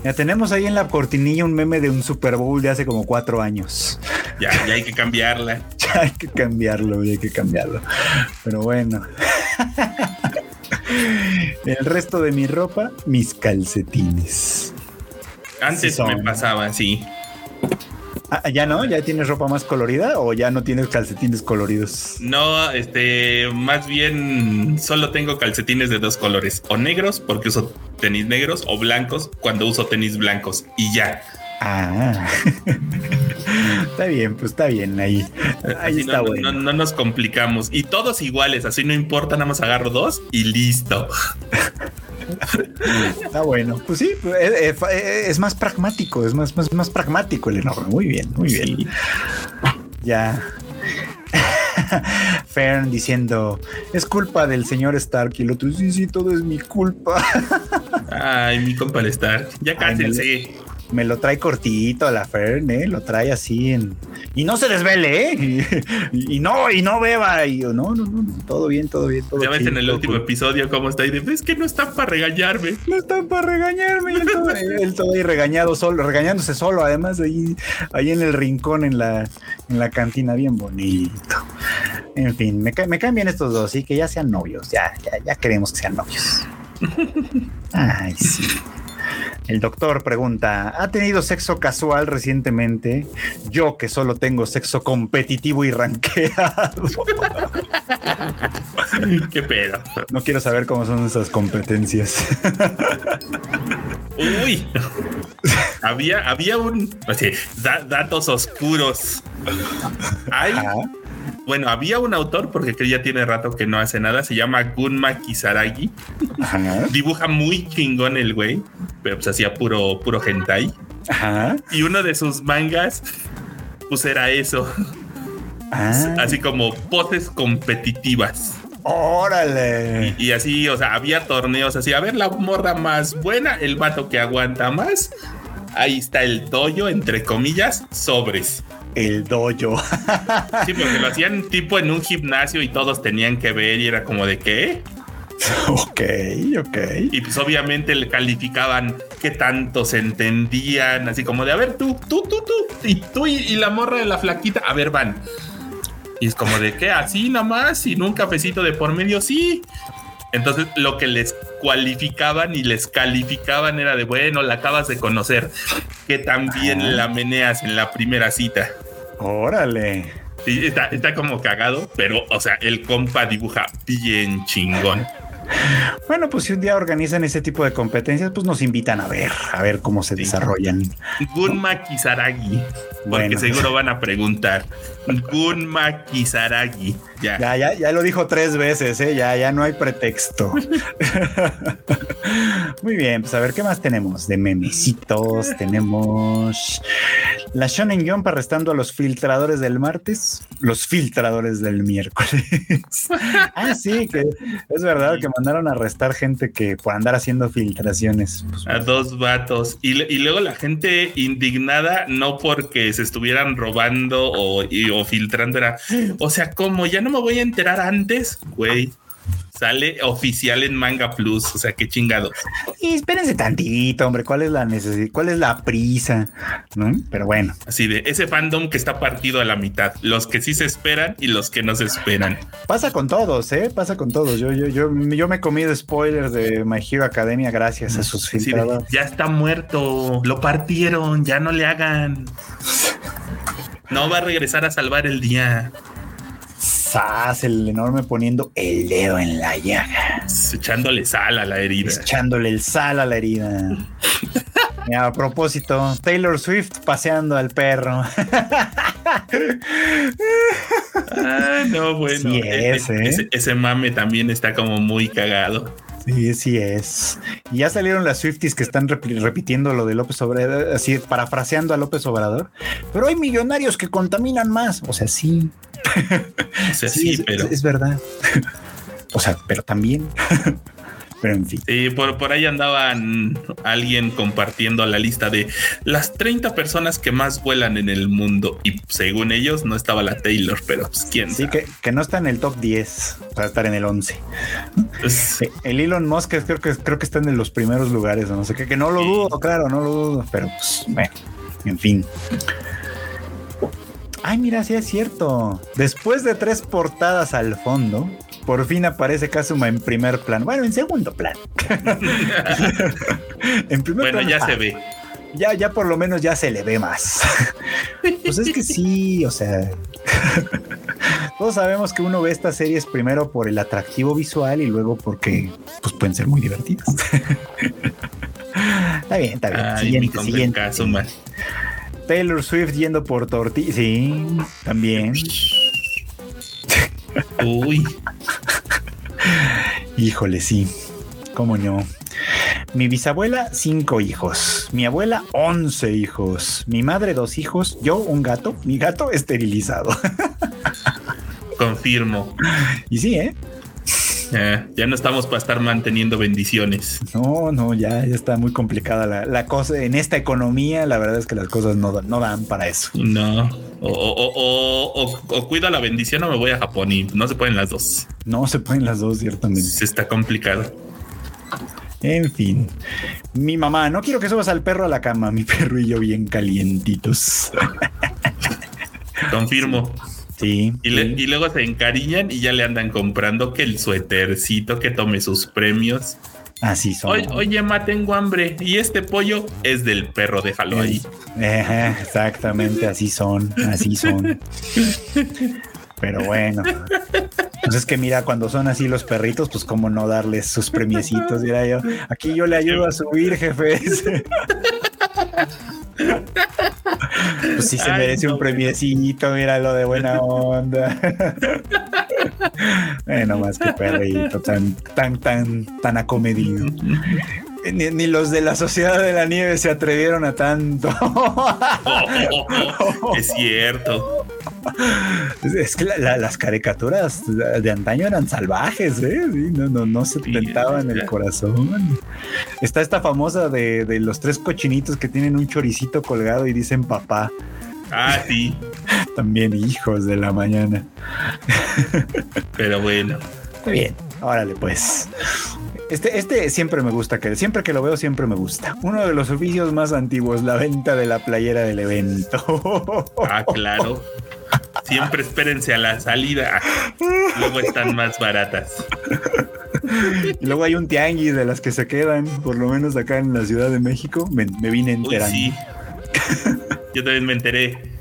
Ya tenemos ahí en la cortinilla un meme de un Super Bowl de hace como cuatro años. Ya, ya hay que cambiarla. *laughs* ya hay que cambiarlo, ya hay que cambiarlo. Pero bueno. *laughs* El resto de mi ropa, mis calcetines. Antes me pasaba, sí. Ah, ¿Ya no? ¿Ya tienes ropa más colorida o ya no tienes calcetines coloridos? No, este, más bien solo tengo calcetines de dos colores, o negros porque uso tenis negros, o blancos cuando uso tenis blancos y ya. Ah, *laughs* está bien, pues está bien ahí. Ahí está no, bueno. No, nos complicamos y todos iguales, así no importa, nada más agarro dos y listo. *laughs* Está bueno. Pues sí, eh, eh, eh, es, más pragmático, es más, más, más pragmático el enorme. Muy bien, muy bien. Ya. *laughs* Fern diciendo, es culpa del señor Stark. Y el otro, sí, sí, todo es mi culpa. Ay, mi compa el Stark. Ya cállense me lo trae cortito la Fern, ¿eh? Lo trae así en... Y no se desvele, ¿eh? Y, no, y no beba. Y yo, no, no, no, todo bien, todo bien, todo Ya ves en el último episodio cómo está y de, es que no están para regañarme. No están para regañarme. él, todo, ahí regañado solo, regañándose solo, además, ahí, ahí en el rincón, en la, en la cantina, bien bonito. En fin, me, me caen bien estos dos, sí, que ya sean novios, ya, ya, ya queremos que sean novios. *laughs* Ay, sí. El doctor pregunta, ¿ha tenido sexo casual recientemente? Yo que solo tengo sexo competitivo y ranqueado. *laughs* Qué pedo. No quiero saber cómo son esas competencias. Uy, había, había un, datos oscuros. Hay, bueno, había un autor, porque que ya tiene rato que no hace nada, se llama Gunma Kisaragi. Dibuja muy chingón el güey, pero pues hacía puro, puro hentai. Y uno de sus mangas, pues era eso. Ah. Así como poses competitivas. Órale. Y, y, así, o sea, había torneos así. A ver, la morra más buena, el vato que aguanta más. Ahí está el doyo, entre comillas, sobres el dojo. sí, porque lo hacían tipo en un gimnasio y todos tenían que ver y era como de qué. *laughs* Ok, ok. Y pues obviamente le calificaban qué tanto se entendían, así como de, a ver, tú, tú, tú, tú, y tú y, la morra de la flaquita, a ver, van. Y es como de, ¿qué? Así nada más, sin un cafecito de por medio, sí. Entonces lo que les cualificaban y les calificaban era de, bueno, la acabas de conocer, que también la meneas en la primera cita. Órale. Sí, está, está como cagado, pero, o sea, el compa dibuja bien chingón. Bueno, pues si un día organizan ese tipo de competencias, pues nos invitan a ver, a ver cómo se desarrollan. Gunma Kisaragi, porque seguro van a preguntar. Gunma Kisaragi. Ya. ya. ya, lo dijo tres veces, ¿eh? ya, ya no hay pretexto. *laughs* Muy bien, pues a ver qué más tenemos de memecitos. tenemos la Shonen Jump arrestando a los filtradores del martes, los filtradores del miércoles. *laughs* ah, sí, que es verdad que mandaron a arrestar gente que por andar haciendo filtraciones. Pues, a dos vatos. Y, y, luego la gente indignada, no porque se estuvieran robando o, o filtrando, era, o sea, como ya no me voy a enterar antes, güey sale oficial en Manga Plus. O sea, qué chingado. Y espérense tantito, hombre. ¿Cuál es la necesidad? ¿Cuál es la prisa? ¿No? Pero bueno. Así de ese fandom que está partido a la mitad. Los que sí se esperan y los que no se esperan. Pasa con todos, ¿eh? Pasa con todos. Yo, yo, yo, yo me he comido spoilers de My Hero Academia gracias a sus filtradores. ya está muerto. Lo partieron. Ya no le hagan. No va a regresar a salvar el día el enorme poniendo el dedo en la llaga. Echándole sal a la herida. Echándole el sal a la herida. a propósito, Taylor Swift paseando al perro. ah, no, bueno. E-, ¿eh? ese, mame también está como muy cagado. Sí, sí es. Y ya salieron las Swifties que están repitiendo lo de López Obrador, así parafraseando a López Obrador. Pero hay millonarios que contaminan más. O sea, sí. sí, pero. Es, verdad. o sea, pero también. Pero en fin. Sí, por, por ahí andaban alguien compartiendo la lista de las 30 personas que más vuelan en el mundo. Y según ellos no estaba la Taylor, pero pues quién Sí, que, que, no está en el top 10, para estar en el 11. Pues, eh, el Elon Musk creo que, creo que está en los primeros lugares, o no sé qué, que no lo dudo, claro, no lo dudo, pero pues bueno, en fin. Ay, mira, sí es cierto. Después de tres portadas al fondo, por fin aparece Kazuma en primer plano. Bueno, en segundo plano. *laughs* en primer bueno, ya se ve. Ya, ya por lo menos ya se le ve más. *laughs* pues es que sí, o sea. *laughs* Todos sabemos que uno ve estas series primero por el atractivo visual y luego porque pues pueden ser muy divertidas. está bien, está bien. Ay, siguiente, siguiente. Kazuma. Taylor Swift yendo por tortillas. Sí, también. Uy. Híjole, sí. ¿Cómo no? Mi bisabuela, cinco hijos. Mi abuela, once hijos. Mi madre, dos hijos. Yo, un gato. Mi gato esterilizado. Confirmo. Y sí, ¿eh? Eh, ya no estamos para estar manteniendo bendiciones. No, no, ya, ya está muy complicada la, la, cosa. En esta economía, la verdad es que las cosas no, no dan para eso. No. O, o, o, o, cuido la bendición o me voy a Japón y no se pueden las dos. No se pueden las dos, ciertamente. Se está complicado. En fin, mi mamá, no quiero que subas al perro a la cama, mi perro y yo bien calientitos. Confirmo. Sí. Y, le, y, luego se encariñan y ya le andan comprando que el suétercito, que tome sus premios. Así son. Oye, oye, ma, tengo hambre. Y este pollo es del perro, déjalo ahí. Eh, *laughs* exactamente, así son, así son. Pero bueno. Pues es que mira, cuando son así los perritos, pues cómo no darles sus premiecitos, mira yo. Aquí yo le ayudo a subir, jefe. *laughs* Pues sí se Ay, merece no. un premiecito, mira lo de buena onda. *laughs* bueno, más que perrito, tan, tan, tan, tan acomedido. Ni, ni, los de la Sociedad de la Nieve se atrevieron a tanto. oh, oh, oh, es cierto. Es que la, la, las caricaturas de antaño eran salvajes, ¿eh? Sí, no, no, no se tentaban el corazón. Está esta famosa de, de, los tres cochinitos que tienen un choricito colgado y dicen papá. Ah, sí. *laughs* También hijos de la mañana. Pero bueno. Bien, órale pues. Este, este siempre me gusta, que siempre que lo veo siempre me gusta. Uno de los oficios más antiguos, la venta de la playera del evento. *laughs* Ah, claro. Siempre espérense a la salida. Luego están más baratas. Y luego hay un tianguis de las que se quedan, por lo menos acá en la Ciudad de México. Me, me vine enterando. Uy, sí. Yo también me enteré.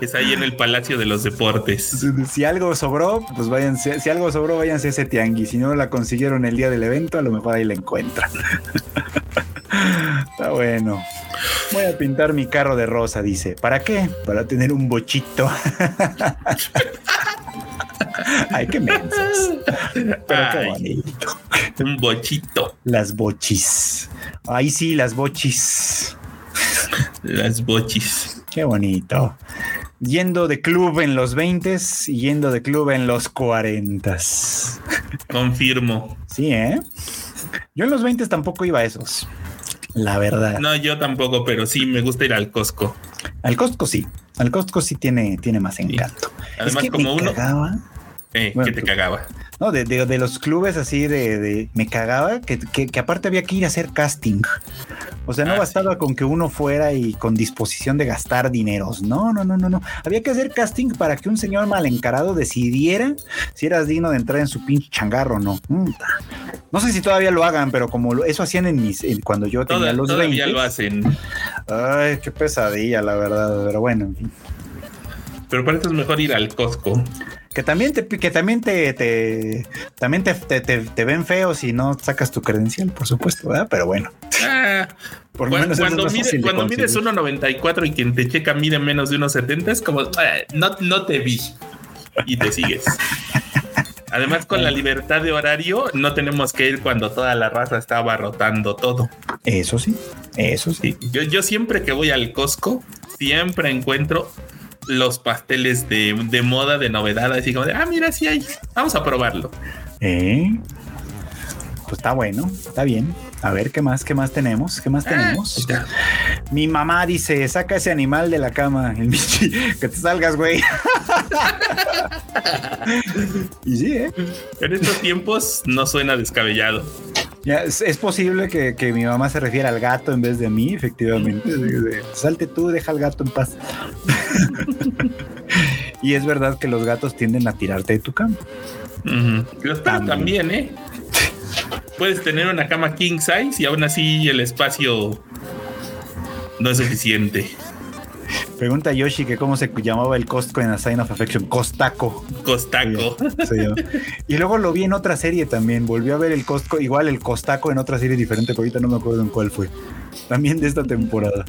Es ahí en el Palacio de los Deportes. Si, si algo sobró, pues váyanse. Si algo sobró, váyanse a ese tianguis. Si no la consiguieron el día del evento, a lo mejor ahí la encuentran. *laughs* Está bueno. Voy a pintar mi carro de rosa, dice. ¿Para qué? Para tener un bochito. *laughs* Ay, qué mensos. Pero qué bonito. Un bochito. Las bochis. Ahí sí, las bochis. Las bochis. Qué bonito. Yendo de club en los 20 y yendo de club en los 40. Confirmo. Sí, ¿eh? Yo en los 20 tampoco iba a esos. La verdad. No, yo tampoco, pero sí me gusta ir al Costco. Al Costco sí. Al Costco sí tiene, tiene más encanto. Sí. Además, es que como uno. Cagaba. Eh, bueno, ¿Qué te cagaba? No, de, de, de, los clubes así de, de me cagaba, que, que, que, aparte había que ir a hacer casting. O sea, no ah, bastaba sí. con que uno fuera y con disposición de gastar dineros. No, no, no, no, no. Había que hacer casting para que un señor mal encarado decidiera si eras digno de entrar en su pinche changarro o no. No sé si todavía lo hagan, pero como eso hacían en mis, en, cuando yo tenía Toda, los todavía 20. lo hacen. Ay, qué pesadilla, la verdad. Pero bueno, en fin. Pero para eso es mejor ir al Costco que también te que también te, te también te, te, te, ven feo si no sacas tu credencial, por supuesto, ¿verdad? Pero bueno. Ah, por lo menos cuando, mide, cuando mides 1.94 y quien te checa mide menos de 1.70 es como eh, no, no te vi y te sigues. *laughs* Además, con la libertad de horario, no tenemos que ir cuando toda la raza está abarrotando todo. Eso sí, eso sí. Yo, yo siempre que voy al Costco, siempre encuentro los pasteles de, de, moda, de novedad, así como de, ah, mira, sí hay, vamos a probarlo. ¿Eh? Pues está bueno, está bien. A ver, ¿qué más? ¿Qué más tenemos? ¿Qué más tenemos? Ah, Mi mamá dice, saca ese animal de la cama, el Michi, *laughs* que te salgas, güey. *laughs* y sí, ¿eh? En estos tiempos no suena descabellado. Ya, es, es, posible que, que, mi mamá se refiera al gato en vez de mí, efectivamente. Salte tú, deja al gato en paz. *laughs* y es verdad que los gatos tienden a tirarte de tu cama. Uh -huh. Los perros también, ¿eh? Puedes tener una cama king size y aún así el espacio no es suficiente. Pregunta Yoshi que cómo se llamaba el Costco en A Sign of Affection. Costaco. Costaco. Sí, y luego lo vi en otra serie también. Volvió a ver el Costco, igual el Costaco en otra serie diferente, pero ahorita no me acuerdo en cuál fue. También de esta temporada.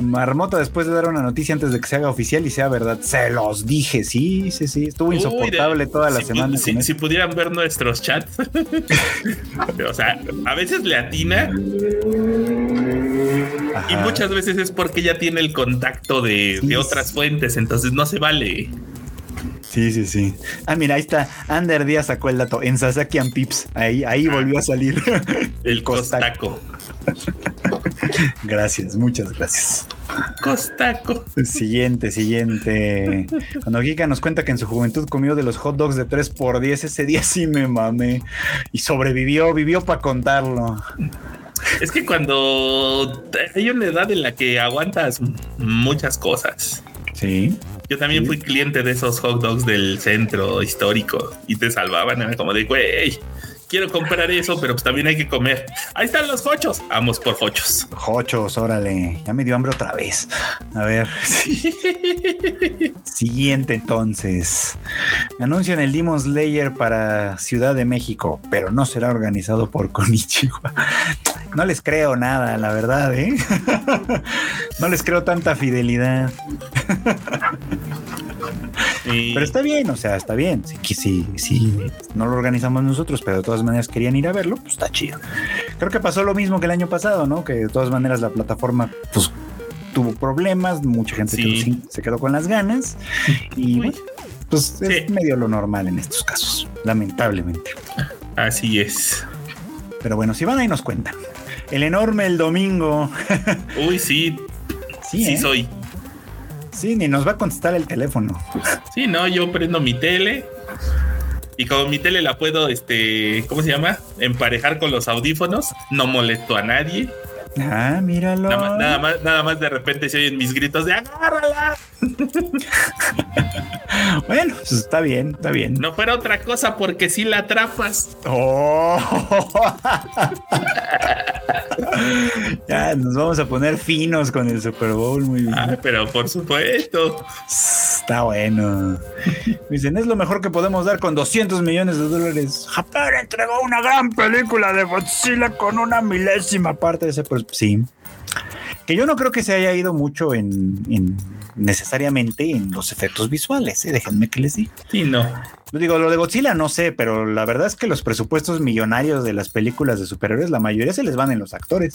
Marmota después de dar una noticia antes de que se haga oficial y sea verdad. Se los dije, sí, sí, sí. Estuvo insoportable Uy, de, toda la si semana. Si, si, pudieran ver nuestros chats. *laughs* o sea, a veces le atina. Ajá. Y muchas veces es porque ya tiene el contacto de, de, otras fuentes, entonces no se vale. Sí, sí, sí. Ah, mira, ahí está. Ander Díaz sacó el dato. En Sasaki and Pips. Ahí, ahí volvió a salir. El costaco. *laughs* Gracias, muchas gracias. Costaco. Siguiente, siguiente. Cuando Giga nos cuenta que en su juventud comió de los hot dogs de 3 por 10 ese día sí me mamé. Y sobrevivió, vivió para contarlo. Es que cuando hay una edad en la que aguantas muchas cosas. Sí. Yo también fui cliente de esos hot dogs del centro histórico y te salvaban. Era como de, güey, quiero comprar eso, pero pues también hay que comer. Ahí están los hochos. Vamos por hochos. Hochos, órale. Ya me dio hambre otra vez. A ver. *laughs* Siguiente entonces. Anuncian el Demon Slayer para Ciudad de México, pero no será organizado por Konichiwa. No les creo nada, la verdad, ¿eh? *laughs* No les creo tanta fidelidad. Pero está bien, o sea, está bien. Si, si, si no lo organizamos nosotros, pero de todas maneras querían ir a verlo, pues está chido. Creo que pasó lo mismo que el año pasado, ¿no? Que de todas maneras la plataforma, pues tuvo problemas, mucha gente Sí. quedó se quedó con las ganas *laughs* y bueno, pues es medio lo normal en estos casos, lamentablemente. Así es. Pero bueno, si van ahí nos cuentan. El enorme el domingo. *laughs* Uy, sí, Sí, sí ¿eh? soy. Sí, ni nos va a contestar el teléfono. Sí, no, yo prendo mi tele y como mi tele la puedo, este, ¿cómo se llama? Emparejar con los audífonos, no molesto a nadie. Ah, míralo. Nada más, nada más, nada más de repente se oyen mis gritos de agárrala. *laughs* Bueno, pues está bien, está bien. No fuera otra cosa porque si la atrapas. Oh. *laughs* ya nos vamos a poner finos con el Super Bowl, muy bien. Ah, pero por supuesto. Está bueno. Dicen, es lo mejor que podemos dar con 200 millones de dólares. Japón entregó una gran película de Godzilla con una milésima parte de ese. Sí. Que yo no creo que se haya ido mucho en, en- necesariamente en los efectos visuales, ¿eh? déjenme que les diga. Sí, no. Digo, lo de Godzilla no sé, pero la verdad es que los presupuestos millonarios de las películas de superhéroes, la mayoría se les van en los actores.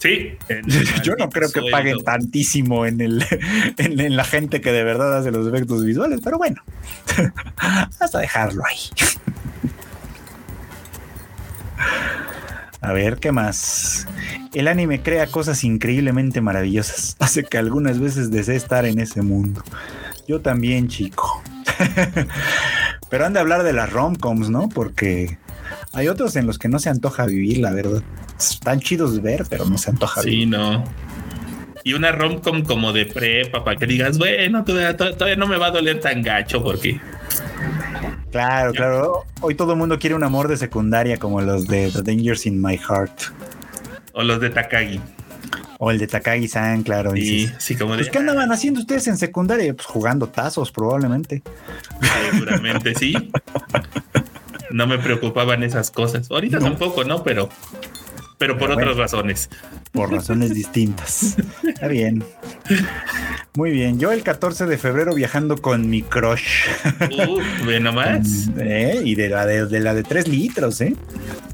Sí. *laughs* Yo no creo que paguen tantísimo en, el, *laughs* en, en la gente que de verdad hace los efectos visuales, pero bueno, *laughs* hasta dejarlo ahí. A ver, ¿qué más? El anime crea cosas increíblemente maravillosas. *laughs* Hace que algunas veces desee estar en ese mundo. Yo también, chico. *laughs* Pero han de hablar de las romcoms, ¿no? Porque hay otros en los que no se antoja vivir, la verdad. Están chidos de ver, pero no se antoja vivir. Sí, no. Y una romcom como de prepa para que digas, bueno, todavía, todavía no me va a doler tan gacho porque Claro, claro. Hoy todo el mundo quiere un amor de secundaria como los de The Dangers in My Heart. o los de Takagi. O el de Takagi-san, claro. Dices, sí, como de Pues, ¿qué andaban haciendo ustedes en secundaria? Pues jugando tazos, probablemente. Seguramente sí. *laughs* No me preocupaban esas cosas. Ahorita No. tampoco, ¿no? Pero, pero por Pero bueno. otras razones. Por razones distintas. Está bien. Muy bien. Yo el 14 de febrero viajando con mi crush. Uh, ve nomás. ¿Eh? Y de la de, de la de 3 litros, ¿eh?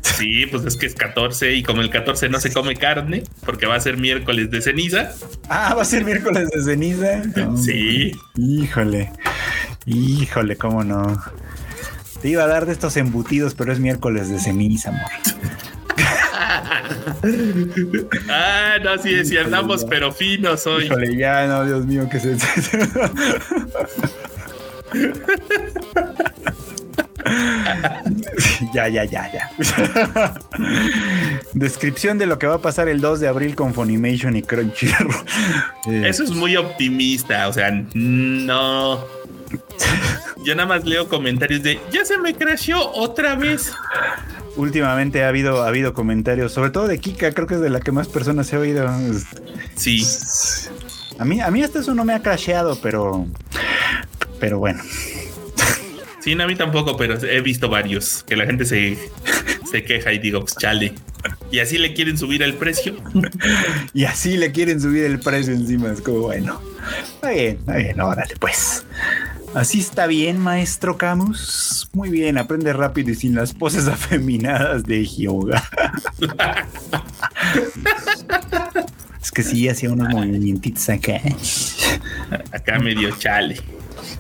Sí, pues es que es 14 y como el 14 no se come carne porque va a ser miércoles de ceniza. Ah, va a ser miércoles de ceniza. No, Sí. Híjole. Híjole, cómo no. Te iba a dar de estos embutidos, pero es miércoles de ceniza, amor. Ah, no, sí, sí andamos, pero finos hoy. Híjole, ya, no, Dios mío, que se. *laughs* ya, ya, ya, ya. Descripción de lo que va a pasar el 2 de abril con Funimation y Crunchyroll. Eh, Eso es muy optimista, o sea, no. Yo nada más leo comentarios de ya se me creció otra vez. Últimamente ha habido, ha habido comentarios, sobre todo de Kika, creo que es de la que más personas he oído. Sí, A mí, a mí hasta eso no me ha crasheado, pero. Pero bueno. sí, no, a mí tampoco, pero he visto varios que la gente se, se queja y digo, pues chale. Y así le quieren subir el precio. *laughs* Y así le quieren subir el precio encima. Es como, bueno. Está bien, está bien, órale, pues. Así está bien, maestro Camus. Muy bien, aprende rápido y sin las poses *laughs* afeminadas de Hyoga. es que sí, hacía unos movimientos acá. Acá medio chale.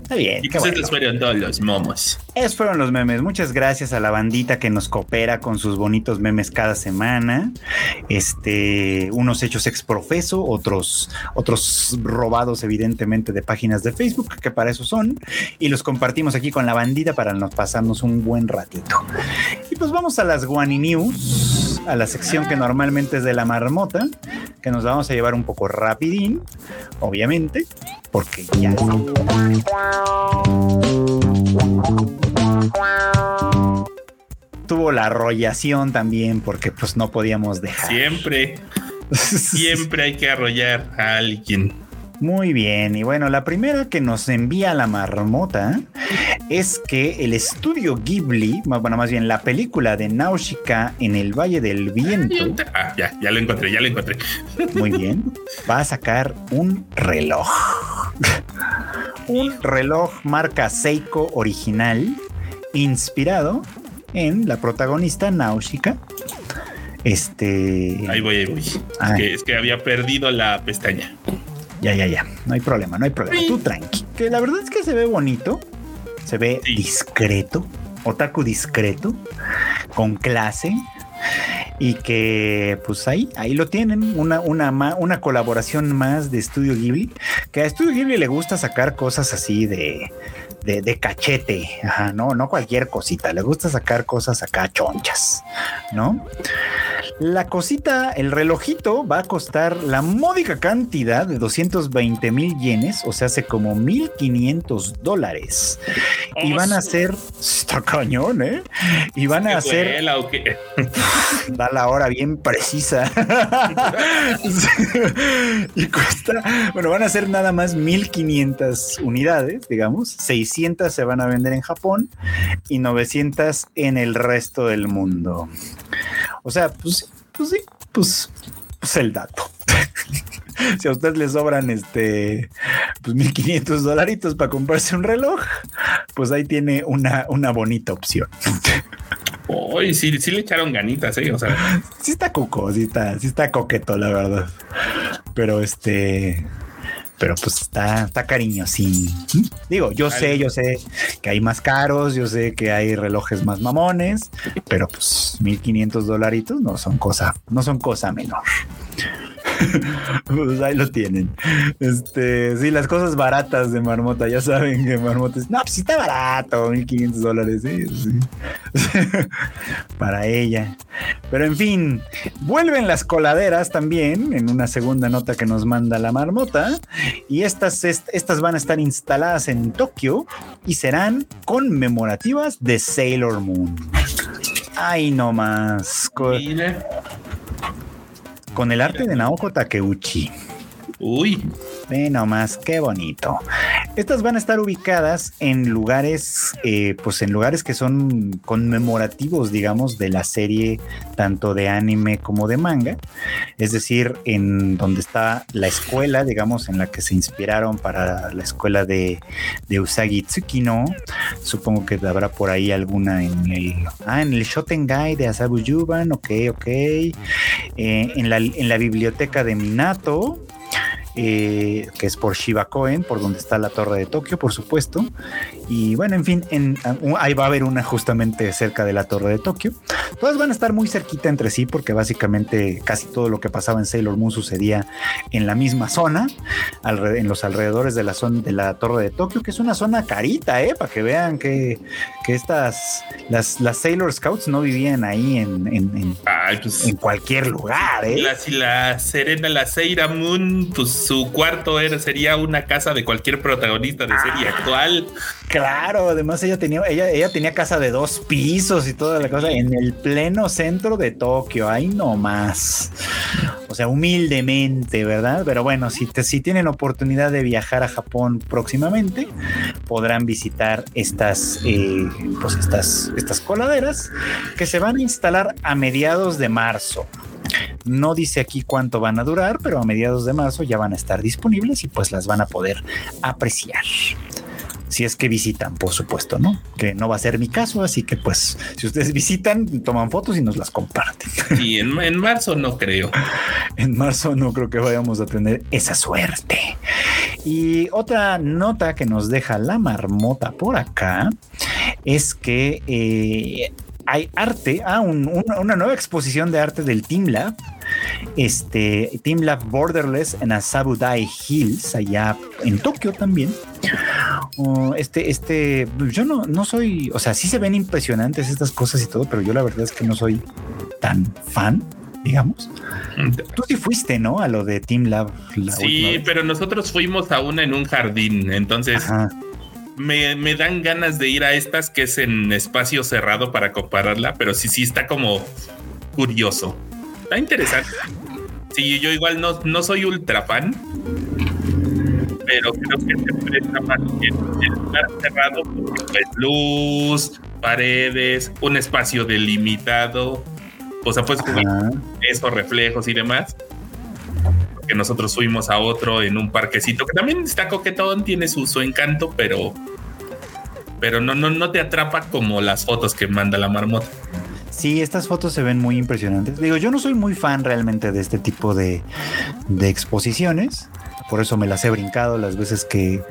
Está bien. Y pues estos fueron todos los momos. Esos fueron los memes. Muchas gracias a la bandita que nos coopera con sus bonitos memes cada semana. Este, unos hechos ex profeso, otros, otros robados, evidentemente, de páginas de Facebook, que para eso son. Y los compartimos aquí con la bandita para nos pasarnos un buen ratito. Y pues vamos a las Guani News, a la sección que normalmente es de la marmota, que nos vamos a llevar un poco rapidín, obviamente, porque ya. Tuvo la arrollación también, porque pues no podíamos dejar. Siempre, siempre hay que arrollar a alguien. Muy bien, y bueno, la primera que nos envía la marmota es que el estudio Ghibli, bueno, más bien la película de Nausicaa en el Valle del Viento. Ah, ya, ya lo encontré, ya lo encontré. Muy bien, va a sacar un reloj. Un reloj marca Seiko original, inspirado en la protagonista Nausicaa. Este. Ahí voy, ahí voy. es que había perdido la pestaña. Ya, ya, ya. No hay problema, no hay problema. Tú tranqui. Que la verdad es que se ve bonito. Se ve discreto. Otaku discreto. Con clase. Y que pues ahí, ahí lo tienen, una, una, una colaboración más de Studio Ghibli, que a Studio Ghibli le gusta sacar cosas así de, de, de, cachete, Ajá, no, no cualquier cosita, le gusta sacar cosas acá chonchas, ¿no? La cosita, el relojito va a costar la módica cantidad de 220 mil yenes, o sea, hace como 1500 dólares. Y van a ser, está cañón, ¿eh? Y van a hacer, *laughs* da la hora bien precisa. *laughs* y cuesta, bueno, van a ser nada más 1500 unidades, digamos, 600 se van a vender en Japón y 900 en el resto del mundo. O sea, pues, pues sí, pues, pues el dato. *laughs* si a usted le sobran este pues 1500 dolaritos para comprarse un reloj, pues ahí tiene una, una bonita opción. Uy, sí, sí le echaron ganitas, ¿eh? O sea, sí está coco, sí está, sí está coqueto, la verdad. Pero este, pero pues está, está cariñosín. Digo, yo sé, yo sé que hay más caros, yo sé que hay relojes más mamones, pero pues 1500 dolaritos no son cosa, no son cosa menor. *laughs* pues ahí lo tienen. Este, sí, las cosas baratas de Marmota, ya saben que Marmota es, no, pues sí está barato, 1500 dólares, *laughs* para ella. Pero en fin, vuelven las coladeras también en una segunda nota que nos manda la Marmota. Y estas, estas van a estar instaladas en Tokio y serán conmemorativas de Sailor Moon. Ay, no más con el arte de Naoko Takeuchi. Uy. Ve nomás, qué bonito. Estas van a estar ubicadas en lugares, eh, pues en lugares que son conmemorativos, digamos, de la serie, tanto de anime como de manga. Es decir, en donde está la escuela, digamos, en la que se inspiraron para la escuela de, Usagi Tsukino. Supongo que habrá por ahí alguna en el, ah, en el de Asabu Yuban, ok, ok. Eh, en, la, en la biblioteca de Minato eh, que es por Shiba Koen, por donde está la torre de Tokio, por supuesto. Y bueno, en fin, en, ahí va a haber una justamente cerca de la torre de Tokio. Todas van a estar muy cerquita entre sí porque básicamente casi todo lo que pasaba en Sailor Moon sucedía en la misma zona, en los alrededores de la zona de la torre de Tokio, que es una zona carita, ¿eh? Para que vean que, que estas, las, las Sailor Scouts no vivían ahí en, en, pues, cualquier lugar, ¿eh? La, si la Serena, la Seira Moon, pues su cuarto era, sería una casa de cualquier protagonista de serie ah. actual. Claro, además ella tenía, ella, ella tenía casa de dos pisos y toda la cosa en el pleno centro de Tokio, ahí nomás. O sea, humildemente, ¿verdad? Pero bueno, si, si tienen oportunidad de viajar a Japón próximamente, podrán visitar estas, eh, pues estas, estas coladeras que se van a instalar a mediados de marzo. No dice aquí cuánto van a durar, pero a mediados de marzo ya van a estar disponibles y pues las van a poder apreciar. Si es que visitan, por supuesto, ¿no? Que no va a ser mi caso, así que pues si ustedes visitan, toman fotos y nos las comparten. Y en, en marzo no creo. *laughs* En marzo no creo que vayamos a tener esa suerte. Y otra nota que nos deja la marmota por acá es que eh, hay arte, ah, una nueva exposición de arte del Team Lab. Este Team Lab Borderless en Asabudai Hills, allá en Tokio también. Oh, este, este, yo no, no soy, o sea, sí se ven impresionantes estas cosas y todo, pero yo la verdad es que no soy tan fan digamos. Tú sí fuiste, ¿no? A lo de Team Lab. sí, pero nosotros fuimos a una en un jardín, entonces me, dan ganas de ir a estas que es en espacio cerrado para compararla, pero sí, sí está como curioso. Está interesante. Sí, yo igual no, no soy ultra fan, pero creo que se presta más el lugar cerrado porque pues luz, paredes, un espacio delimitado. O sea, pues esos reflejos y demás. Que nosotros fuimos a otro en un parquecito que también está coquetón, tiene su, su encanto, pero pero no, no, no te atrapa como las fotos que manda la marmota. Sí, estas fotos se ven muy impresionantes. Digo, yo no soy muy fan realmente de este tipo de, de exposiciones, por eso me las he brincado las veces que,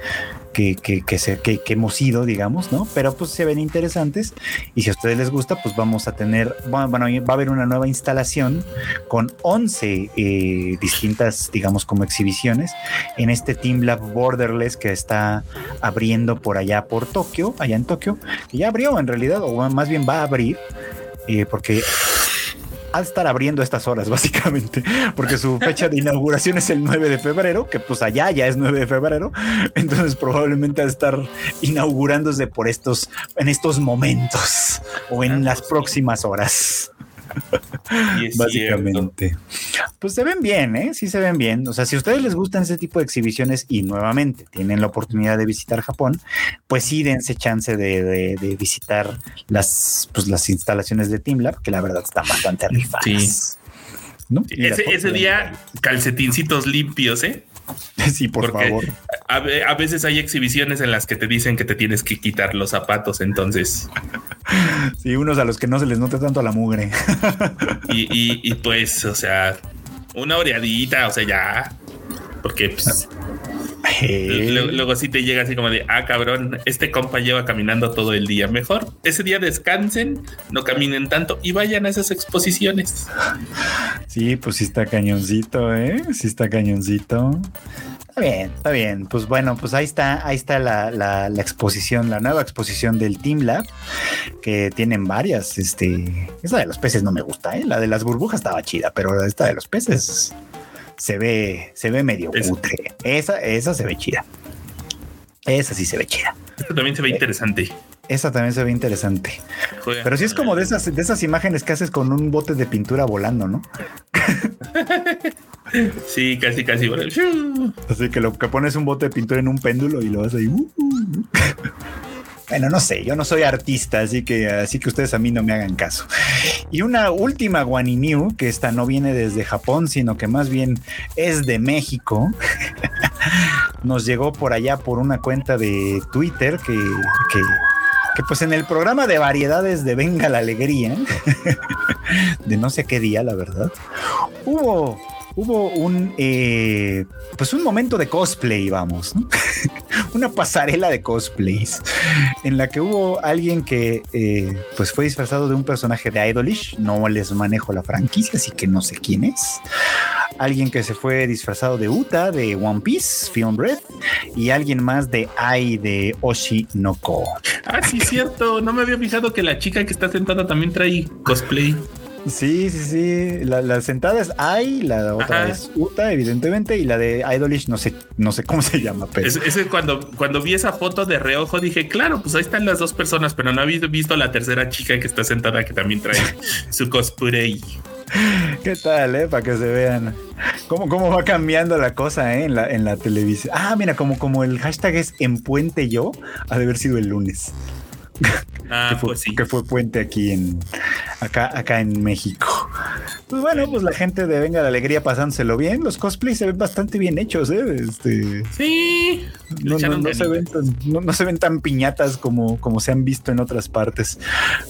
que, que, que, hemos ido, digamos, ¿no? Pero pues se ven interesantes y si a ustedes les gusta, pues vamos a tener, bueno, va a haber una nueva instalación con 11 eh, distintas, digamos, como exhibiciones en este Team Lab Borderless que está abriendo por allá por Tokio, allá en Tokio, que ya abrió en realidad, o más bien va a abrir, eh, porque a estar abriendo estas horas, *laughs* básicamente, porque su fecha de inauguración es el 9 de febrero, que pues allá ya es 9 de febrero, entonces probablemente a estar inaugurándose por estos, en estos momentos o en las próximas horas. *laughs* Básicamente. Pues se ven bien, ¿eh? Sí se ven bien. O sea, si a ustedes les gustan ese tipo de exhibiciones y nuevamente tienen la oportunidad de visitar Japón, pues sí dense chance de, visitar las, pues, las instalaciones de Team Lab, que la verdad están bastante rifadas. Ese, día, calcetincitos limpios, ¿eh? *laughs* Sí, por favor. A, veces hay exhibiciones en las que te dicen que te tienes que quitar los zapatos, entonces. *laughs* Sí, unos a los que no se les nota tanto la mugre. Y, pues, o sea, una oreadita, o sea, ya. Porque pues, luego, sí te llega así como de, ah, cabrón, este compa lleva caminando todo el día. Mejor ese día descansen, no caminen tanto y vayan a esas exposiciones. Sí, pues sí está cañoncito, ¿eh? Sí está cañoncito. Está bien, está bien. Pues bueno, pues ahí está, ahí está la, la, exposición, la nueva exposición del Team Lab, que tienen varias. Este, esa de los peces no me gusta, ¿eh? La de las burbujas estaba chida, pero esta de los peces se ve, se ve medio cutre. Esa, esa se ve chida. Esa sí se ve chida. Esta también se ve interesante. Esa también se ve interesante. Pero sí es como de esas, de esas imágenes que haces con un bote de pintura volando, ¿no? *laughs* sí, casi, casi. Así que lo que pones un bote de pintura en un péndulo y lo vas ahí. Uh, uh. Bueno, no sé, yo no soy artista, así que, así que ustedes a mí no me hagan caso. Y una última Guanimiu, que esta no viene desde Japón, sino que más bien es de México, *laughs* nos llegó por allá por una cuenta de Twitter que, que, que pues en el programa de variedades de Venga la Alegría, *laughs* de no sé qué día, la verdad, hubo hubo un eh, pues un momento de cosplay, vamos, *laughs* una pasarela de cosplays en la que hubo alguien que eh, pues fue disfrazado de un personaje de Idolish, no les manejo la franquicia, así que no sé quién es. Alguien que se fue disfrazado de Uta de One Piece, Film Breath, y alguien más de Ai de Oshi no Ko. Ah, sí, cierto. No me había fijado que la chica que está sentada también trae cosplay. Sí, sí, sí. La, sentada es Ai, la otra es Uta, evidentemente, y la de Idolish no sé, no sé cómo se llama. Pero... Es, cuando, cuando vi esa foto de reojo dije, claro, pues ahí están las dos personas, pero no había visto la tercera chica que está sentada que también trae su cosplay. ¿Qué tal, eh? Para que se vean cómo, cómo va cambiando la cosa eh? en, la, en la televisión. Ah, mira, como, como el hashtag es en puente yo, ha de haber sido el lunes. *laughs* Ah, que, fue, pues sí. que fue puente aquí en acá, acá en México. Pues bueno, pues la gente de Venga la Alegría pasándoselo bien. Los cosplays se ven bastante bien hechos, ¿eh? Este, sí. No, se ven tan, no, se ven tan piñatas como, como se han visto en otras partes.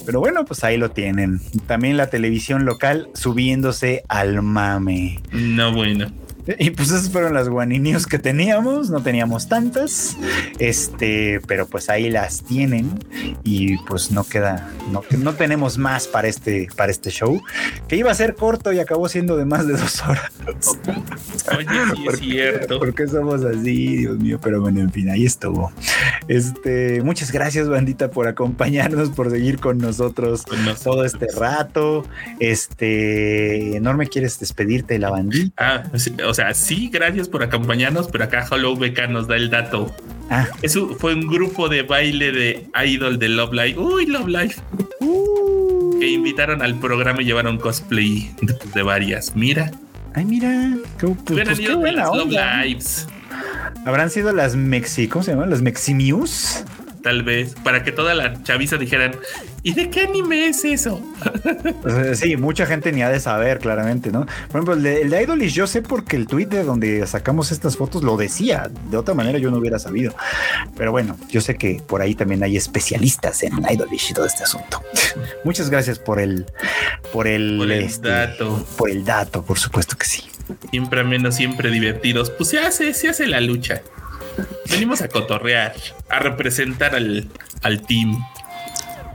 Pero bueno, pues ahí lo tienen. También la televisión local subiéndose al mame. No, bueno. Y pues esas fueron las guaninios que teníamos, no teníamos tantas, este, pero pues ahí las tienen y pues no queda, no, no tenemos más para este, para este show, que iba a ser corto y acabó siendo de más de dos horas. Oye, sí es cierto. ¿Por qué somos así? Dios mío, pero bueno, en fin, ahí estuvo. Este, muchas gracias, bandita, por acompañarnos, por seguir con nosotros, con nosotros. todo este rato. Este, enorme, ¿quieres despedirte de la bandita? Ah, o sea, sí, gracias por acompañarnos, pero acá Hollow BK nos da el dato. Ah. Eso fue un grupo de baile de idol de Love Live. Uy, Love Live. Uh. Que invitaron al programa y llevaron cosplay de, varias. Mira. Ay, mira. Qué, pues, pues, qué buena Love Lives. Habrán sido las Mexi, ¿cómo se llaman? Las Meximius tal vez, para que toda la chaviza dijeran, ¿y de qué anime es eso? sí, mucha gente ni ha de saber, claramente, ¿no? Por ejemplo, el de, el Idolish, yo sé porque el tweet de donde sacamos estas fotos lo decía, de otra manera yo no hubiera sabido. Pero bueno, yo sé que por ahí también hay especialistas en Idolish y todo este asunto. Muchas gracias por el, por el, este, dato. Por el dato, por supuesto que sí. Siempre menos, siempre divertidos. Pues se hace, se hace la lucha. Venimos a cotorrear, a representar al, al team.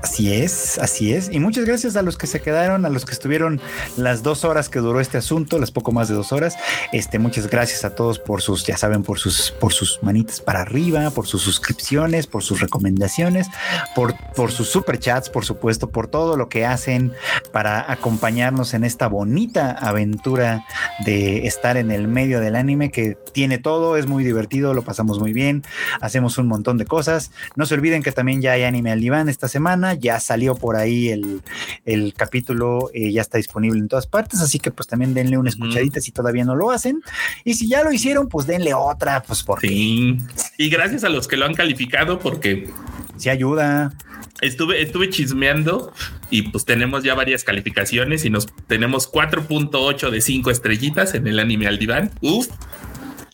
Así es, así es. Y muchas gracias a los que se quedaron, a los que estuvieron las dos horas que duró este asunto, las poco más de dos horas. Este, muchas gracias a todos por sus, ya saben, por sus, por sus manitas para arriba, por sus suscripciones, por sus recomendaciones, por, por sus superchats, por supuesto, por todo lo que hacen para acompañarnos en esta bonita aventura de estar en el medio del anime que tiene todo, es muy divertido, lo pasamos muy bien, hacemos un montón de cosas. No se olviden que también ya hay anime al diván esta semana ya salió por ahí el, capítulo, eh, ya está disponible en todas partes, así que pues también denle una escuchadita si todavía no lo hacen. Y si ya lo hicieron, pues denle otra, pues porque... Sí. Y gracias a los que lo han calificado porque... Sí ayuda. Estuve, estuve chismeando y pues tenemos ya varias calificaciones y nos tenemos 4.8 de 5 estrellitas en el anime al diván. Uf.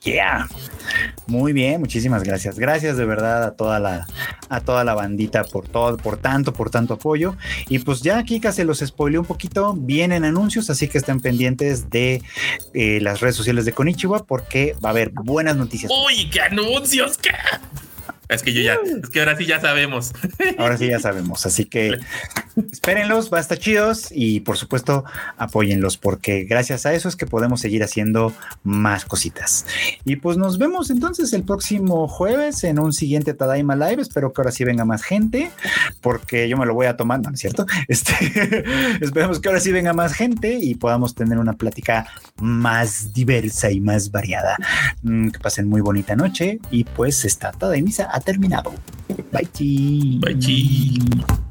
Yeah. Muy bien, muchísimas gracias. Gracias de verdad a toda la, a toda la bandita por todo, por tanto, por tanto apoyo. Y pues ya Kika se los spoileó un poquito. Vienen anuncios, así que estén pendientes de eh, las redes sociales de Konichiwa porque va a haber buenas noticias. Uy, qué anuncios, qué. Es que yo ya, es que ahora sí ya sabemos. *laughs* Ahora sí ya sabemos, así que espérenlos, va a estar chidos y por supuesto apóyenlos porque gracias a eso es que podemos seguir haciendo más cositas. Y pues nos vemos entonces el próximo jueves en un siguiente Tadaima Live. Espero que ahora sí venga más gente porque yo me lo voy a tomar, ¿no es cierto? *laughs* Este, *laughs* esperemos que ahora sí venga más gente y podamos tener una plática más diversa y más variada. Mm, que pasen muy bonita noche y pues esta Tadaimisa ha terminado. Bye chi. Bye chi.